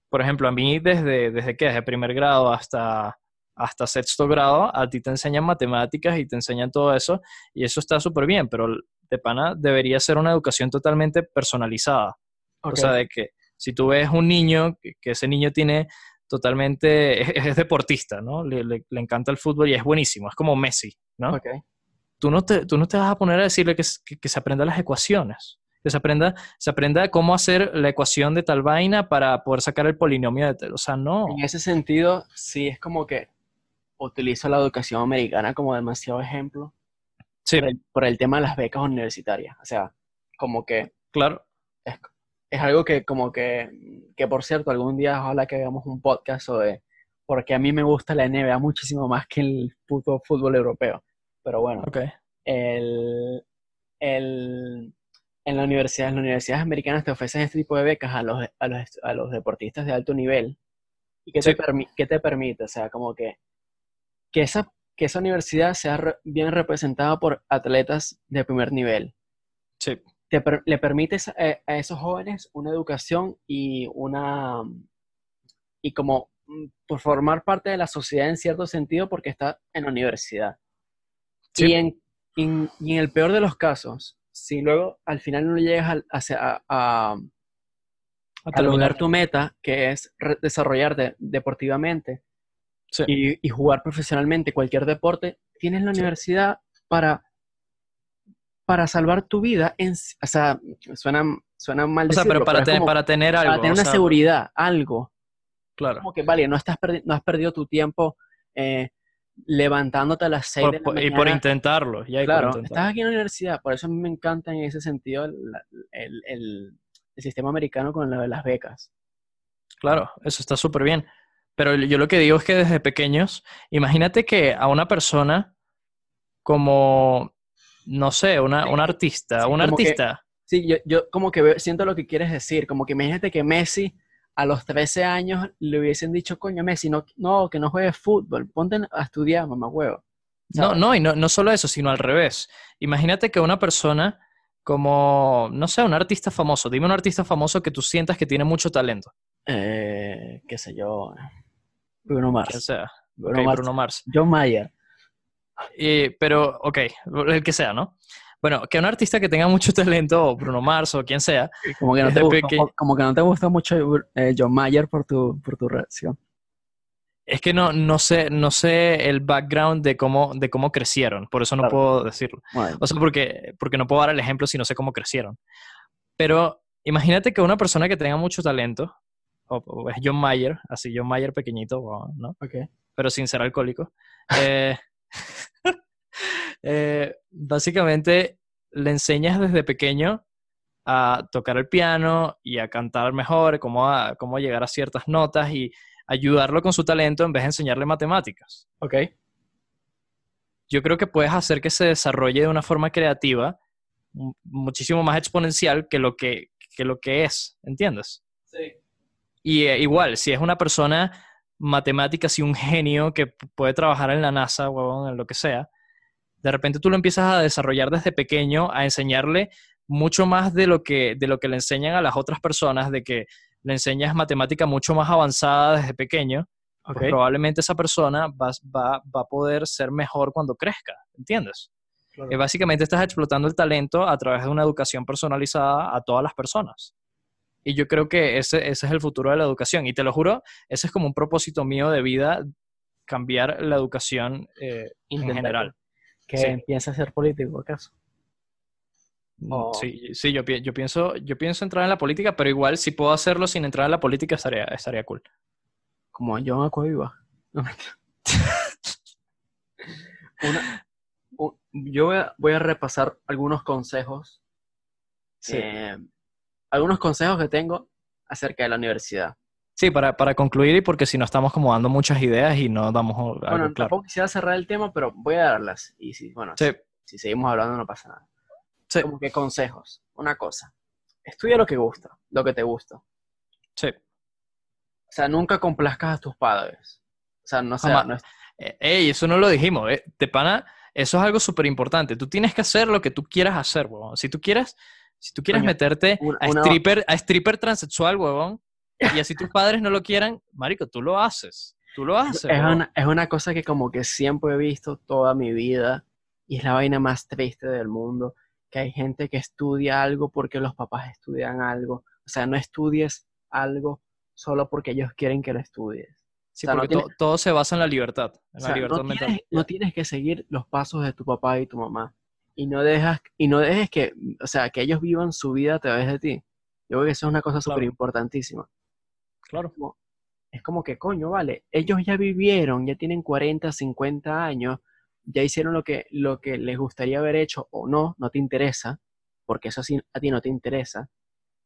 por ejemplo, a mí desde, desde que, desde primer grado hasta, hasta sexto grado, a ti te enseñan matemáticas y te enseñan todo eso, y eso está súper bien, pero de pana debería ser una educación totalmente personalizada. O sea, de que si tú ves un niño, que, ese niño tiene totalmente, es, es deportista, ¿no? Le, le- le encanta el fútbol y es buenísimo, es como Messi, ¿no? Ok. Tú no te, tú no te vas a poner a decirle que- que se aprenda las ecuaciones, que se aprenda, se aprenda cómo hacer la ecuación de tal vaina para poder sacar el polinomio de tal, o sea, no. En ese sentido, sí es como que utilizo la educación americana como demasiado ejemplo Sí, por el, por el tema de las becas universitarias. O sea, como que claro. es, es algo que como que, que por cierto, algún día ojalá que hagamos un podcast sobre porque a mí me gusta la NBA muchísimo más que el puto fútbol europeo. Pero bueno, Ok. el, el- en la universidad, en las universidades americanas te ofrecen este tipo de becas a los, a los, a los deportistas de alto nivel. ¿Y qué Sí. te, permi- qué te permite? O sea, como que, que, esa, que esa universidad sea re- bien representada por atletas de primer nivel. Sí, Te le permite a esos jóvenes una educación y una y como mm, por formar parte de la sociedad en cierto sentido porque está en la universidad. Sí. Y, en, en- y en el peor de los casos, si luego al final no llegas a, a- a- lograr tu meta, que es desarrollarte deportivamente Sí. y, y jugar profesionalmente cualquier deporte, tienes la Sí. universidad para, para salvar tu vida. En, o sea, suena, suena mal O sea, decirlo, pero para, como para tener algo. para tener una sea, seguridad, algo. Claro. Como que, vale, no, estás no has perdido tu tiempo eh, levantándote a las 6 Por- de la y por intentarlo. Ya, y por Claro, intentarlo. estás aquí en la universidad, por eso a mí me encanta en ese sentido el, el- el- el sistema americano con lo de las becas. Claro, eso está súper bien. Pero yo lo que digo es que desde pequeños, imagínate que a una persona como, no sé, una, un artista, Sí, un que- artista, Sí, yo, yo como que siento lo que quieres decir, como que imagínate que Messi a los 13 años le hubiesen dicho, coño, Messi, no, no que no juegues fútbol, ponte a estudiar, mamá huevo. no, no, y no, no solo eso, sino al revés. Imagínate que una persona como, no sé, un artista famoso, dime un artista famoso que tú sientas que tiene mucho talento, Eh, qué sé yo, Bruno Mars. sea, Bruno Mars. Bruno Mars. John Mayer. Y- pero, ok, el que sea, ¿no? Bueno, que un artista que tenga mucho talento, o Bruno Mars o quien sea, Como que no te gustó, como que no te gustó mucho eh, John Mayer por tu, por tu reacción. Es que no, no sé, no sé el background de cómo, de cómo crecieron, por eso no Claro. puedo decirlo. Bueno, O sea, porque, porque no puedo dar el ejemplo si no sé cómo crecieron. Pero imagínate que una persona que tenga mucho talento, o, o es John Mayer, así John Mayer pequeñito, ¿no? ok. Pero sin ser alcohólico. eh, eh, básicamente le enseñas desde pequeño a tocar el piano y a cantar mejor, cómo, a, cómo llegar a ciertas notas y ayudarlo con su talento en vez de enseñarle matemáticas. Ok. Yo creo que puedes hacer que se desarrolle de una forma creativa mu- muchísimo más exponencial que lo que, que lo que es, ¿entiendes? Sí. Y eh, igual, si es una persona matemática, si un genio que puede trabajar en la NASA o en lo que sea, de repente tú lo empiezas a desarrollar desde pequeño, a enseñarle mucho más de lo que, de lo que le enseñan a las otras personas, de que le enseñas matemática mucho más avanzada desde pequeño, pues probablemente esa persona va, va, va a poder ser mejor cuando crezca, ¿entiendes? Claro. Eh, básicamente estás explotando el talento a través de una educación personalizada a todas las personas. Y yo creo que ese, ese es el futuro de la educación. Y te lo juro, ese es como un propósito mío de vida, cambiar la educación eh, en general. Que Sí. empiece a ser político, ¿acaso? Oh. Sí, sí yo, pi- yo, pienso, yo pienso entrar en la política, pero igual si puedo hacerlo sin entrar en la política estaría, estaría cool. Como John Acuaviva. No. Una- un- yo voy a, voy a repasar algunos consejos. Sí. eh, algunos consejos que tengo acerca de la universidad. Sí, para, para concluir y porque si no estamos como dando muchas ideas y no damos algo Bueno, claro. tampoco quisiera cerrar el tema, pero voy a darlas. Y si, bueno, Sí, si seguimos hablando no pasa nada. Sí, Como que consejos. Una cosa. Estudia lo que gusta, lo que te gusta. sí. O sea, nunca complazcas a tus padres. O sea, no sé, no es- Eh, Ey, eso no lo dijimos. eh. De pana, eso es algo súper importante. Tú tienes que hacer lo que tú quieras hacer, huevón. Si tú quieres, si tú quieres Coño, meterte una- a, una- stripper, a stripper transexual, huevón, y así tus padres no lo quieran, marico, tú lo haces. Tú lo haces, es, una, es una cosa que como que siempre he visto toda mi vida y es la vaina más triste del mundo, que hay gente que estudia algo porque los papás estudian algo. O sea, no estudies algo solo porque ellos quieren que lo estudies. Sí, o sea, no porque todo se basa en la libertad, en O la sea, libertad no mental. tienes, no tienes que seguir los pasos de tu papá y tu mamá. Y no dejas, y no dejes que, o sea, que ellos vivan su vida a través de ti. Yo creo que eso es una cosa Claro. súper importantísima. Claro. como- es como que, coño, vale, ellos ya vivieron, ya tienen 40, 50 años, ya hicieron lo que, lo que les gustaría haber hecho o no, no te interesa, porque eso sí a ti no te interesa,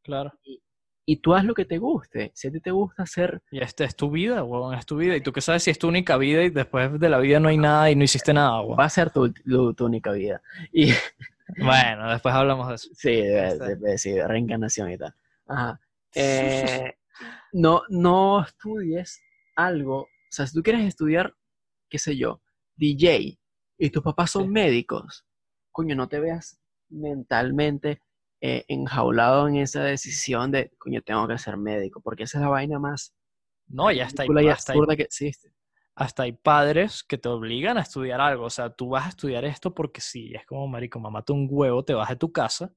Claro. y tú haz lo que te guste. Si a ti te gusta hacer, Y esta es tu vida, huevón, es tu vida. Y tú qué sabes si es tu única vida y después de la vida no hay nada y no hiciste nada, va a ser tu, tu- tu única vida. Y Bueno, después hablamos de eso. sí, de, Está. de- de- sí, de reencarnación y tal. Ajá. Eh, no, no estudies algo, o sea, si tú quieres estudiar, qué sé yo, DJ, y tus papás son Sí. médicos, coño, no te veas mentalmente eh, enjaulado en esa decisión de, coño, tengo que ser médico, porque esa es la vaina más No, ya está. y hasta hay, absurda que existe. hasta hay padres que te obligan a estudiar algo. O sea, tú vas a estudiar esto porque sí. Es como, marico, mamá, te un huevo, te vas de tu casa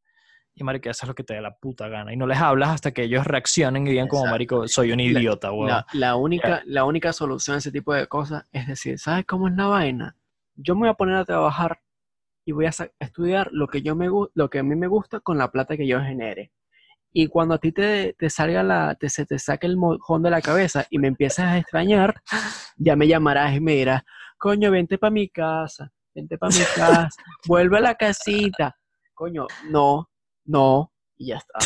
y, marico, eso es lo que te dé la puta gana. Y no les hablas hasta que ellos reaccionen y digan como, marico, soy un La- idiota. La, la única, la única solución a ese tipo de cosas es decir, ¿sabes cómo es la vaina? Yo me voy a poner a trabajar y voy a estudiar lo que, yo me, lo que a mí me gusta con la plata que yo genere. Y cuando a ti te, te salga la, te, se te saque el mojón de la cabeza y me empiezas a extrañar, ya me llamarás y me dirás, coño, vente para mi casa, vente para mi casa, vuelve a la casita. Coño, no, no, y ya está.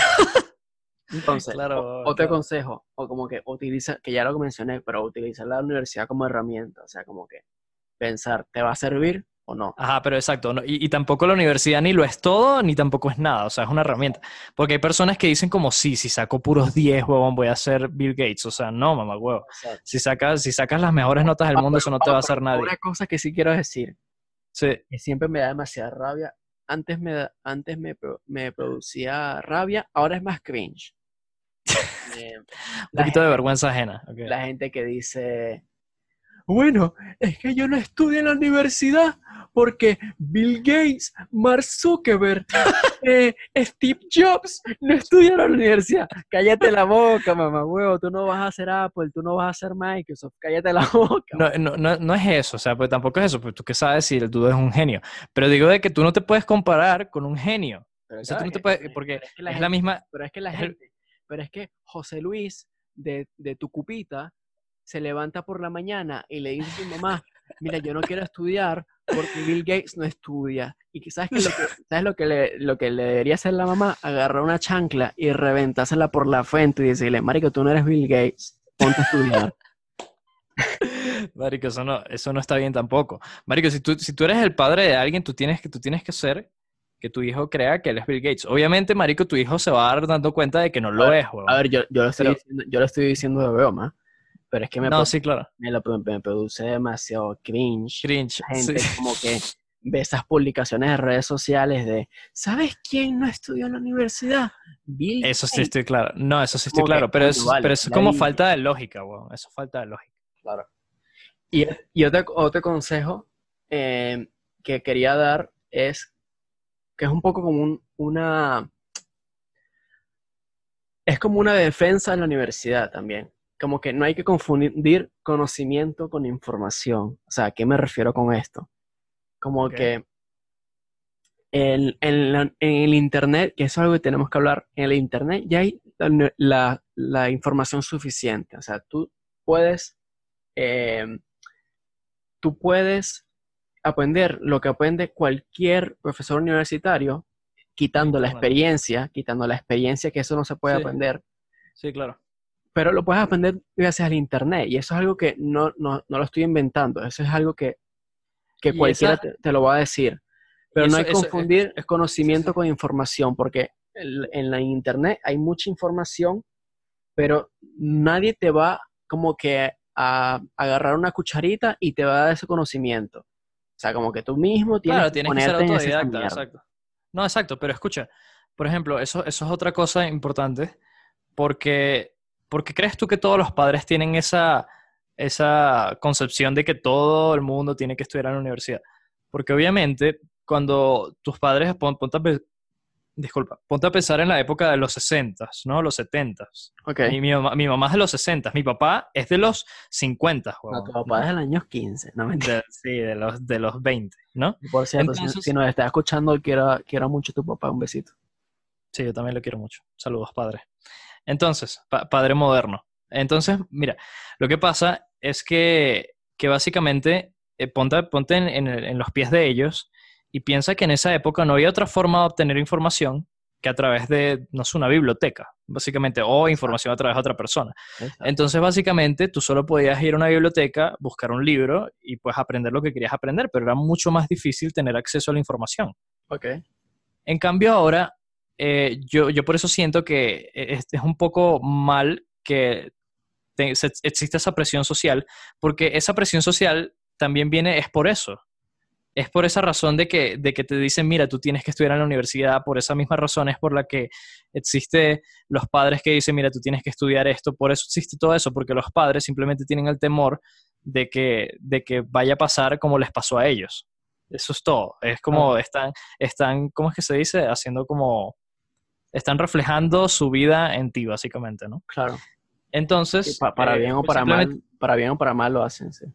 Entonces, Claro, otro claro. consejo, o como que utiliza, que ya lo mencioné, pero utiliza la universidad como herramienta, o sea, como que pensar, ¿te va a servir o no? Ajá, pero exacto. no- Y, y tampoco la universidad ni lo es todo, ni tampoco es nada. O sea, es una herramienta. Porque hay personas que dicen como, sí, si saco puros 10, huevón, voy a ser Bill Gates. O sea, no, mamá, huevo. Si sacas, si sacas las mejores notas del mundo, eso no te va a hacer nadie. Una cosa que sí quiero decir, Sí. que siempre me da demasiada rabia, antes me, antes me, me producía rabia, ahora es más cringe. Eh, Un poquito de gente- vergüenza ajena. ok. la gente que dice, bueno, es que yo no estudio en la universidad porque Bill Gates, Mark Zuckerberg, eh, Steve Jobs no estudian en la universidad. Cállate la boca, mamá huevo, tú no vas a hacer Apple, tú no vas a hacer Microsoft, cállate la boca. No, no, no, no es eso, o sea, pues tampoco es eso, pues tú qué sabes si el dudo es un genio. Pero digo de que tú no te puedes comparar con un genio. Pero O sea, tú no te es- puedes, porque es que es la misma, Pero es que la gente, pero es que José Luis de, de tu cupita se levanta por la mañana y le dice a su mamá, mira, yo no quiero estudiar porque Bill Gates no estudia. Y sabes, que lo, que, ¿sabes lo, que le, lo que le debería hacer la mamá? Agarrar una chancla y reventársela por la frente y decirle, marico, tú no eres Bill Gates, ponte a estudiar. Marico, eso no, eso no está bien tampoco. Marico, si tú, si tú eres el padre de alguien, tú tienes que, tú tienes que hacer que tu hijo crea que él es Bill Gates. Obviamente, Marico, tu hijo se va a dar dando cuenta de que no lo A es. A ver, yo, yo, lo estoy Pero- diciendo, yo lo estoy diciendo de broma, pero es que me, no, pro- sí, claro. me, lo- me produce demasiado cringe. Cringe. la gente sí. como que ve esas publicaciones de redes sociales de ¿sabes quién no estudió en la universidad? Bill Eso sí Gates". estoy claro. No, eso sí estoy Como que, claro. Pero, coño, es, vale, pero eso es como falta de lógica, huevón. Eso es falta de lógica. Claro. Y, y otro, otro consejo eh, que quería dar es que es un poco como un- una... Es como una defensa en la universidad también. Como que no hay que confundir conocimiento con información. O sea, ¿a qué me refiero con esto? Como que en, en la- en el Internet, que es algo que tenemos que hablar, en el Internet ya hay la, información suficiente. O sea, tú puedes, eh, tú puedes aprender lo que aprende cualquier profesor universitario, quitando la experiencia, quitando la experiencia que eso no se puede Sí. aprender, Sí, claro. Pero lo puedes aprender gracias al Internet. Y eso es algo que no, no, no lo estoy inventando, eso es algo que, que cualquiera esa- te, te lo va a decir. Pero no eso- hay que eh, confundir es- conocimiento sí, sí. con información, porque en, en la Internet hay mucha información, pero nadie te va como que a agarrar una cucharita y te va a dar ese conocimiento. O sea, como que tú mismo tienes Claro, que tienes que ser en esa autodidacta, exacto. No, exacto, pero escucha, por ejemplo, eso, eso es otra cosa importante, porque, porque crees tú que todos los padres tienen esa, esa concepción de que todo el mundo tiene que estudiar en la universidad. Porque obviamente, cuando tus padres, pon- ponte a, disculpa, ponte a pensar en la época de los 60, ¿no? Los 70. Ok. Mi, mi mamá, mi mamá es de los 60, mi papá es de los 50, No, huevón, tu papá es del año 15, no mentira. De- sí, de los, de los 20, ¿no? Por cierto, si- Entonces- si, nos está escuchando, quiero, quiero mucho a tu papá. Un besito. Sí, yo también lo quiero mucho. Saludos, padre. Entonces, pa- padre moderno. Entonces, mira, lo que pasa es que, que básicamente eh, ponte, ponte en, en el- en los pies de ellos y piensa que en esa época no había otra forma de obtener información que a través de, no sé, una biblioteca, básicamente, o información a través de otra persona. Entonces, básicamente, tú solo podías ir a una biblioteca, buscar un libro y pues aprender lo que querías aprender, pero era mucho más difícil tener acceso a la información. Ok. En cambio, ahora, eh, yo, yo por eso siento que es, es un poco mal que te- se- exista esa presión social, porque esa presión social también viene, es por eso. Es por esa razón de que, de que te dicen, mira, tú tienes que estudiar en la universidad, por esa misma razón es por la que existe los padres que dicen, mira, tú tienes que estudiar esto, por eso existe todo eso, porque los padres simplemente tienen el temor de que, de que vaya a pasar como les pasó a ellos. Eso es todo. Es como están, están, ¿cómo es que se dice? Haciendo como, están reflejando su vida en ti, básicamente, ¿no? Claro. Entonces, pa- para eh, bien o pues para mal, para bien o para mal lo hacen, sí.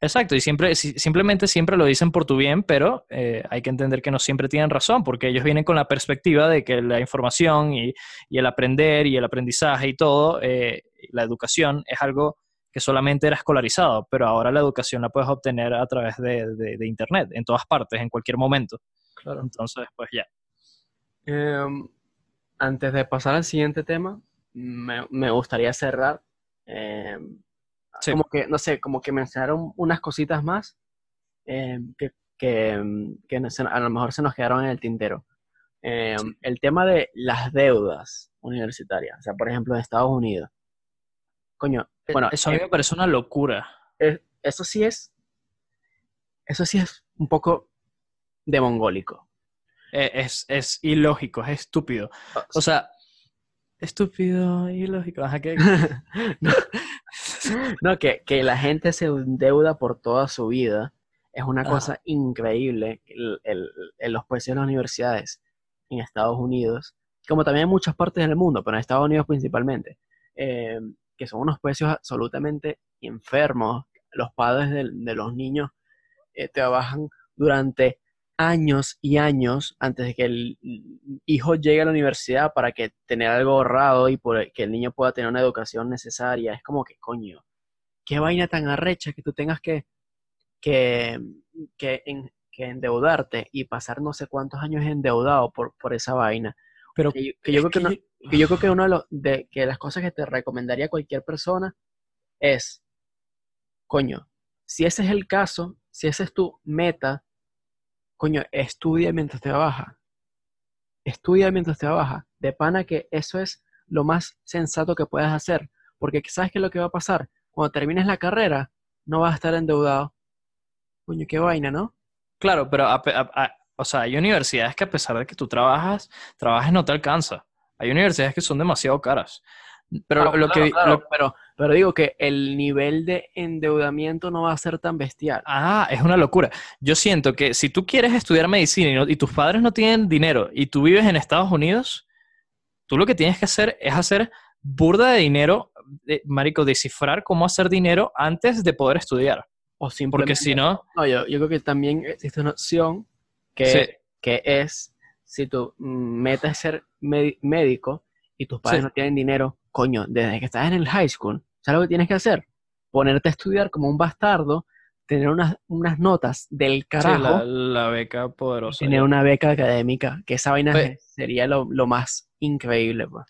Exacto, y siempre, si- simplemente siempre lo dicen por tu bien, pero eh, hay que entender que no siempre tienen razón, porque ellos vienen con la perspectiva de que la información y, y el aprender y el aprendizaje y todo, eh, la educación es algo que solamente era escolarizado, pero ahora la educación la puedes obtener a través de, de- de Internet, en todas partes, en cualquier momento. Claro. Entonces, pues ya. Em, antes de pasar al siguiente tema, me, me gustaría cerrar. Sí. Como que, no sé, como que mencionaron unas cositas más em, que, a lo mejor se nos quedaron en el tintero. Em, El tema de las deudas universitarias, o sea, por ejemplo, en Estados Unidos. Coño, bueno, Eso a mí me parece una locura. eh, eso sí es, eso sí es un poco de mongólico. Eh, Es, es ilógico, es estúpido. O sea, estúpido, ilógico. No, no, que, que la gente se endeuda por toda su vida es una Ajá. cosa increíble. El- los precios de las universidades en Estados Unidos, como también en muchas partes del mundo, pero en Estados Unidos principalmente, eh, que son unos precios absolutamente enfermos. Los padres de, de los niños eh, trabajan durante años y años antes de que el hijo llegue a la universidad para que tener algo ahorrado y por que el niño pueda tener una educación necesaria. Es como que, coño, qué vaina tan arrecha que tú tengas que, que, que, en- que endeudarte y pasar no sé cuántos años endeudado por, por esa vaina. Pero Que yo, que yo es creo que, que una- yo- que yo creo que una de, los- de que las cosas que te recomendaría cualquier persona es, coño, si ese es el caso, si esa es tu meta, coño, estudia mientras trabaja. Estudia mientras trabaja. De pana que eso es lo más sensato que puedes hacer. Porque ¿sabes qué es lo que va a pasar? Cuando termines la carrera, no vas a estar endeudado. Coño, qué vaina, ¿no? Claro, pero a pe- a- a- o sea, hay universidades que a pesar de que tú trabajas, trabajes no te alcanza. Hay universidades que son demasiado caras. Pero lo, claro, que... claro, lo- pero, pero digo que el nivel de endeudamiento no va a ser tan bestial. ah, es una locura. Yo siento que si tú quieres estudiar medicina y, no- y tus padres no tienen dinero y tú vives en Estados Unidos, tú lo que tienes que hacer es hacer burda de dinero, eh, marico, descifrar cómo hacer dinero antes de poder estudiar. O simplemente, Porque si no, No, yo, yo creo que también existe una opción que, Sí. que es si tu mm, meta es ser médico y tus padres Sí. no tienen dinero, coño, desde que estás en el high school, ¿sabes lo que tienes que hacer? Ponerte a estudiar como un bastardo, tener unas, unas notas del sí, carajo, la, la beca poderosa. tener una beca académica, que esa vaina Pues- sería lo, lo más increíble. Pues.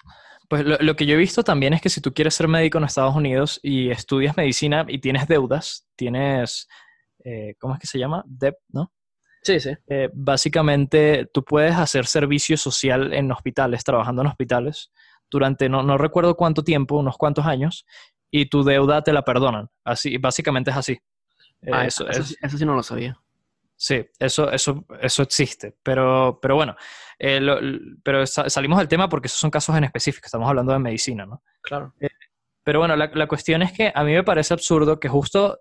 Pues lo, lo que yo he visto también es que si tú quieres ser médico en Estados Unidos y estudias medicina y tienes deudas, tienes, eh, ¿cómo es que se llama? Debt, ¿no? Sí, sí. Eh, básicamente tú puedes hacer servicio social en hospitales, trabajando en hospitales, durante no, no recuerdo cuánto tiempo, unos cuantos años, y tu deuda te la perdonan. Así, básicamente es así. Ah, Eh, eso, eso eso, es- eso sí no lo sabía. Sí, eso, eso, eso existe. Pero, pero bueno, eh, lo- pero sa- salimos del tema porque esos son casos en específico. Estamos hablando de medicina, ¿no? Claro. Pero bueno, la, la cuestión es que a mí me parece absurdo que justo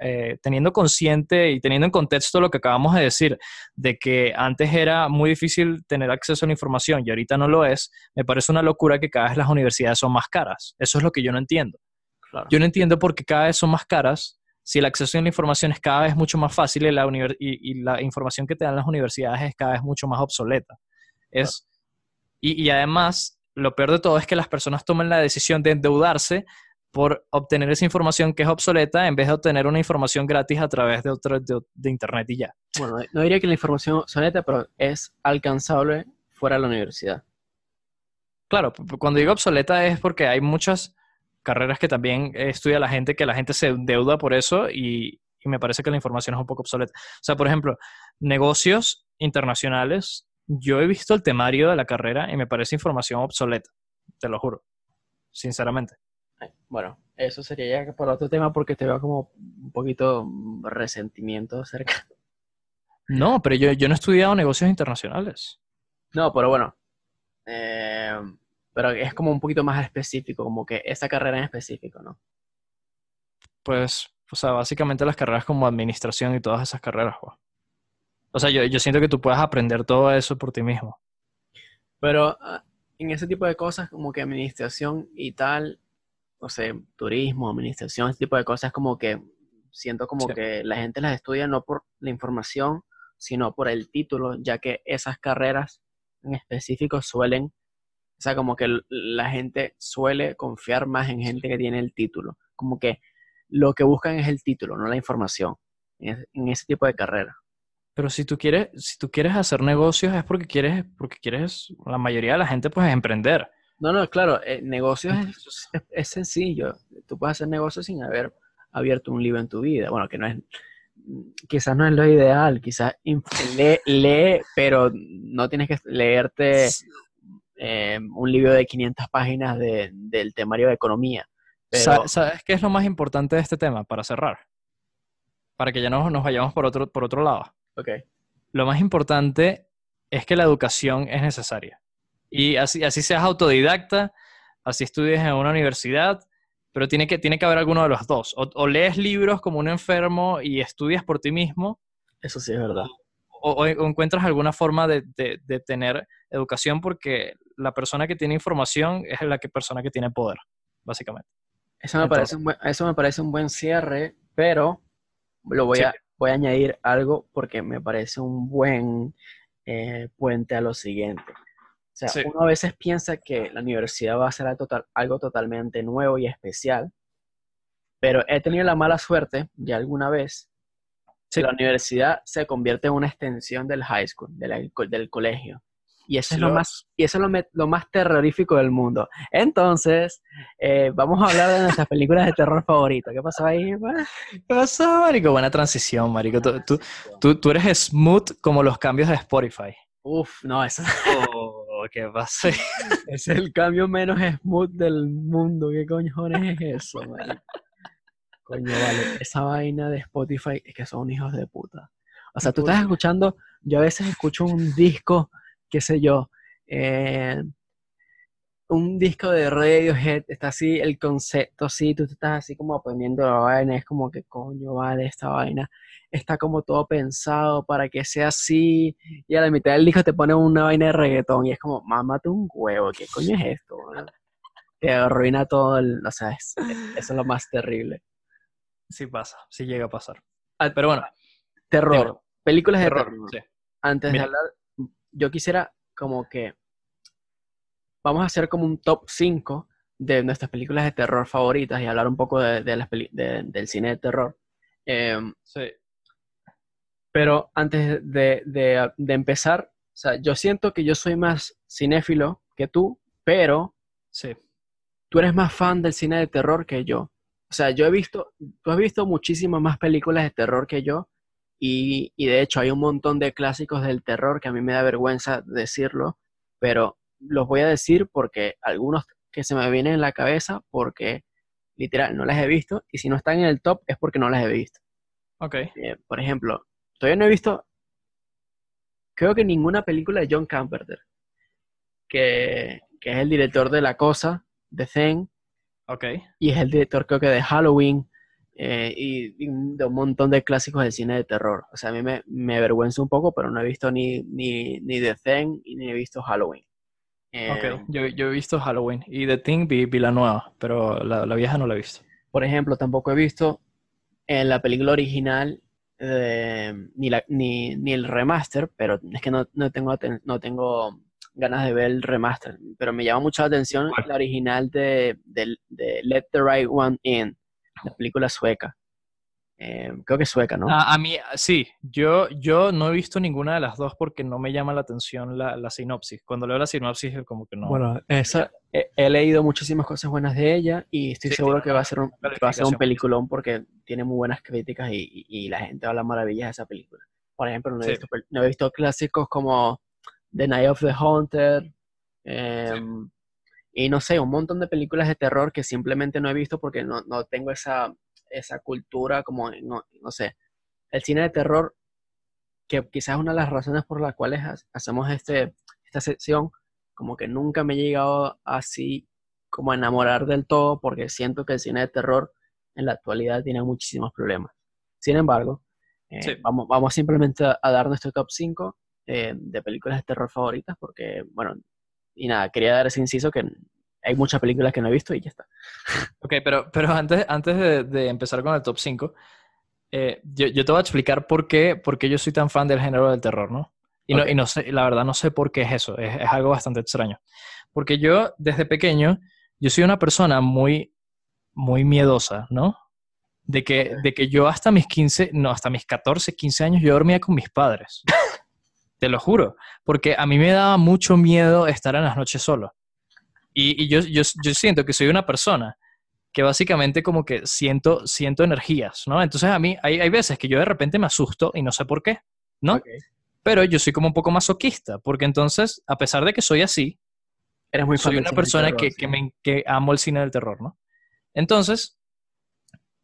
eh, teniendo consciente y teniendo en contexto lo que acabamos de decir, de que antes era muy difícil tener acceso a la información y ahorita no lo es, me parece una locura que cada vez las universidades son más caras. Eso es lo que yo no entiendo. claro. Yo no entiendo por qué cada vez son más caras si el acceso a la información es cada vez mucho más fácil y la, univer- y, y la información que te dan las universidades es cada vez mucho más obsoleta. Es, y, y además, lo peor de todo es que las personas toman la decisión de endeudarse por obtener esa información que es obsoleta en vez de obtener una información gratis a través de, otro, de, de internet y ya. Bueno, no diría que la información soneta, pero es alcanzable fuera de la universidad. Claro, cuando digo obsoleta es porque hay muchas carreras que también estudia la gente, que la gente se endeuda por eso y, y me parece que la información es un poco obsoleta. O sea, por ejemplo, negocios internacionales, yo he visto el temario de la carrera y me parece información obsoleta, te lo juro, sinceramente. Bueno, eso sería ya por otro tema porque te veo como un poquito resentimiento cerca. No, pero yo, yo no he estudiado negocios internacionales. No, pero bueno. eh, pero es como un poquito más específico, como que esa carrera en específico, ¿no? Pues, o sea, básicamente las carreras como administración y todas esas carreras. jo. O sea, yo, yo siento que tú puedes aprender todo eso por ti mismo. Pero ah, en ese tipo de cosas, como que administración y tal, no sé, turismo, administración, ese tipo de cosas, como que siento como Sí. que la gente las estudia no por la información, sino por el título, ya que esas carreras en específico suelen, o sea, como que la gente suele confiar más en gente que tiene el título, como que lo que buscan es el título, no la información, en, es- ese tipo de carrera. Pero si tú quieres, si tú quieres hacer negocios es porque quieres, porque quieres, la mayoría de la gente pues emprender. No, no, claro, eh, negocios es, es- es sencillo. Tú puedes hacer negocios sin haber abierto un libro en tu vida. Bueno, que no es, quizás no es lo ideal, quizás lee, lee, pero no tienes que leerte eh, un libro de 500 páginas de- del temario de economía. Pero, ¿Sabes qué es lo más importante de este tema para cerrar? Para que ya no nos vayamos por otro, por otro lado. ok, Lo más importante es que la educación es necesaria. Y así, así seas autodidacta, así estudies en una universidad, pero tiene que, tiene que haber alguno de los dos. O, o lees libros como un enfermo y estudias por ti mismo, eso sí es verdad. o, o encuentras alguna forma de, de- de tener educación porque la persona que tiene información es la que, persona que tiene poder, básicamente. Eso me, Entonces- parece un buen, eso me parece un buen cierre, pero lo voy, Sí. a, voy a añadir algo porque me parece un buen eh, puente a lo siguiente. O sea, Sí. uno a veces piensa que la universidad va a ser algo, total- algo totalmente nuevo y especial, pero he tenido la mala suerte de alguna vez Sí. que la universidad se convierte en una extensión del high school, de la- del colegio. Y eso Sí es lo más, y eso es lo, me- lo más terrorífico del mundo. Entonces, eh, vamos a hablar de nuestras películas de terror favoritas. ¿Qué pasó ahí? ¿Qué pasó, marico? Buena transición, marico. Tú, tú, tú- tú eres smooth como los cambios de Spotify. Uf, no, eso Oh, ¿qué pasa? es el cambio menos smooth del mundo. ¿Qué coñones es eso, marico? Coño, vale, esa vaina de Spotify es que son hijos de puta. O sea, tú estás escuchando, yo a veces escucho un disco, qué sé yo, eh, un disco de Radiohead, está así el concepto, así, tú te estás así como aprendiendo la vaina, es como que coño, vale, esta vaina está como todo pensado para que sea así, y a la mitad del disco te pone una vaina de reggaetón, y es como, mámate un huevo, ¿qué coño es esto? Te arruina todo, el, o sea, es- eso es lo más terrible. Sí pasa, sí llega a pasar. Ah, Pero bueno, Terror, películas de terror. terror. sí. Antes Mira. de hablar, yo quisiera como que vamos a hacer como un top 5 de nuestras películas de terror favoritas y hablar un poco de, de las peli- de- del cine de terror. Em, Sí. pero antes de, de- de empezar, o sea, yo siento que yo soy más cinéfilo que tú, pero Sí. tú eres más fan del cine de terror que yo. O sea, yo he visto, tú has visto muchísimas más películas de terror que yo y, y de hecho hay un montón de clásicos del terror que a mí me da vergüenza decirlo, pero los voy a decir porque algunos que se me vienen en la cabeza porque literal, no las he visto, y si no están en el top es porque no las he visto. Ok. Eh, por ejemplo, todavía no he visto, creo que ninguna película de John Carpenter, que, que es el director de La Cosa, de Zen, Ok. y es el director creo que de Halloween eh, y, y de un montón de clásicos del cine de terror. O sea, a mí me, me avergüenza un poco, pero no he visto ni, ni, ni The Thing y ni he visto Halloween. Eh, Ok. Yo, yo he visto Halloween y The Thing vi, vi la nueva, pero la, la vieja no la he visto. Por ejemplo, tampoco he visto en la película original eh, ni, la, ni, ni el remaster, pero es que no, no tengo, no tengo ganas de ver el remaster. Pero me llama mucho la atención ¿Cuál? la original de, de, de Let the Right One In, la película sueca. Eh, creo que es sueca, ¿no? A, a mí, sí, yo, yo no he visto ninguna de las dos porque no me llama la atención la, la sinopsis. Cuando leo la sinopsis, es como que no. Bueno, esa, he, he leído muchísimas cosas buenas de ella y estoy Sí, seguro que va a ser un, va a ser un peliculón porque tiene muy buenas críticas y, y- y la gente habla maravillas de esa película. Por ejemplo, no he, Sí. visto, no he visto clásicos como The Night of the Haunted em, y no sé, un montón de películas de terror que simplemente no he visto porque no, no tengo esa, esa cultura como, no, no sé, el cine de terror que quizás es una de las razones por las cuales ha- hacemos este, esta sección, como que nunca me he llegado así como a enamorar del todo, porque siento que el cine de terror en la actualidad tiene muchísimos problemas. Sin embargo, eh, Sí. vamos, vamos simplemente a, a dar nuestro top 5 eh, de películas de terror favoritas, porque, bueno, y nada, quería dar ese inciso que hay muchas películas que no he visto y ya está. Ok, pero, pero antes, antes de, de empezar con el top 5, eh, yo, yo te voy a explicar por qué, por qué yo soy tan fan del género del terror, ¿no? Y, no, Ok. y no sé, la verdad no sé por qué es eso, es, es algo bastante extraño. Porque yo, desde pequeño, yo soy una persona muy, muy miedosa, ¿no? De que, de que yo hasta mis 15, no, hasta mis 14, 15 años, yo dormía con mis padres. Te lo juro. Porque a mí me daba mucho miedo estar en las noches solo. Y, y yo, yo, yo siento que soy una persona que básicamente como que siento, siento energías, ¿no? Entonces a mí hay, hay veces que yo de repente me asusto y no sé por qué, ¿no? Ok. Pero yo soy como un poco masoquista, porque entonces, a pesar de que soy así, Eres muy soy una persona terror, que, sí. que, me, que amo el cine del terror, ¿no? Entonces,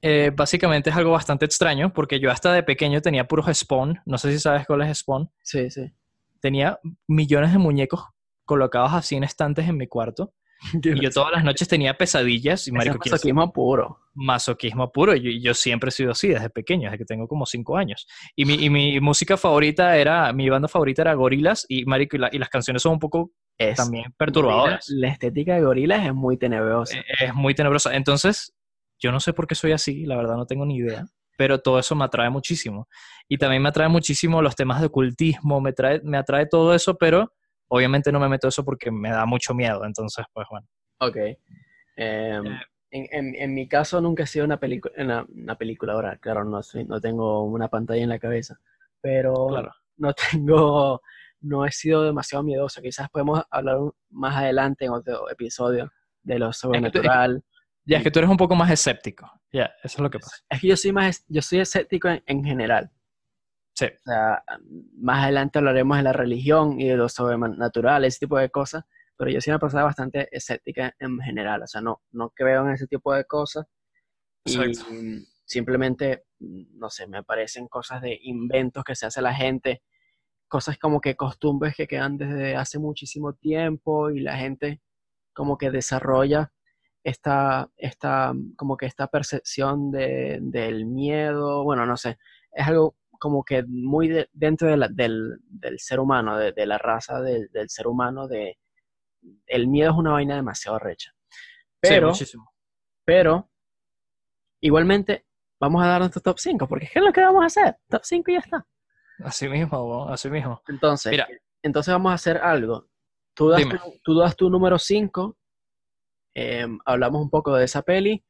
eh, básicamente es algo bastante extraño, porque yo hasta de pequeño tenía puros Spawn, no sé si sabes cuál es Spawn, Sí, sí. tenía millones de muñecos colocados así en estantes en mi cuarto, y yo todas las noches tenía pesadillas, y es marico, ¿quién se- masoquismo puro. masoquismo puro. Yo, yo siempre he sido así desde pequeño, desde que tengo como cinco años. Y mi, y mi música favorita era, mi banda favorita era Gorilas y, marico, y, la- y las canciones son un poco Es también perturbadoras. La estética de gorilas es muy tenebrosa. Eh, Es muy tenebrosa. Entonces, yo no sé por qué soy así, la verdad no tengo ni idea. Pero todo eso me atrae muchísimo. Y también me atrae muchísimo los temas de ocultismo, me, trae, me atrae todo eso, pero obviamente no me meto eso porque me da mucho miedo. Entonces, pues bueno. Ok. Em, en, en- en mi caso nunca he sido una, película una, una película ahora, claro, no, soy- no tengo una pantalla en la cabeza, pero Claro. no tengo, no he sido demasiado miedoso. Quizás podemos hablar más adelante en otro episodio de lo sobrenatural. Ya, es que tú eres un poco más escéptico. Ya, eso es lo que pasa. Es que yo soy más, yo soy escéptico en, en general. Sí. O sea, más adelante hablaremos de la religión y de lo sobrenatural, ese tipo de cosas, pero yo soy una persona bastante escéptica en general, o sea, no, no creo en ese tipo de cosas y Exacto. mm, simplemente, no sé, me parecen cosas de inventos que se hace la gente, cosas como que costumbres que quedan desde hace muchísimo tiempo y la gente como que desarrolla esta, esta, como que esta percepción de, del miedo, bueno, no sé, es algo como que muy de- dentro de la- del, del ser humano, de, de la raza del, del ser humano, de el miedo es una vaina demasiado recha. Sí, Pero, muchísimo. pero, igualmente, vamos a dar nuestro top 5, porque ¿qué es lo que vamos a hacer? Top 5 y ya está. Así mismo, así mismo. Entonces, Mira. entonces vamos a hacer algo. Tú das, tu, tú das tu número 5, hablamos un poco de esa peli,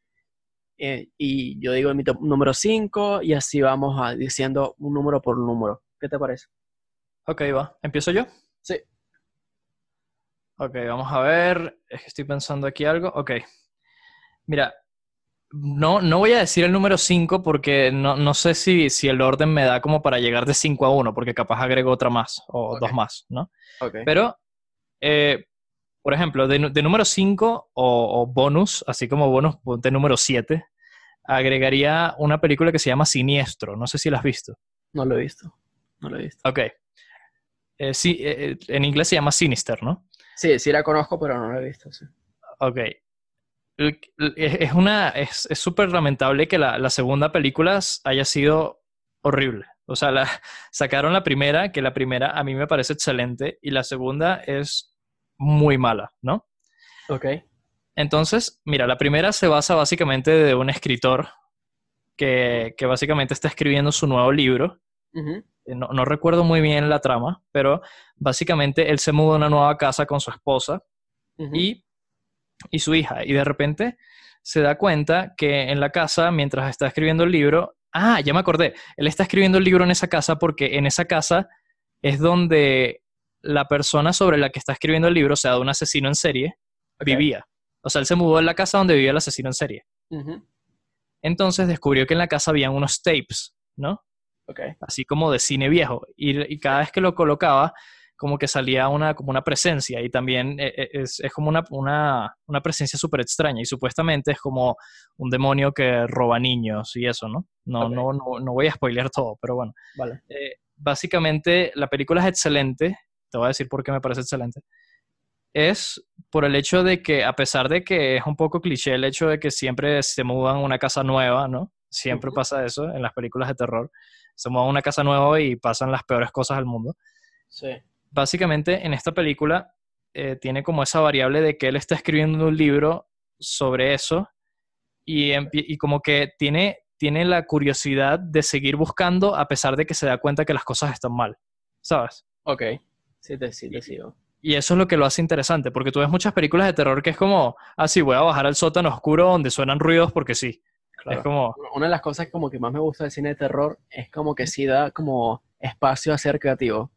eh, y yo digo mi top número 5, y así vamos a, diciendo un número por número. ¿Qué te parece? Ok, va. ¿Empiezo yo? Sí. Ok, vamos a ver. Es que estoy pensando aquí algo. Ok. Mira, no, no voy a decir el número 5 porque no, no sé si, si el orden me da como para llegar de 5 a 1, porque capaz agrego otra más o dos más, ¿no? Ok. Pero eh, Por ejemplo, de, número 5 o, o bonus, así como bonus, ponte número 7, agregaría una película que se llama Siniestro. No sé si la has visto. No lo he visto. No lo he visto. Ok. Eh, sí, eh, eh, en inglés se llama Sinister, ¿no? Sí, sí la conozco, pero no la he visto. sí. Ok. Es una. Es súper lamentable que la, la segunda película haya sido horrible. O sea, la, sacaron la primera, que la primera a mí me parece excelente, y la segunda es muy mala, ¿no? Ok. Entonces, mira, la primera se basa básicamente de un escritor que, que básicamente está escribiendo su nuevo libro. Eh, No, no recuerdo muy bien la trama, pero básicamente él se muda a una nueva casa con su esposa y, y su hija. Y de repente se da cuenta que en la casa, mientras está escribiendo el libro, ah, ya me acordé, él está escribiendo el libro en esa casa porque en esa casa es donde la persona sobre la que está escribiendo el libro, o sea, de un asesino en serie, vivía. O sea, él se mudó en la casa donde vivía el asesino en serie. Entonces descubrió que en la casa habían unos tapes, ¿no? Ok. así como de cine viejo. Y, y cada vez que lo colocaba, como que salía una, como una presencia. Y también eh, eh, es, es como una, una, una presencia súper extraña. Y supuestamente es como un demonio que roba niños y eso, ¿no? No, Ok. no, no, no voy a spoilear todo, pero bueno. Vale. Eh, básicamente, la película es excelente. Te voy a decir por qué me parece excelente. Es por el hecho de que, a pesar de que es un poco cliché el hecho de que siempre se mudan a una casa nueva, ¿no? Siempre Ujú. pasa eso en las películas de terror. Se mudan a una casa nueva y pasan las peores cosas del mundo. Sí. Básicamente, en esta película eh, tiene como esa variable de que él está escribiendo un libro sobre eso y, y como que tiene, tiene la curiosidad de seguir buscando a pesar de que se da cuenta que las cosas están mal, ¿sabes? Ok. Sí, te, sí, te sigo. Y eso es lo que lo hace interesante, porque tú ves muchas películas de terror que es como, ah, sí, voy a bajar al sótano oscuro donde suenan ruidos porque sí. Claro. Es como, Una de las cosas como que más me gusta del cine de terror es como que sí da como espacio a ser creativo.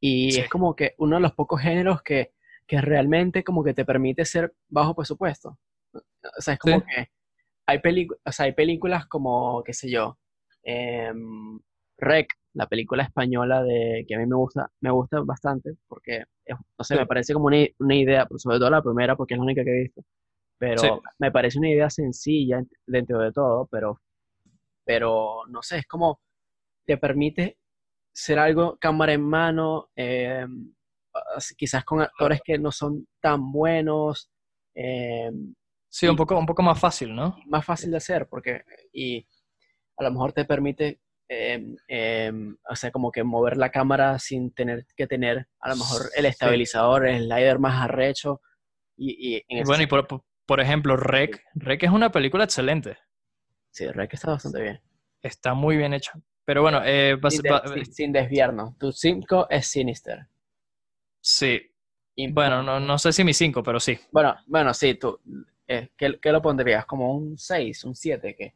Y Sí. es como que uno de los pocos géneros que, que realmente como que te permite ser bajo presupuesto. O sea, es como Sí. que hay, o sea, hay películas como, qué sé yo, em, Rec, la película española de que a mí me gusta, me gusta bastante porque, no sé, Sí. me parece como una, una idea, pues, sobre todo la primera porque es la única que he visto, pero Sí. me parece una idea sencilla dentro de todo, pero, pero no sé, es como te permite ser algo cámara en mano, así- quizás con actores que no son tan buenos, em, sí, un poco, un poco más fácil, ¿no? más fácil de hacer porque y a lo mejor te permite em, em, o sea como que mover la cámara sin tener que tener a lo mejor el estabilizador el slider más arrecho y, y en ese bueno, y por, por- ejemplo, Rec. Rec es una película excelente. sí Rec está bastante bien Está muy bien hecha. Pero bueno, eh, sin, de- ba- sin- sin desviarnos tu 5 es Sinister sí. Y- Bueno, no, no sé si mi 5, pero sí. bueno bueno sí tú eh, ¿qué, qué lo pondrías como un 6 un 7 qué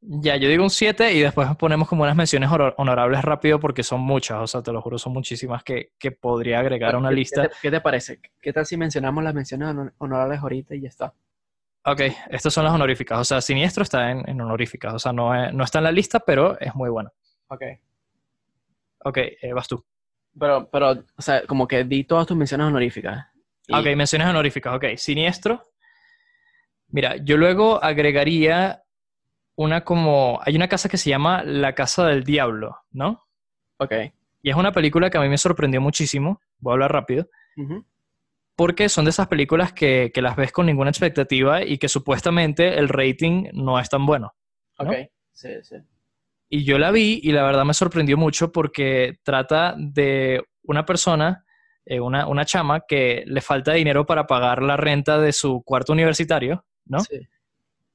Ya, yo digo un 7 y después ponemos como unas menciones honor- honorables rápido porque son muchas, o sea, te lo juro, son muchísimas que, que podría agregar a una ¿Qué- lista. ¿qué te, qué te parece? ¿Qué tal si mencionamos las menciones honor- honorables ahorita y ya está? Ok, estas son las honoríficas, o sea, Siniestro está en, en honoríficas, o sea, no, es- no está en la lista, pero es muy bueno. Ok. Ok, eh, vas tú. Pero, pero, o sea, como que di todas tus menciones honoríficas. Y- Ok, menciones honoríficas, ok. Siniestro. Mira, yo luego agregaría una como... Hay una casa que se llama La Casa del Diablo, ¿no? Ok. Y es una película que a mí me sorprendió muchísimo, voy a hablar rápido, porque son de esas películas que, que las ves con ninguna expectativa y que supuestamente el rating no es tan bueno. ¿no? Ok. Sí, sí. Y yo la vi y la verdad me sorprendió mucho porque trata de una persona, eh, una, una chama, que le falta dinero para pagar la renta de su cuarto universitario, ¿no? Sí.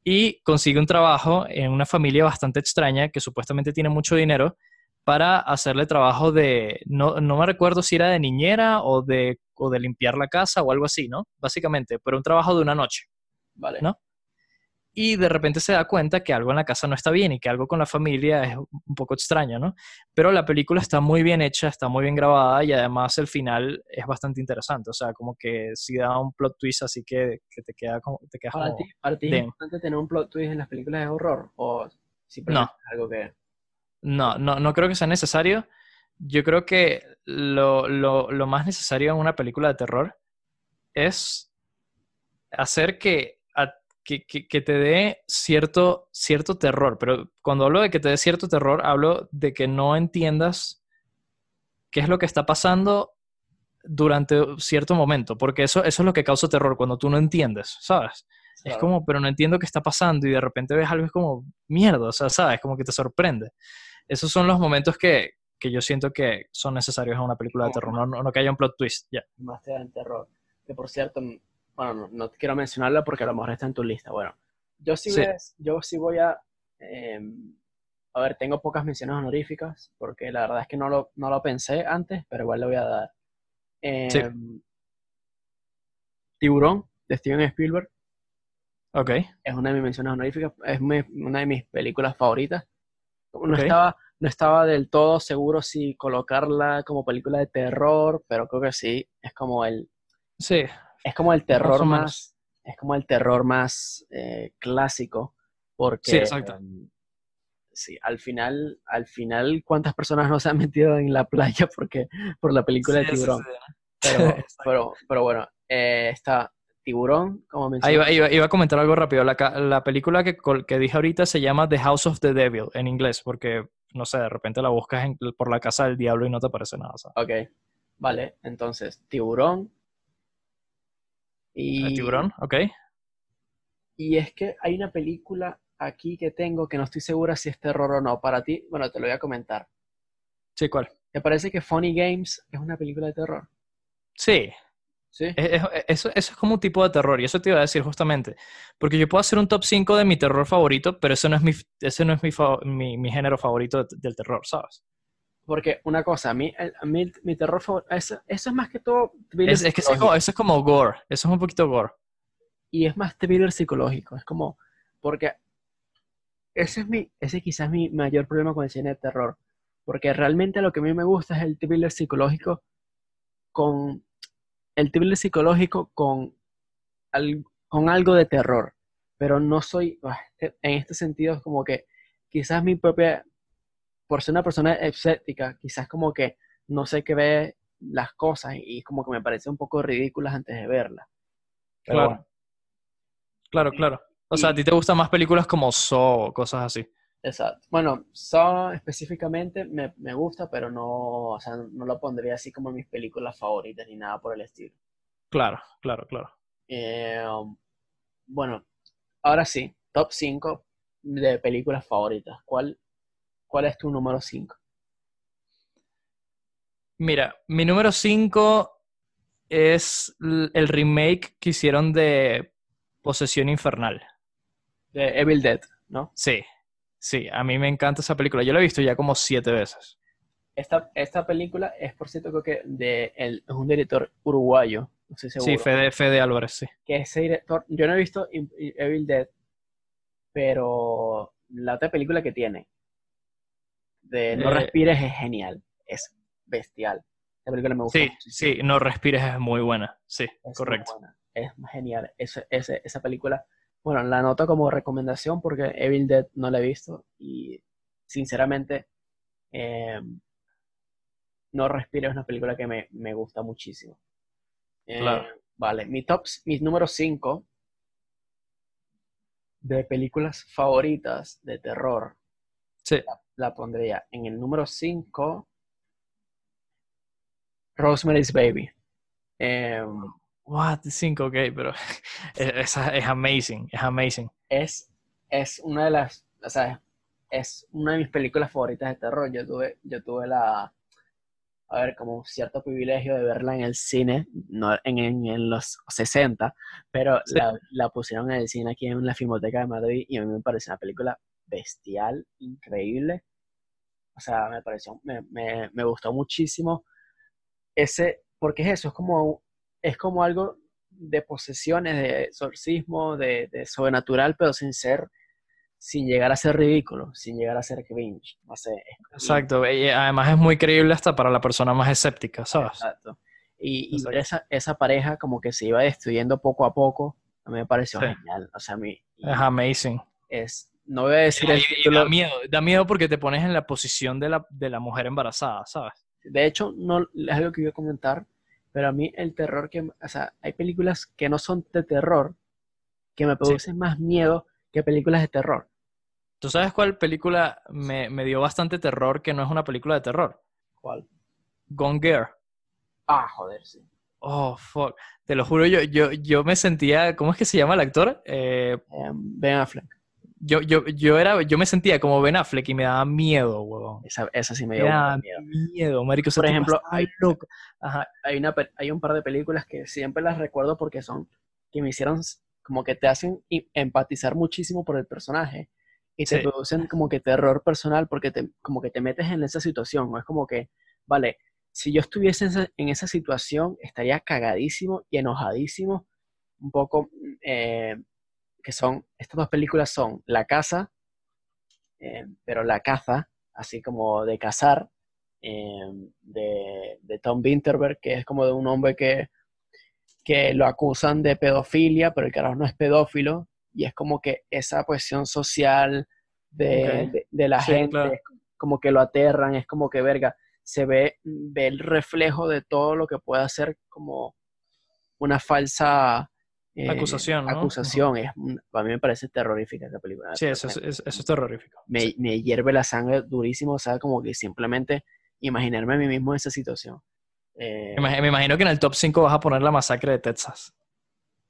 Y consigue un trabajo en una familia bastante extraña que supuestamente tiene mucho dinero para hacerle trabajo de, no, no me recuerdo si era de niñera o de, o de limpiar la casa o algo así, ¿no? Básicamente, pero un trabajo de una noche Vale. ¿No? Y de repente se da cuenta que algo en la casa no está bien y que algo con la familia es un poco extraño, ¿no? Pero la película está muy bien hecha, está muy bien grabada y además el final es bastante interesante, o sea, como que sí da un plot twist así que, que te queda como... Te quedas ¿Para como ti, para ti es importante tener un plot twist en las películas de horror? ¿O es algo que... No, no, no creo que sea necesario. Yo creo que lo, lo, lo más necesario en una película de terror es hacer que, que, que- que te dé cierto, cierto terror. Pero cuando hablo de que te dé cierto terror, hablo de que no entiendas qué es lo que está pasando durante cierto momento. Porque eso, eso es lo que causa terror, cuando tú no entiendes, ¿sabes? Es como, pero no entiendo qué está pasando y de repente ves algo, es como, mierda, o sea, ¿sabes? Como que te sorprende. Esos son los momentos que, que yo siento que son necesarios en una película de terror, no, no- no que haya un plot twist, ya. más te dan terror. Que por cierto, bueno, no, no quiero mencionarla porque a lo mejor está en tu lista. Bueno, yo sí, Sí. voy a- yo sí voy a... eh, a ver, tengo pocas menciones honoríficas porque la verdad es que no lo, no lo pensé antes, pero igual le voy a dar. Eh, Sí. Tiburón, de Steven Spielberg, Ok, es una de mis menciones honoríficas, es mi- una de mis películas favoritas. No, estaba, no estaba del todo seguro si colocarla como película de terror, pero creo que sí, es como el, sí, es como el terror más, es como el terror más eh, clásico, porque Sí, exacto. sí, al final, al final, ¿cuántas personas no se han metido en la playa porque por la película de Sí, Tiburón? Pero, pero, pero bueno, eh, está Tiburón, como mencioné. iba, iba- iba a comentar algo rápido. La, la película que, que dije ahorita se llama The House of the Devil en inglés, porque, no sé, de repente la buscas en- por la casa del diablo y no te aparece nada. ¿sabes? Ok, vale, entonces Tiburón. ¿El Y, tiburón? Ok. y es que hay una película aquí que tengo que no estoy segura si es terror o no. Para ti, bueno, te lo voy a comentar. Sí, ¿cuál? ¿Te parece que Funny Games es una película de terror? Sí, Sí. Es- es- eso, eso es como un tipo de terror, y eso te iba a decir justamente. Porque yo puedo hacer un top 5 de mi terror favorito, pero ese no es mi, ese no es mi, mi, mi género favorito de- del terror, ¿sabes? Porque una cosa, a mí, a mí mi terror favorito, eso, eso es más que todo thriller Es, es que eso es, como, eso es como gore, eso es un poquito gore. y es más thriller psicológico. Es como, porque ese es mi, ese quizás es mi mayor problema con el cine de terror. Porque realmente lo que a mí me gusta es el thriller psicológico con, el thriller psicológico con, al- con algo de terror. Pero no soy, ah, en este sentido es como que quizás mi propia, por ser una persona escéptica, quizás como que no sé qué ve las cosas y como que me parece un poco ridículas antes de verlas. Claro. bueno. Claro, claro. O sea, a ti te gustan más películas como Saw o cosas así. Exacto. Bueno, Saw específicamente me, me gusta, pero no, o sea, no lo pondría así como en mis películas favoritas ni nada por el estilo. Claro, claro, claro. Eh, um, bueno, ahora sí, top 5 de películas favoritas. ¿Cuál, cuál es tu número 5? Mira, mi número 5 es el remake que hicieron de Posesión Infernal. De Evil Dead, ¿no? Sí, sí, a mí me encanta esa película. Yo la he visto ya como siete veces. Esta, esta película es, por cierto, creo que de, el- es un director uruguayo, no seguro. Sí, Fede, Fede Álvarez, sí. que ese director, yo no he visto Evil Dead, pero la otra película que tiene, de No Eh, Respires, es genial, es bestial. Esa película me gusta Sí, muchísimo, sí, No Respires es muy buena. Sí, es correcto. buena, es genial. Ese- esa película, bueno, la anoto como recomendación porque Evil Dead no la he visto y sinceramente eh, No Respires es una película que me, me gusta muchísimo. Eh, Claro. Vale, mi top, mis números 5 de películas favoritas de terror Sí, la pondría en el número 5 Rosemary's Baby. Em, what, 5, ok, pero es, esa es amazing, es amazing. es, es una de las, o sea, es una de mis películas favoritas de terror. Yo tuve, yo tuve la, a ver, como cierto privilegio de verla en el cine, no en, en- en los 60, pero Sí. la, la pusieron en el cine aquí en la Filmoteca de Madrid y a mí me parece una película bestial, increíble. O sea, me pareció, me, me, me gustó muchísimo ese, porque es eso, es como, es como algo de posesiones, de exorcismo, de, de sobrenatural, pero sin ser, sin llegar a ser ridículo, sin llegar a ser cringe, no sé. Exacto, y además es muy creíble hasta para la persona más escéptica, ¿sabes? Exacto. Y, y Exacto. esa, esa pareja como que se iba destruyendo poco a poco, a mí me pareció Sí. genial. O sea, a mí Es amazing. es, no voy a decir Y, el y título, da miedo, da miedo porque te pones en la posición de la, de la mujer embarazada, ¿sabes? de hecho, no, es algo que iba a comentar, Pero a mí el terror que, o sea, hay películas que no son de terror que me producen más miedo que películas de terror. ¿Tú sabes cuál película me, me dio bastante terror que no es una película de terror? ¿Cuál? Gone Girl. Ah, joder, sí. Oh, fuck. Te lo juro, yo, yo, yo me sentía, ¿cómo es que se llama el actor? Eh, Em, ben Affleck. Yo, yo, yo, era, yo me sentía como Ben Affleck y me daba miedo, huevón. Esa, esa sí me Me daba miedo. miedo, marico. Por ejemplo, hay- loco. Ajá. Hay, una, hay un par de películas que siempre las recuerdo porque son, que me hicieron, como que te hacen empatizar muchísimo por el personaje y te Sí. producen como que terror personal porque te, como que te metes en esa situación, ¿no? Es como que, vale, si yo estuviese en esa, en esa situación, estaría cagadísimo y enojadísimo, un poco, eh, que son, estas dos películas son La Casa, eh, pero La Caza, así como de cazar, eh, de, de Tom Winterberg, que es como de un hombre que, que lo acusan de pedofilia, pero el carajo no es pedófilo, y es como que esa cuestión social de, de- de la Sí, gente, claro. es como que lo aterran, es como que, verga, se ve, ve el reflejo de todo lo que puede hacer como una falsa eh, Acusación, ¿no? acusación. Es a mí me parece terrorífica esa película. Sí, eso es, es- eso es terrorífico. me, Sí. me hierve la sangre durísimo, o sea, como que simplemente imaginarme a mí mismo en esa situación. Eh, Me imag- me imagino que en el top 5 vas a poner la masacre de Texas.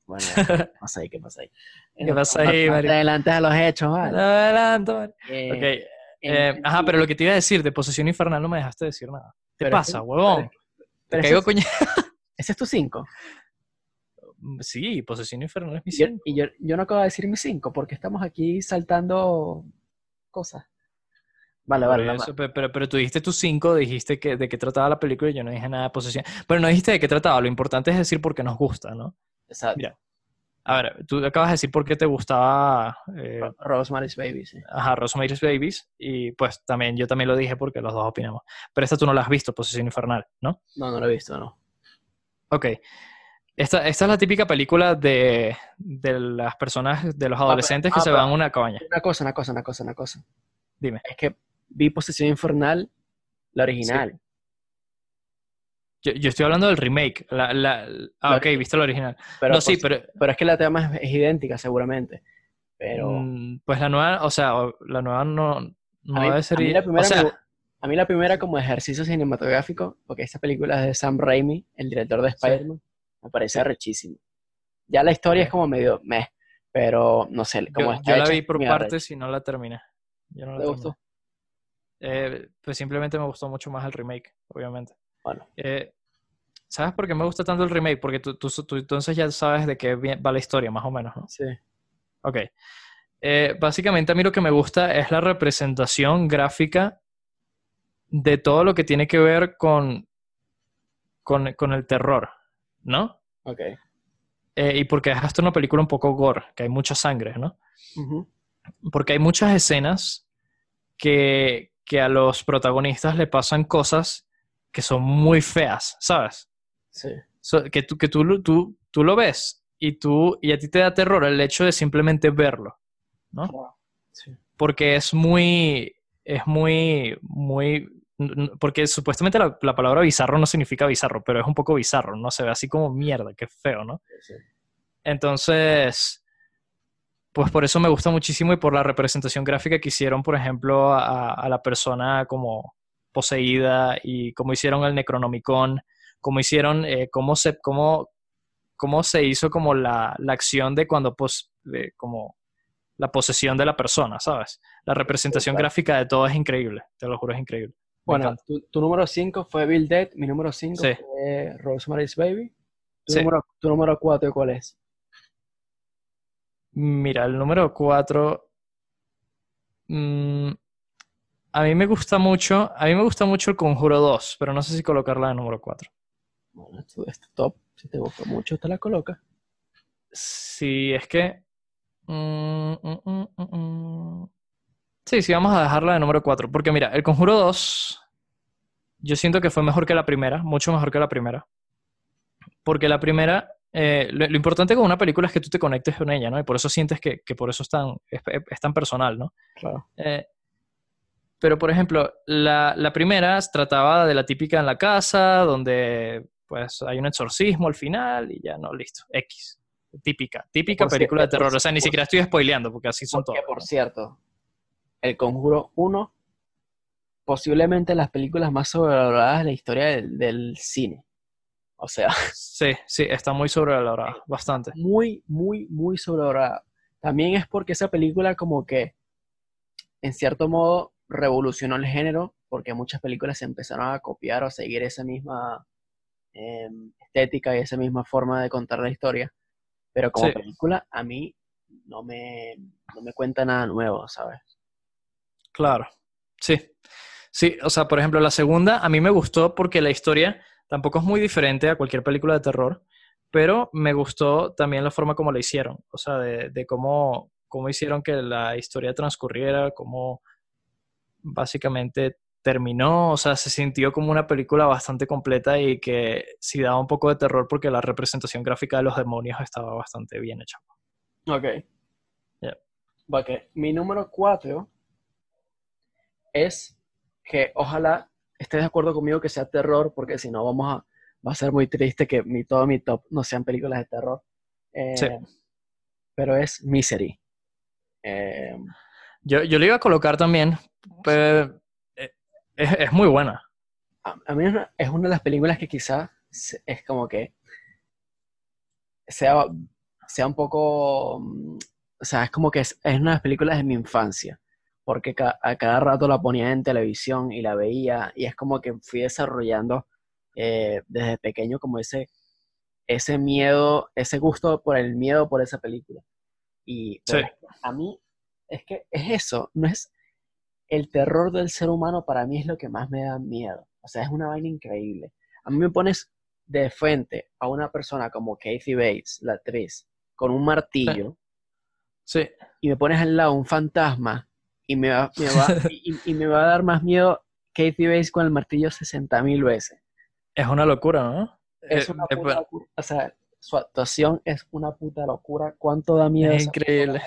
bueno, ¿qué pasa ahí? ¿Qué pasa ahí? ¿Qué pasa ahí, no te marico? adelantes a los hechos, ¿vale? Adelanto, marico. Eh, Ok, en- eh, ajá, pero lo que te iba a decir de posesión infernal no me dejaste decir nada. ¿Qué pero es pasa, huevón? pero- Te pero caigo ese, coña. ese es tu 5. Sí, posesión infernal es mi Y, yo, cinco. y yo, yo no acabo de decir mi 5 porque estamos aquí saltando cosas. Vale, vale, eso, más. pe- pero, pero tú dijiste tus cinco, dijiste que, de qué trataba la película y yo no dije nada de posesión. Pero no dijiste de qué trataba, lo importante es decir por qué nos gusta, ¿no? Exacto. Mira. A ver, tú acabas de decir por qué te gustaba eh, Ro- Rosemary's Baby, sí. ajá, Rosemary's Babies y pues también yo también lo dije porque los dos opinamos. Pero esta tú no la has visto, Posesión Infernal, ¿no? No, no lo he visto, no. Ok. Esta, esta es la típica película de, de las personas, de los pero- adolescentes que ah, se van a una cabaña. Una cosa, una cosa, una cosa, una cosa. Dime. Es que vi Posesión Infernal, la original. Yo, yo estoy hablando del remake. La, la- ah, ok, viste la original. Pero, no, sí, pero pero es que la tema es, es idéntica, seguramente. Pero mm, pues la nueva, o sea, la nueva no, no a, mí, debe ser... a mí la o primera, sea, me gu- a mí la primera como ejercicio cinematográfico, porque esta película es de Sam Raimi, el director de Spider-Man, me parece arrechísimo. Ya la historia es como medio meh, pero no sé, como yo, está yo la vi por partes y no la terminé. Yo no la ¿Te terminé. gustó? Eh, pues simplemente me gustó mucho más el remake, obviamente. Bueno, Eh, ¿Sabes por qué me gusta tanto el remake? Porque tú, tú, tú entonces ya sabes de qué va la historia, más o menos, ¿no? sí. Ok. Eh, básicamente a mí lo que me gusta es la representación gráfica de todo lo que tiene que ver con, con, con el terror, ¿no? Ok. Eh, y porque hasta una película un poco gore, que hay mucha sangre, ¿no? Porque hay muchas escenas que, que a los protagonistas le pasan cosas que son muy feas, ¿sabes? Sí. So- que tú, que tú, tú, tú lo ves y, tú, y a ti te da terror el hecho de simplemente verlo, ¿no? Sí. Porque es muy, es muy, muy, porque supuestamente la, la palabra bizarro no significa bizarro, pero es un poco bizarro, ¿no? Se ve así como mierda, qué feo, ¿no? sí. Entonces, pues por eso me gusta muchísimo y por la representación gráfica que hicieron, por ejemplo, a, a la persona como poseída y cómo hicieron el Necronomicon, cómo hicieron, eh, cómo, se, cómo, cómo se hizo como la, la acción de cuando, pos, de como la posesión de la persona, ¿sabes? La representación claro. gráfica de todo es increíble, te lo juro, es increíble. Bueno, tu, tu número 5 fue Bill Dead, mi número 5 Sí. fue Rosemary's Baby. Tu Sí. número, tu número 4, ¿cuál es? Mira, el número 4. a mí me gusta mucho. A mí me gusta mucho el Conjuro 2, pero no sé si colocarla de número 4. Bueno, esto es top. Si te gustó mucho, te la colocas. Sí, es que. mm, mm, mm, mm, mm. Sí, sí, vamos a dejarla de número 4. Porque mira, el Conjuro 2. Yo siento que fue mejor que la primera, mucho mejor que la primera. Porque la primera. eh, lo, lo importante con una película es que tú te conectes con ella, ¿no? Y por eso sientes que, que por eso es tan, es, es tan personal, ¿no? Claro. Eh, pero, por ejemplo, la, la primera trataba de la típica en la casa, donde después hay un exorcismo al final y ya no, listo, X. Típica, típica Por película de cierto, terror. por- O sea, ni por- siquiera estoy spoileando porque así son Porque, todas. por cierto, El Conjuro 1, posiblemente las películas más sobrevaloradas de la historia del, del cine. O sea, Sí, sí, está muy sobrevalorada, bastante. muy, muy, muy sobrevalorada. También es porque esa película como que, en cierto modo, revolucionó el género, porque muchas películas se empezaron a copiar o seguir esa misma eh, estética y esa misma forma de contar la historia. Pero como Sí. película, a mí no me, no me cuenta nada nuevo, ¿sabes? Claro, sí. Sí, o sea, por ejemplo, la segunda a mí me gustó porque la historia tampoco es muy diferente a cualquier película de terror, pero me gustó también la forma como la hicieron, o sea, de, de cómo, cómo hicieron que la historia transcurriera, cómo básicamente terminó, o sea, se sintió como una película bastante completa y que sí daba un poco de terror porque la representación gráfica de los demonios estaba bastante bien hecha. Ok. Ya. Ok. Mi número cuatro es que ojalá estés de acuerdo conmigo que sea terror, porque si no vamos a, va a ser muy triste que mi, todo mi top no sean películas de terror. Eh, Sí. Pero es Misery. Eh, Yo, yo le iba a colocar también, pero eh, es, es muy buena. a, a mí es una, es una de las películas que quizás es como que sea, sea un poco, mm, o sea, es como que es, es una de las películas de mi infancia, porque ca- a cada rato la ponía en televisión y la veía, y es como que fui desarrollando eh, desde pequeño como ese, ese miedo, ese gusto por el miedo por esa película. Y Sí. a mí, es que es eso, no es el terror del ser humano para mí es lo que más me da miedo. O sea, es una vaina increíble. A mí me pones de frente a una persona como Kathy Bates, la actriz, con un martillo, Sí, y me pones al lado un fantasma, y me va, me va- y, y me va a dar más miedo Kathy Bates con el martillo 60 mil veces. es una locura, ¿no? Es Eh, una eh, puta locura. O sea, su actuación es una puta locura. ¿Cuánto da miedo? Es increíble.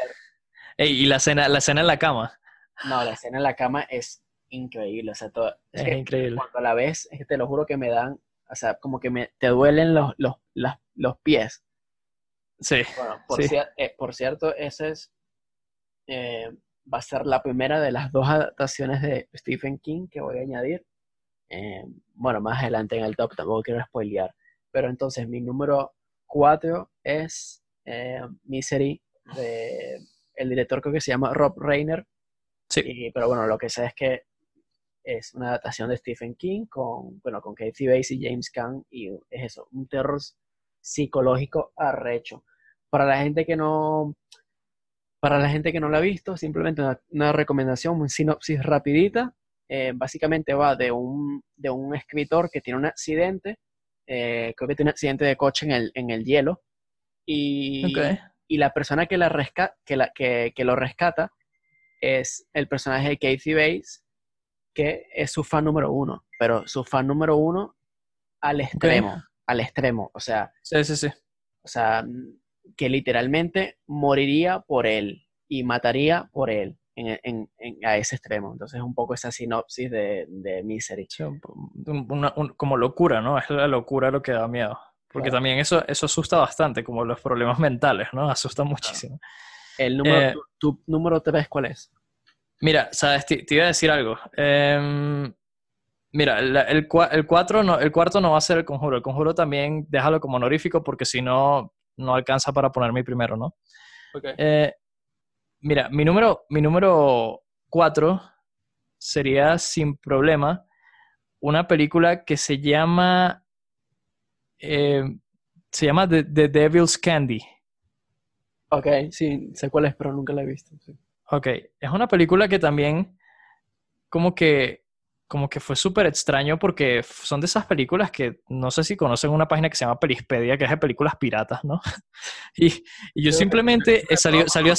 Ey, y la escena, la escena en la cama, No, la escena en la cama es increíble. O sea, todo, es es que increíble. cuando la ves, es que te lo juro que me dan, o sea, como que me, te duelen los, los, las- los pies. Sí, Bueno, por, Sí. cier- eh, por cierto, esa es, eh, va a ser la primera de las dos adaptaciones de Stephen King que voy a añadir. Eh, bueno, más adelante en el top, tampoco quiero spoilear. Pero entonces, mi número cuatro es eh, Misery, de el director creo que se llama Rob Reiner. sí, Y- pero bueno, lo que sé es que es una adaptación de Stephen King con, bueno, con Kathy Bates y James Caan y es eso, un terror psicológico arrecho. Para la gente que no, para la gente que no la ha visto, simplemente una, una recomendación, un sinopsis rapidita. Eh, básicamente va de un, de un escritor que tiene un accidente, eh, creo que tiene un accidente de coche en el, en el hielo y, ok. y la persona que, la resca- que, la, que, que lo rescata es el personaje de Kathy Bates, que es su fan número uno, pero su fan número uno al extremo, al extremo, o sea, Sí, sí, sí. o sea, que literalmente moriría por él y mataría por él en, en- en- a ese extremo. Entonces, un poco esa sinopsis de, de Misery. Sí, un- un- una- un- como locura, ¿no? Es la locura lo que da miedo. Porque Claro. también eso, eso asusta bastante, como los problemas mentales, ¿no? Asusta muchísimo. El número, Eh, tu, tu número tres, ¿cuál es? Mira, sabes, te, te iba a decir algo. Em, mira, el, el, cuatro no, el cuarto no va a ser el conjuro. El conjuro también déjalo como honorífico porque si no, no alcanza para poner mi primero, ¿no? Eh, mira, mi número, mi número cuatro sería sin problema una película que se llama eh, se llama The, The Devil's Candy. Ok, sí, sé cuál es, pero nunca la he visto. sí. Ok, es una película que también como que como que fue súper extraño porque son de esas películas que no sé si conocen una página que se llama Pelispedia, que es de películas piratas, ¿no? Y, y yo simplemente eh, salió, salió,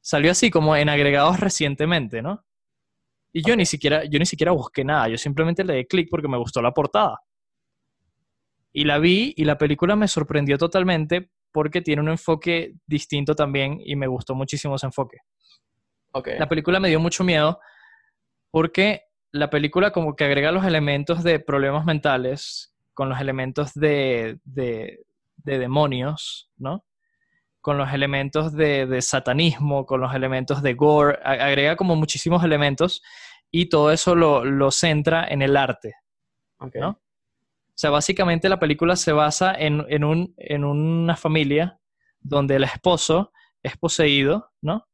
salió así como en agregados recientemente, ¿no? Y yo ni siquiera, yo ni siquiera busqué nada, yo simplemente le di clic porque me gustó la portada. Y la vi y la película me sorprendió totalmente porque tiene un enfoque distinto también y me gustó muchísimo ese enfoque. Ok. La película me dio mucho miedo porque la película como que agrega los elementos de problemas mentales con los elementos de, de, de demonios, ¿no? Con los elementos de, de satanismo, con los elementos de gore, agrega como muchísimos elementos y todo eso lo, lo centra en el arte. ¿no? O sea, básicamente la película se basa en, en un, en una familia donde el esposo es poseído, ¿no?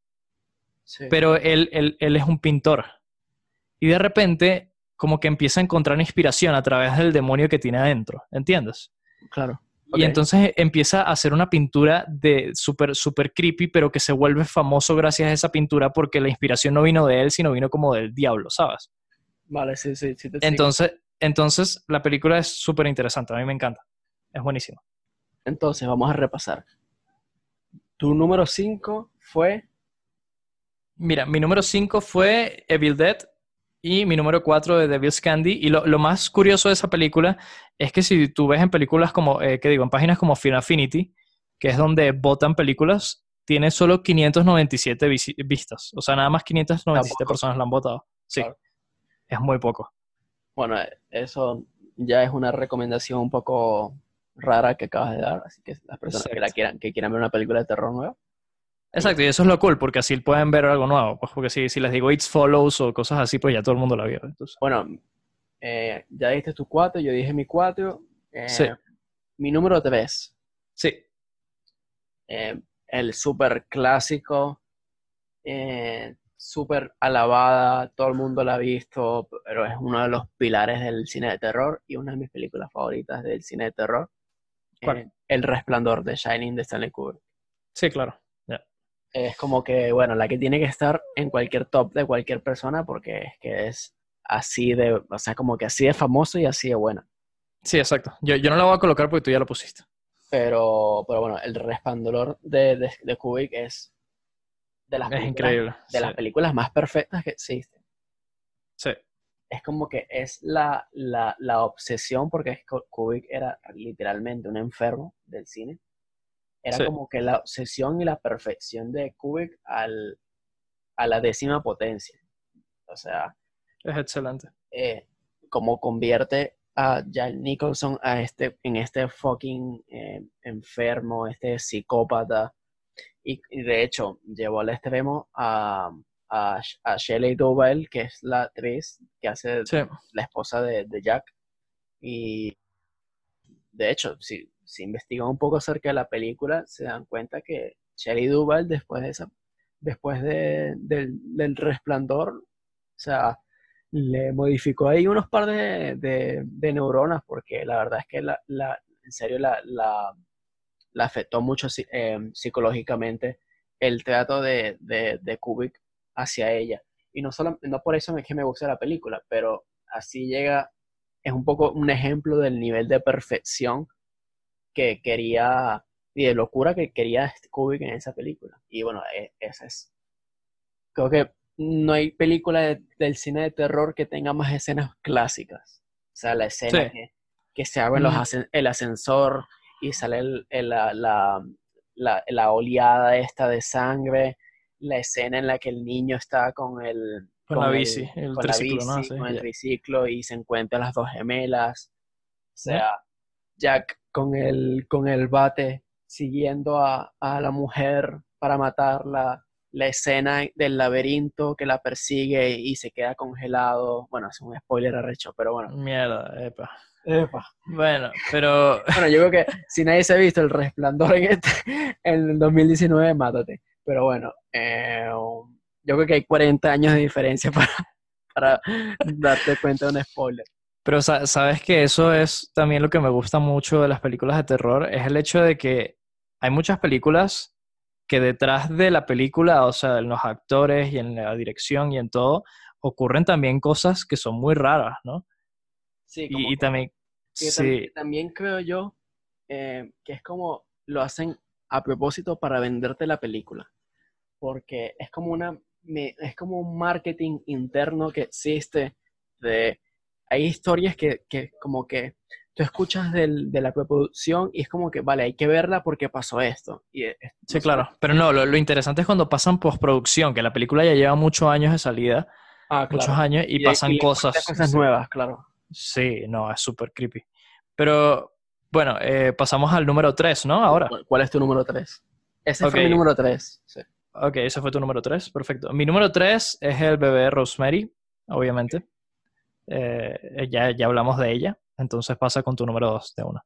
Sí. Pero él, él, él es un pintor. Y de repente, como que empieza a encontrar inspiración a través del demonio que tiene adentro, ¿entiendes? claro. Y entonces empieza a hacer una pintura de súper, súper creepy, pero que se vuelve famoso gracias a esa pintura porque la inspiración no vino de él, sino vino como del diablo, ¿sabes? Vale, sí, sí, sí. te. Entonces, entonces la película es súper interesante, a mí me encanta. Es buenísima. Entonces, vamos a repasar. Tu número 5 fue. Mira, mi número 5 fue Evil Dead y mi número 4 de Devil's Candy. Y lo, lo más curioso de esa película es que si tú ves en películas como, eh, ¿qué digo? En páginas como Film Affinity, que es donde votan películas, tiene solo 597 visi- vistas. O sea, nada más 597 Tampoco. personas la han votado. Sí, Claro. es muy poco. Bueno, eh, eso ya es una recomendación un poco rara que acabas de dar. Así que las personas que, la quieran, que quieran ver una película de terror nueva. Exacto, y eso es lo cool, porque así pueden ver algo nuevo. Pues porque si, si les digo It Follows o cosas así, pues ya todo el mundo la vio. Entonces, Bueno, eh, ya dijiste tu 4, yo dije mi 4. Sí. Mi número 3. sí, el súper clásico, eh, súper alabada, todo el mundo la ha visto, pero es uno de los pilares del cine de terror y una de mis películas favoritas del cine de terror. ¿Cuál? eh, el Resplandor de Shining de Stanley Kubrick. sí, claro. Es como que, bueno, la que tiene que estar en cualquier top de cualquier persona porque es que es así de, o sea, como que así de famoso y así de buena. Sí, exacto. Yo, yo no la voy a colocar porque tú ya la pusiste. Pero, pero bueno, el Resplandor de, de, de Kubrick es de las Es películas- increíble. de sí. las películas más perfectas que existen. Sí. Es como que es la, la, la obsesión, porque Kubrick era literalmente un enfermo del cine. Era Sí. como que la obsesión y la perfección de Kubrick al, a la décima potencia. O sea, Es excelente. eh, como convierte a Jack Nicholson a este, en este fucking eh, enfermo, este psicópata. Y, y de hecho, llevó al extremo a, a, a Shelley Duvall, que es la actriz que hace Sí. la esposa de, de Jack. Y de hecho, si, si investigan un poco acerca de la película, se dan cuenta que Shelley Duvall, después de esa, después de, del, del resplandor, o sea, le modificó ahí unos par de, de- neuronas, porque la verdad es que la, la- en serio la, la, la afectó mucho eh, psicológicamente el trato de, de, de Kubrick hacia ella. Y no, solo, no por eso es que me gusta la película, pero así llega, es un poco un ejemplo del nivel de perfección que quería y de locura que quería Kubrick en esa película. Y bueno, e- esa es. Creo que no hay película de- del cine de terror que tenga más escenas clásicas. O sea, la escena Sí. que, que se abre los Mm. ascen- el ascensor y sale el- el- la, la, la- la oleada esta de sangre, la escena en la que el niño está con el... Con la bici, el con triciclo, ¿no? Sí, con el triciclo y se encuentran las dos gemelas. O Ya. sea, Jack con el, con el bate siguiendo a, a la mujer para matarla. La escena del laberinto que la persigue y se queda congelado. Bueno, es un spoiler arrecho, pero bueno. Mierda, epa. Epa. Bueno, pero Bueno, yo creo que si nadie se ha visto el resplandor en, este, en el 2019, mátate. Pero bueno, eh, yo creo que hay 40 años de diferencia para, para darte cuenta de un spoiler. Pero sa- sabes que eso es también lo que me gusta mucho de las películas de terror, es el hecho de que hay muchas películas que detrás de la película, o sea, en los actores y en la dirección y en todo, ocurren también cosas que son muy raras, ¿no? Sí, como Y, y también, que sí, también creo yo eh, que es como lo hacen a propósito para venderte la película. Porque es como una me- es como un marketing interno que existe de hay historias que, que como que tú escuchas del- de la preproducción y es como que vale, hay que verla porque pasó esto. Y es- es- sí, claro. Pero no, lo, lo interesante es cuando pasan postproducción, que la película ya lleva muchos años de salida, ah, muchos claro. años, y, Y- pasan y cosas. cosas sí. nuevas, claro. Sí, no, es súper creepy. Pero bueno, eh, pasamos al número 3, ¿no? Ahora. ¿Cuál- ¿Cuál es tu número 3? Ese fue mi número 3. Sí. Ok, ese fue tu número 3, perfecto. Mi número 3 es el bebé Rosemary, obviamente. Eh, ya, ya hablamos de ella, entonces pasa con tu número 2 de una.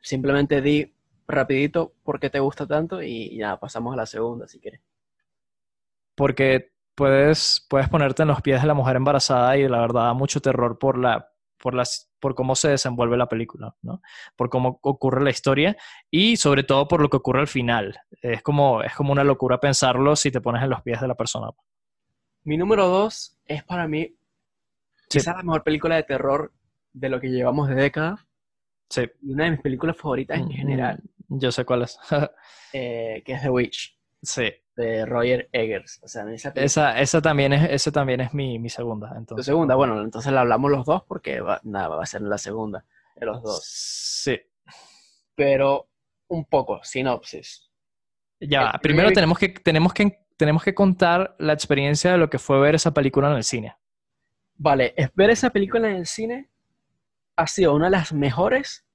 Simplemente di rapidito por qué te gusta tanto y, y nada, pasamos a la segunda si quieres. Porque puedes, puedes ponerte en los pies de la mujer embarazada y la verdad da mucho terror por, la, por, las, por cómo se desenvuelve la película, ¿no? Por cómo ocurre la historia y sobre todo por lo que ocurre al final. Es como, es como una locura pensarlo si te pones en los pies de la persona. Mi número 2 es para mí Sí. quizás la mejor película de terror de lo que llevamos de década Sí. y una de mis películas favoritas en general, Mm, Yo sé cuál es. eh, que es The Witch, sí. de Roger Eggers. O sea, esa. Esa, esa también es, esa también es mi, mi segunda. Tu Entonces. segunda, bueno, entonces la hablamos los dos porque va, nada, va a ser la segunda de los dos. Sí. Pero un poco, sinopsis. Ya, El primero primer- tenemos que, tenemos, que, tenemos que contar la experiencia de lo que fue ver esa película en el cine. Vale, es ver esa película en el cine ha sido una de las mejores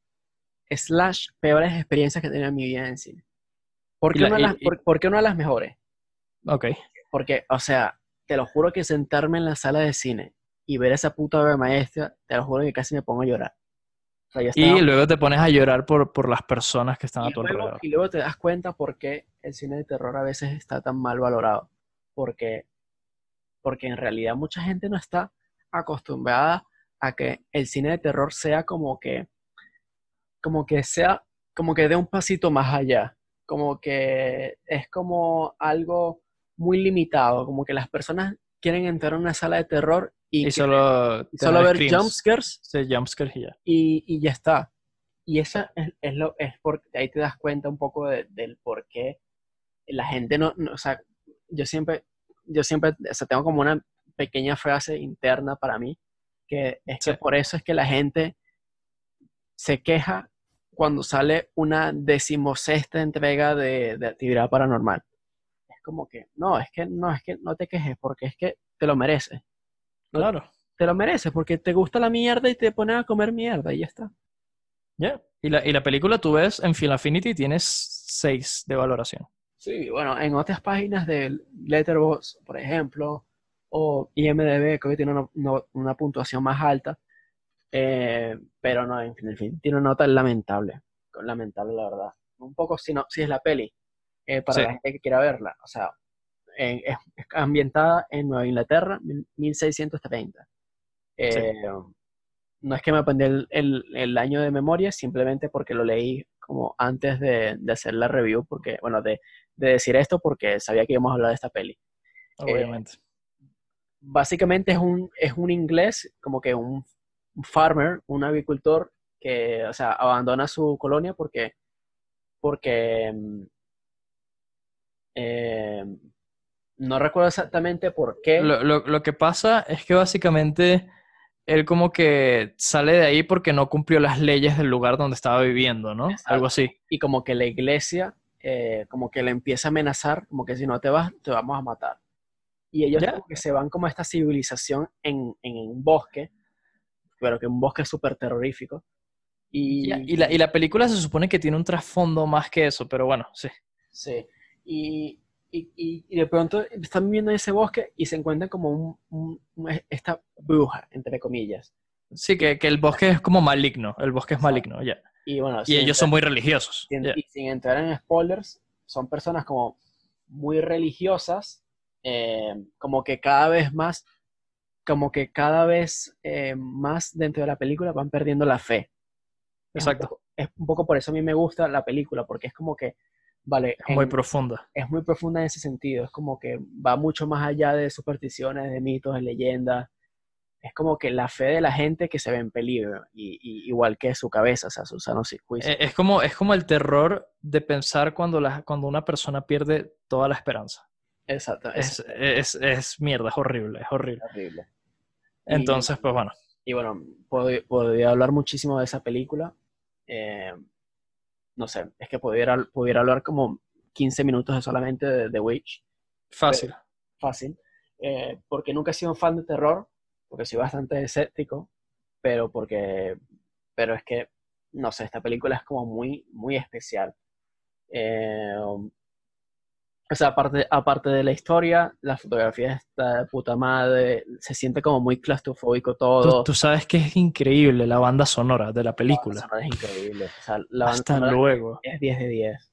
slash peores experiencias que he tenido en mi vida en el cine. ¿Por qué, la- una, de y- las, y- por- por qué una de las mejores? Ok. Porque, o sea, te lo juro que sentarme en la sala de cine y ver esa puta obra maestra, te lo juro que casi me pongo a llorar. O sea, yo Y estaba- luego te pones a llorar por, por las personas que están a y tu luego, alrededor. y luego te das cuenta por qué el cine de terror a veces está tan mal valorado. Porque, porque en realidad mucha gente no está acostumbrada a que el cine de terror sea como que, como que sea, como que dé un pasito más allá. Como que es como algo muy limitado. Como que las personas quieren entrar a una sala de terror y, Y solo, y solo ver jumpscares Sí, jumpscares y ya. y, y ya está. Y esa es, es lo, es porque ahí te das cuenta un poco de- del por qué la gente no, no- o sea, yo siempre, yo siempre, o sea, tengo como una pequeña frase interna para mí, que es que por eso es que la gente se queja cuando sale una decimosexta entrega de, de actividad paranormal. Es como que, no, es que no, es que no te quejes, porque es que te lo mereces. Claro. Te lo mereces, porque te gusta la mierda y te pones a comer mierda y ya está. Ya. Y, la, y la película tú ves en Film Affinity tienes 6 de valoración. Sí, bueno, en otras páginas de Letterboxd, por ejemplo, o IMDb, creo que tiene una, una- una puntuación más alta, eh, pero no, en fin, en fin, tiene una nota lamentable, lamentable la verdad. Un poco sinopsis es la peli, eh, para Sí. la gente que quiera verla, o sea, en- es, ambientada en Nueva Inglaterra, mil- 1630. Eh, No es que me aprendí el, el- el año de memoria, simplemente porque lo leí como antes de, de hacer la review, porque, bueno, de, de decir esto porque sabía que íbamos a hablar de esta peli. Obviamente. Básicamente es un, es un inglés, como que un, farmer, un agricultor que, o sea, abandona su colonia porque, porque mm, eh, no recuerdo exactamente por qué. Lo, lo- lo que pasa es que básicamente él como que sale de ahí porque no cumplió las leyes del lugar donde estaba viviendo, ¿no? Exacto. Algo así. y como que la iglesia eh, como que le empieza a amenazar, como que si no te vas, te vamos a matar. Y ellos como que se van como a esta civilización en, en un bosque, pero que un bosque súper terrorífico. Y, Ya, Y la, y la película se supone que tiene un trasfondo más que eso, pero bueno, sí. sí, y, y, de pronto están viviendo en ese bosque y se encuentran como un, un- un- esta bruja, entre comillas. Sí, que, que el bosque es como maligno, el bosque es maligno, ya. Y bueno, Y sin ellos entrar- son muy religiosos. sin, y sin entrar en spoilers, son personas como muy religiosas, eh, como que cada vez más, como que cada vez eh, más dentro de la película van perdiendo la fe. Es un Exacto. poco- Es un poco por eso a mí me gusta la película, porque es como que, vale, Es muy en- profunda. es muy profunda en ese sentido, es como que va mucho más allá de supersticiones, de mitos, de leyendas. Es como que la fe de la gente que se ve en peligro, y, y- igual que su cabeza, o sea, su sano juicio. Eh, Es como, es como el terror de pensar cuando, la, cuando una persona pierde toda la esperanza. Exacto, es, Es, es, mierda, es horrible, es horrible. horrible. Entonces, pues bueno. Y bueno, pod- podría hablar muchísimo de esa película. Eh, no sé, es que pudiera, pudiera hablar como 15 minutos de solamente de The Witch. Fácil. Fácil. Eh, porque nunca he sido un fan de terror, porque soy bastante escéptico, pero porque, pero es que no sé, esta película es como muy, muy especial. Eh, o sea, aparte, aparte de la historia, la fotografía está de puta madre, se siente como muy claustrofóbico todo. tú sabes que es increíble la banda sonora de la La película. banda sonora es increíble. O sea, la banda Hasta sonora luego. es 10 de 10.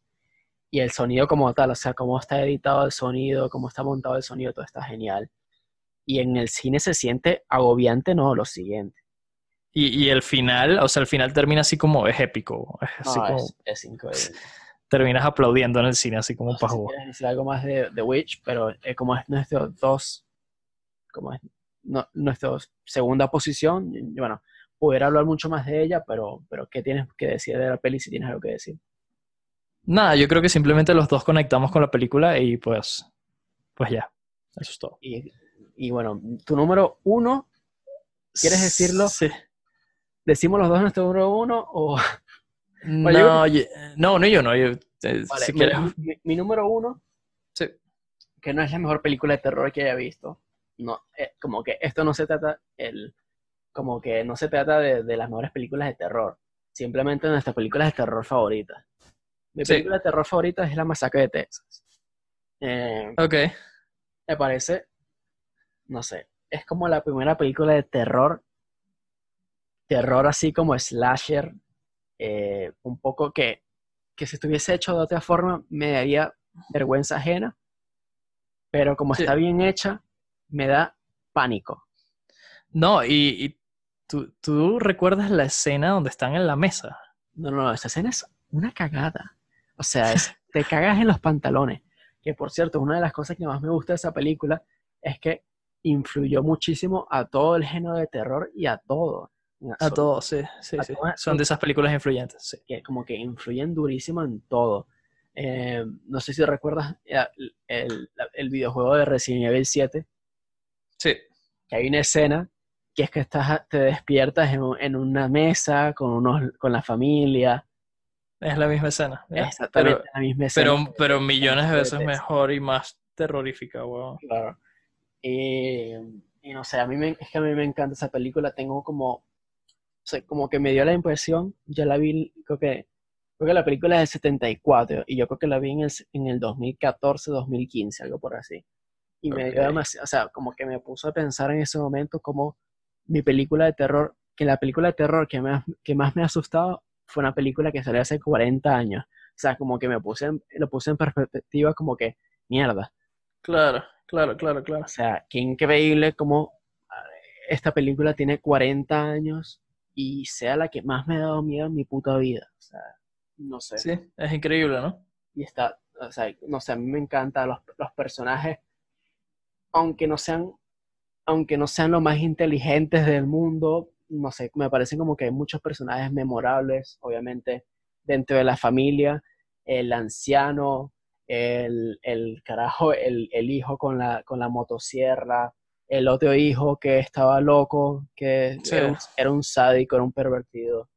Y el sonido como tal, o sea, cómo está editado el sonido, cómo está montado el sonido, todo está genial. Y en el cine se siente agobiante, no, lo siguiente. Y, y el final, o sea, el final termina así como, es épico. Es así No, como, es, es increíble. Terminas aplaudiendo en el cine, así como No si pajú. quieres decir algo más de The Witch, pero eh, como es nuestro dos, como es no- nuestra segunda posición, y- bueno, pudiera hablar mucho más de ella, pero, pero ¿qué tienes que decir de la peli si tienes algo que decir? Nada, yo creo que simplemente los dos conectamos con la película y pues, pues ya, eso es todo. Y, y bueno, tu número uno, ¿Quieres decirlo? Sí. ¿decimos los dos nuestro número uno o...? No, yo- no, no, yo no. yo, eh, Vale, si mi, quieres, mi- mi número uno, sí. que no es la mejor película de terror que haya visto, no, eh, como que esto no se trata, el, como que no se trata de, de las mejores películas de terror, simplemente de nuestras películas de terror favoritas. Mi Sí. película de terror favorita es La Masacre de Texas. Eh, Ok. me parece, no sé, es como la primera película de terror, terror así como slasher, eh, un poco que, que si estuviese hecho de otra forma me daría vergüenza ajena, pero como Sí. está bien hecha, me da pánico. No, y, y tú, tú recuerdas la escena donde están en la mesa. No, no, no, esa escena es una cagada. O sea, es- te cagas en los pantalones. Que por cierto, una de las cosas que más me gusta de esa película es que influyó muchísimo a todo el género de terror y a todo. En A absoluto. todos, sí, sí, A sí. todas- Son de esas películas influyentes, sí. que como que influyen durísimo en todo. Eh, no sé si recuerdas eh, el, el- el videojuego de Resident Evil 7, Sí. que hay una escena que es que estás, te despiertas en, en una mesa con, unos, con la familia. Es la misma escena. Exactamente Pero, la misma escena. pero, pero millones de veces mejor y más terrorífica, weón. Claro. Y, y no sé, a mí me, es que a mí me encanta esa película. Tengo como, sea, como que me dio la impresión, yo la vi, creo que, creo que la película es del 74 y yo creo que la vi en el, en el 2014, 2015, algo por así. Y me dio demasiado, o sea, como que me puso a pensar en ese momento como mi película de terror, que la película de terror que más, que más me ha asustado fue una película que salió hace 40 años. O sea, como que me puse en- lo puse en perspectiva como que, mierda, Claro, claro, claro, claro. o sea, qué increíble como esta película tiene 40 años y sea la que más me ha dado miedo en mi puta vida. O sea, no sé. Sí, es increíble, ¿no? Y está, o sea, no sé, a mí me encantan los, los personajes, aunque no sean, aunque no sean los más inteligentes del mundo, no sé, me parecen como que hay muchos personajes memorables, obviamente, dentro de la familia, el anciano, el, el carajo, el, el hijo con la, con la motosierra, el otro hijo que estaba loco, que Sí. era, un, era un sádico, era un pervertido.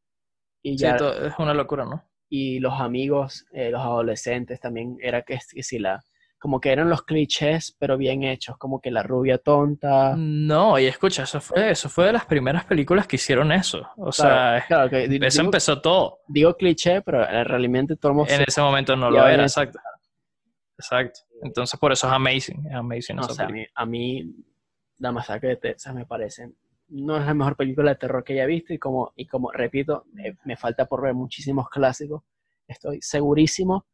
Y Sí, ya, to- es una locura, ¿no? y los amigos, eh, los adolescentes también, era que, que si la, como que eran los clichés, pero bien hechos, como que la rubia tonta. No, y escucha, eso fue, eso fue de las primeras películas que hicieron eso. O sea, claro, que eso digo, empezó todo. digo cliché, pero realmente todo el mundo En se- ese momento no lo era, exacto. Exacto. Entonces por eso es amazing, es amazing no esa sé, a mí, a mí La Masacre de Texas me parece, no es la mejor película de terror que haya visto y como, y como repito, me, me falta por ver muchísimos clásicos. Estoy segurísimo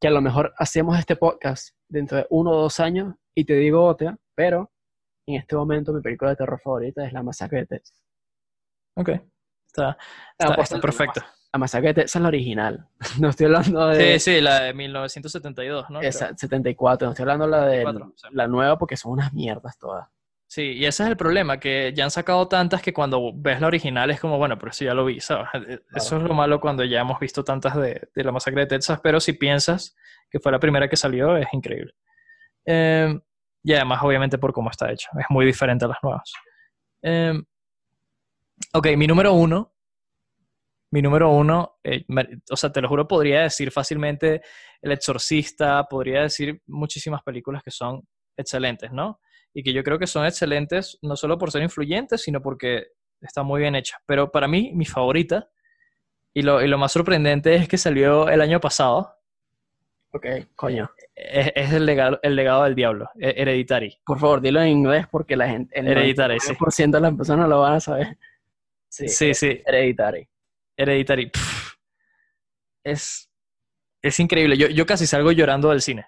que a lo mejor hacemos este podcast dentro de uno o dos años y te digo otra, pero en este momento mi película de terror favorita es La Masacre de Texas. Ok. Está, está, está perfecto. La Masacre de Texas es la original. No estoy hablando de Sí, sí, la de 1972, ¿no? Esa 74, no estoy hablando de la, de 74, sí. la nueva porque son unas mierdas todas. Sí, y ese es el problema, que ya han sacado tantas que cuando ves la original es como, bueno, pero eso ya lo vi, ¿sabes? E, Eso es lo malo cuando ya hemos visto tantas de, de la masacre de Texas, pero si piensas que fue la primera que salió, es increíble. Eh, y además, obviamente, por cómo está hecho, es muy diferente a las nuevas. Eh, ok, mi número uno, mi número uno, eh, o sea, te lo juro, podría decir fácilmente El Exorcista, podría decir muchísimas películas que son excelentes, ¿no? y que yo creo que son excelentes no solo por ser influyentes, sino porque están muy bien hechas. Pero para mí, mi favorita Y lo, y lo más sorprendente es que salió el año pasado. Ok, coño. Es, es el, legado, el legado del diablo, He- Hereditary. Por favor, dilo en inglés porque la gente, el Hereditary, sí. 99% de las personas lo van a saber. Sí, Sí, sí, Hereditary. Hereditary. Pff, es, es increíble. Yo, yo casi salgo llorando del cine.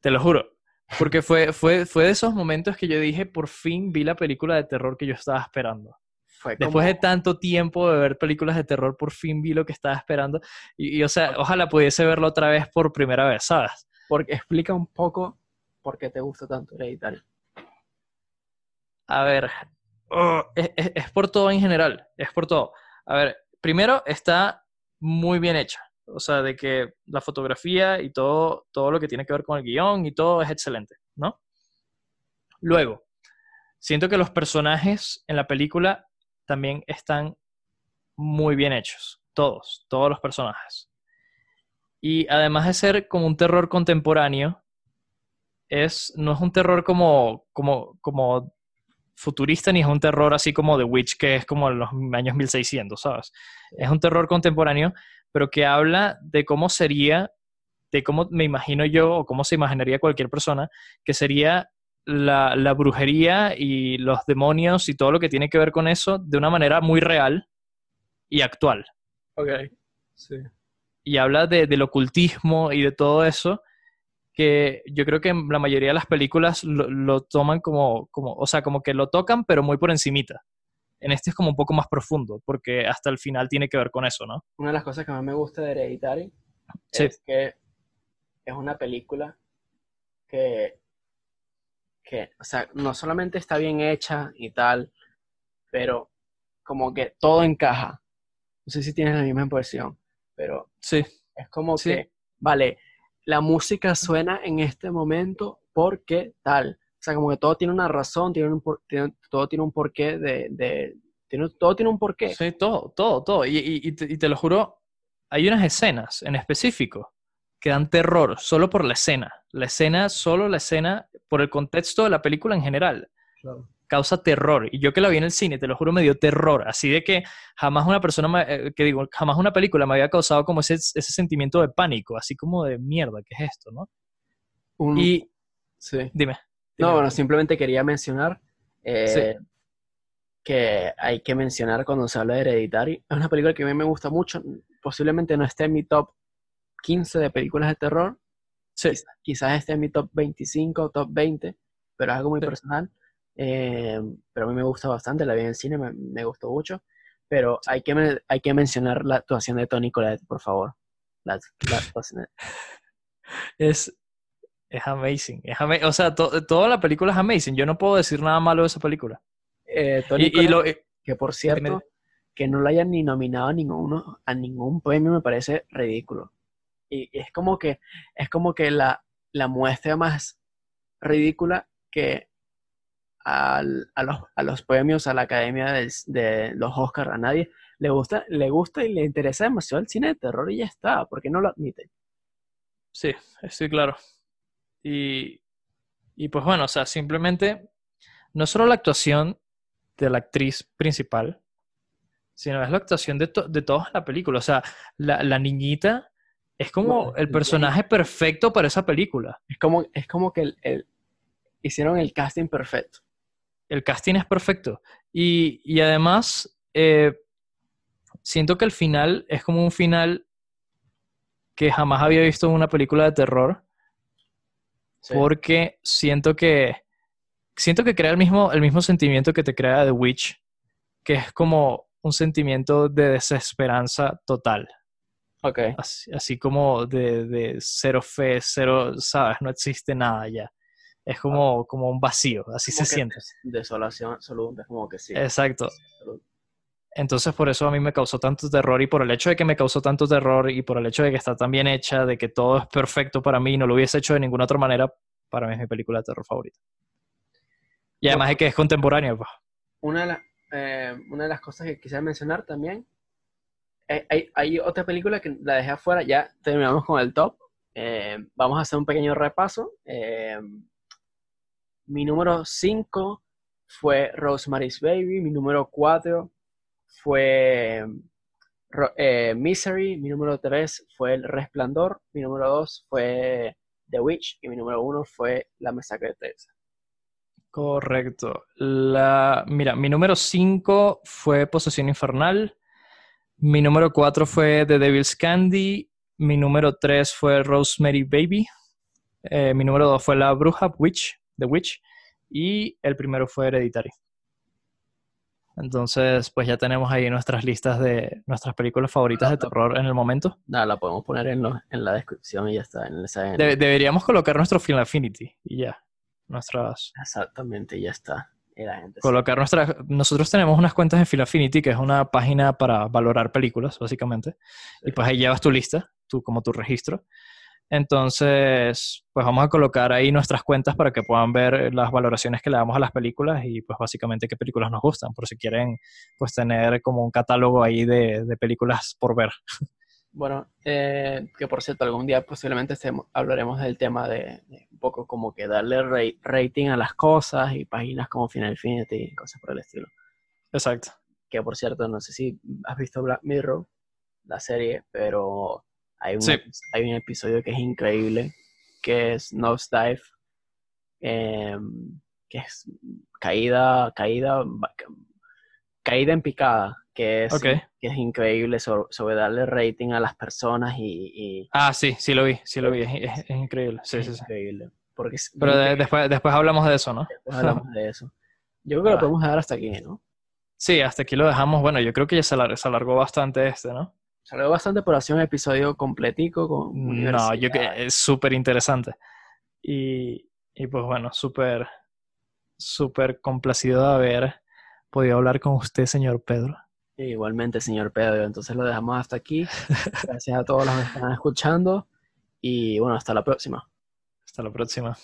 Te lo juro. Porque fue, fue, fue de esos momentos que yo dije, por fin vi la película de terror que yo estaba esperando. Fue Después de tanto tiempo de ver películas de terror, por fin vi lo que estaba esperando. Y, y, o sea, ojalá pudiese verlo otra vez por primera vez, ¿sabes? Porque explica un poco por qué te gusta tanto Hereditary. A ver, oh, es, es- es por todo en general, es por todo. A ver, primero está muy bien hecha, o sea, de que la fotografía y todo, todo lo que tiene que ver con el guion y todo es excelente, ¿no? Luego, siento que los personajes en la película también están muy bien hechos, todos, todos los personajes. Y además de ser como un terror contemporáneo, es, no es un terror como, como, como futurista ni es un terror así como The Witch, que es como en los años 1600, ¿sabes? Es un terror contemporáneo, pero que habla de cómo sería, de cómo me imagino yo o cómo se imaginaría cualquier persona, que sería la, la brujería y los demonios y todo lo que tiene que ver con eso de una manera muy real y actual. Ok. Sí. Y habla de, del ocultismo y de todo eso que yo creo que la mayoría de las películas lo, lo toman como, como, o sea, como que lo tocan, pero muy por encimita. En este es como un poco más profundo, porque hasta el final tiene que ver con eso, ¿no? Una de las cosas que más me gusta de Hereditary Sí. es que es una película que, que, o sea, no solamente está bien hecha y tal, pero como que todo encaja. No sé si tienes la misma impresión, pero Sí, es como Sí. que, vale, la música suena en este momento porque tal. O sea, como que todo tiene una razón, tiene un por- tiene- todo tiene un porqué de, de- tiene- todo tiene un porqué. sí, todo, todo, todo. Y, y- y te, y te lo juro, hay unas escenas en específico que dan terror solo por la escena. La escena, solo la escena, por el contexto de la película en general. Causa terror. Y yo que la vi en el cine, te lo juro, me dio terror. Así de que jamás una persona, me- eh, que digo, jamás una película me había causado como ese, ese sentimiento de pánico, así como de mierda, ¿qué es esto, no? Un- Y sí. dime. No, bueno, simplemente quería mencionar eh, Sí. que hay que mencionar cuando se habla de Hereditary. Es una película que a mí me gusta mucho. Posiblemente no esté en mi top 15 de películas de terror. Sí, Quizás, quizás esté en mi top 25 o top 20, pero es algo muy Sí. personal. Eh, pero a mí me gusta bastante, la vi en el cine, me, me gustó mucho. Pero hay que, hay que mencionar la actuación de Tony Collette, por favor. La, la actuación de- es, es amazing. Es ama- o sea, to- toda la película es amazing. Yo no puedo decir nada malo de esa película. Eh, Tony Y, y Collette- lo, eh, Que por cierto, Dime. que no lo hayan ni nominado a ninguno, a ningún premio me parece ridículo. Y es como que, es como que la, la muestra más ridícula que al- a, los, a los premios, a la academia de los Oscars, a nadie le gusta, le gusta y le interesa demasiado el cine de terror y ya está, porque no lo admiten. Sí, estoy claro. Y, y pues bueno, o sea, simplemente no solo la actuación de la actriz principal, sino es la actuación de, to- de todos en la película. O sea, la, la niñita es como Bueno, el personaje perfecto para esa película. Es como, es como que el- el- hicieron el casting perfecto. El casting es perfecto. Y, y además, eh, siento que el final es como un final que jamás había visto en una película de terror. Sí. porque siento que siento que crea el mismo, el mismo sentimiento que te crea The Witch, que es como un sentimiento de desesperanza total, Ok. así, así como de, de cero fe, cero, sabes, no existe nada ya. Es como, como un vacío, así se Como siente. des- Desolación absoluta, como que sí. Exacto. Entonces por eso a mí me causó tanto terror y por el hecho de que me causó tanto terror y por el hecho de que está tan bien hecha, de que todo es perfecto para mí y no lo hubiese hecho de ninguna otra manera, para mí es mi película de terror favorita. Y además de que es contemporánea, pues. Una de, la- eh, una de las cosas que quisiera mencionar también, eh, hay, hay otra película que la dejé afuera, ya terminamos con el top. Eh, vamos a hacer un pequeño repaso. Mi número 5 fue Rosemary's Baby, mi número 4 fue eh, Misery, mi número 3 fue El Resplandor, mi número 2 fue The Witch y mi número 1 fue La Masacre de Texas. Correcto. La, mira, mi número 5 fue Posesión Infernal. Mi número 4 fue The Devil's Candy. Mi número 3 fue Rosemary Baby. Eh, mi número 2 fue La Bruja Witch, The Witch. Y el primero fue Hereditary. Entonces, pues ya tenemos ahí nuestras listas de nuestras películas favoritas de terror en el momento. Nada, la podemos poner en, lo- en la descripción y ya está. En esa, en- De- deberíamos colocar nuestro Film Affinity y ya. Nuestras, Exactamente, ya está. Y la gente se- colocar nuestras. Nosotros tenemos unas cuentas en Film Affinity, que es una página para valorar películas, básicamente. Y pues ahí llevas tu lista, tú, como tu registro. Entonces, pues vamos a colocar ahí nuestras cuentas para que puedan ver las valoraciones que le damos a las películas y pues básicamente qué películas nos gustan, por si quieren pues tener como un catálogo ahí de, de películas por ver. Bueno, eh, que por cierto, algún día posiblemente estemos- hablaremos del tema de, de un poco como que darle ra- rating a las cosas y páginas como Final Infinity y cosas por el estilo. Exacto. Que por cierto, no sé si has visto Black Mirror, la serie, pero hay un, Sí. hay un episodio que es increíble, que es Nosedive, em, que es caída, caída, caída en picada, que es, que es increíble sobre, sobre darle rating a las personas y, y Ah, sí, sí lo vi, sí lo vi, es, es- es increíble. Sí, es sí, sí. increíble. Porque es- Pero de- después, después hablamos de eso, ¿no? Después hablamos de eso. Yo creo que Ah. lo podemos dejar hasta aquí, ¿no? Sí, hasta aquí lo dejamos. Bueno, yo creo que ya se alar- se alargó bastante este, ¿no? Salió bastante por hacer un episodio completico con No, yo que es súper interesante. Y, y pues bueno, súper, súper complacido de haber podido hablar con usted, señor Pedro. Igualmente, señor Pedro. Entonces lo dejamos hasta aquí. Gracias a todos los que están escuchando. Y bueno, hasta la próxima. Hasta la próxima.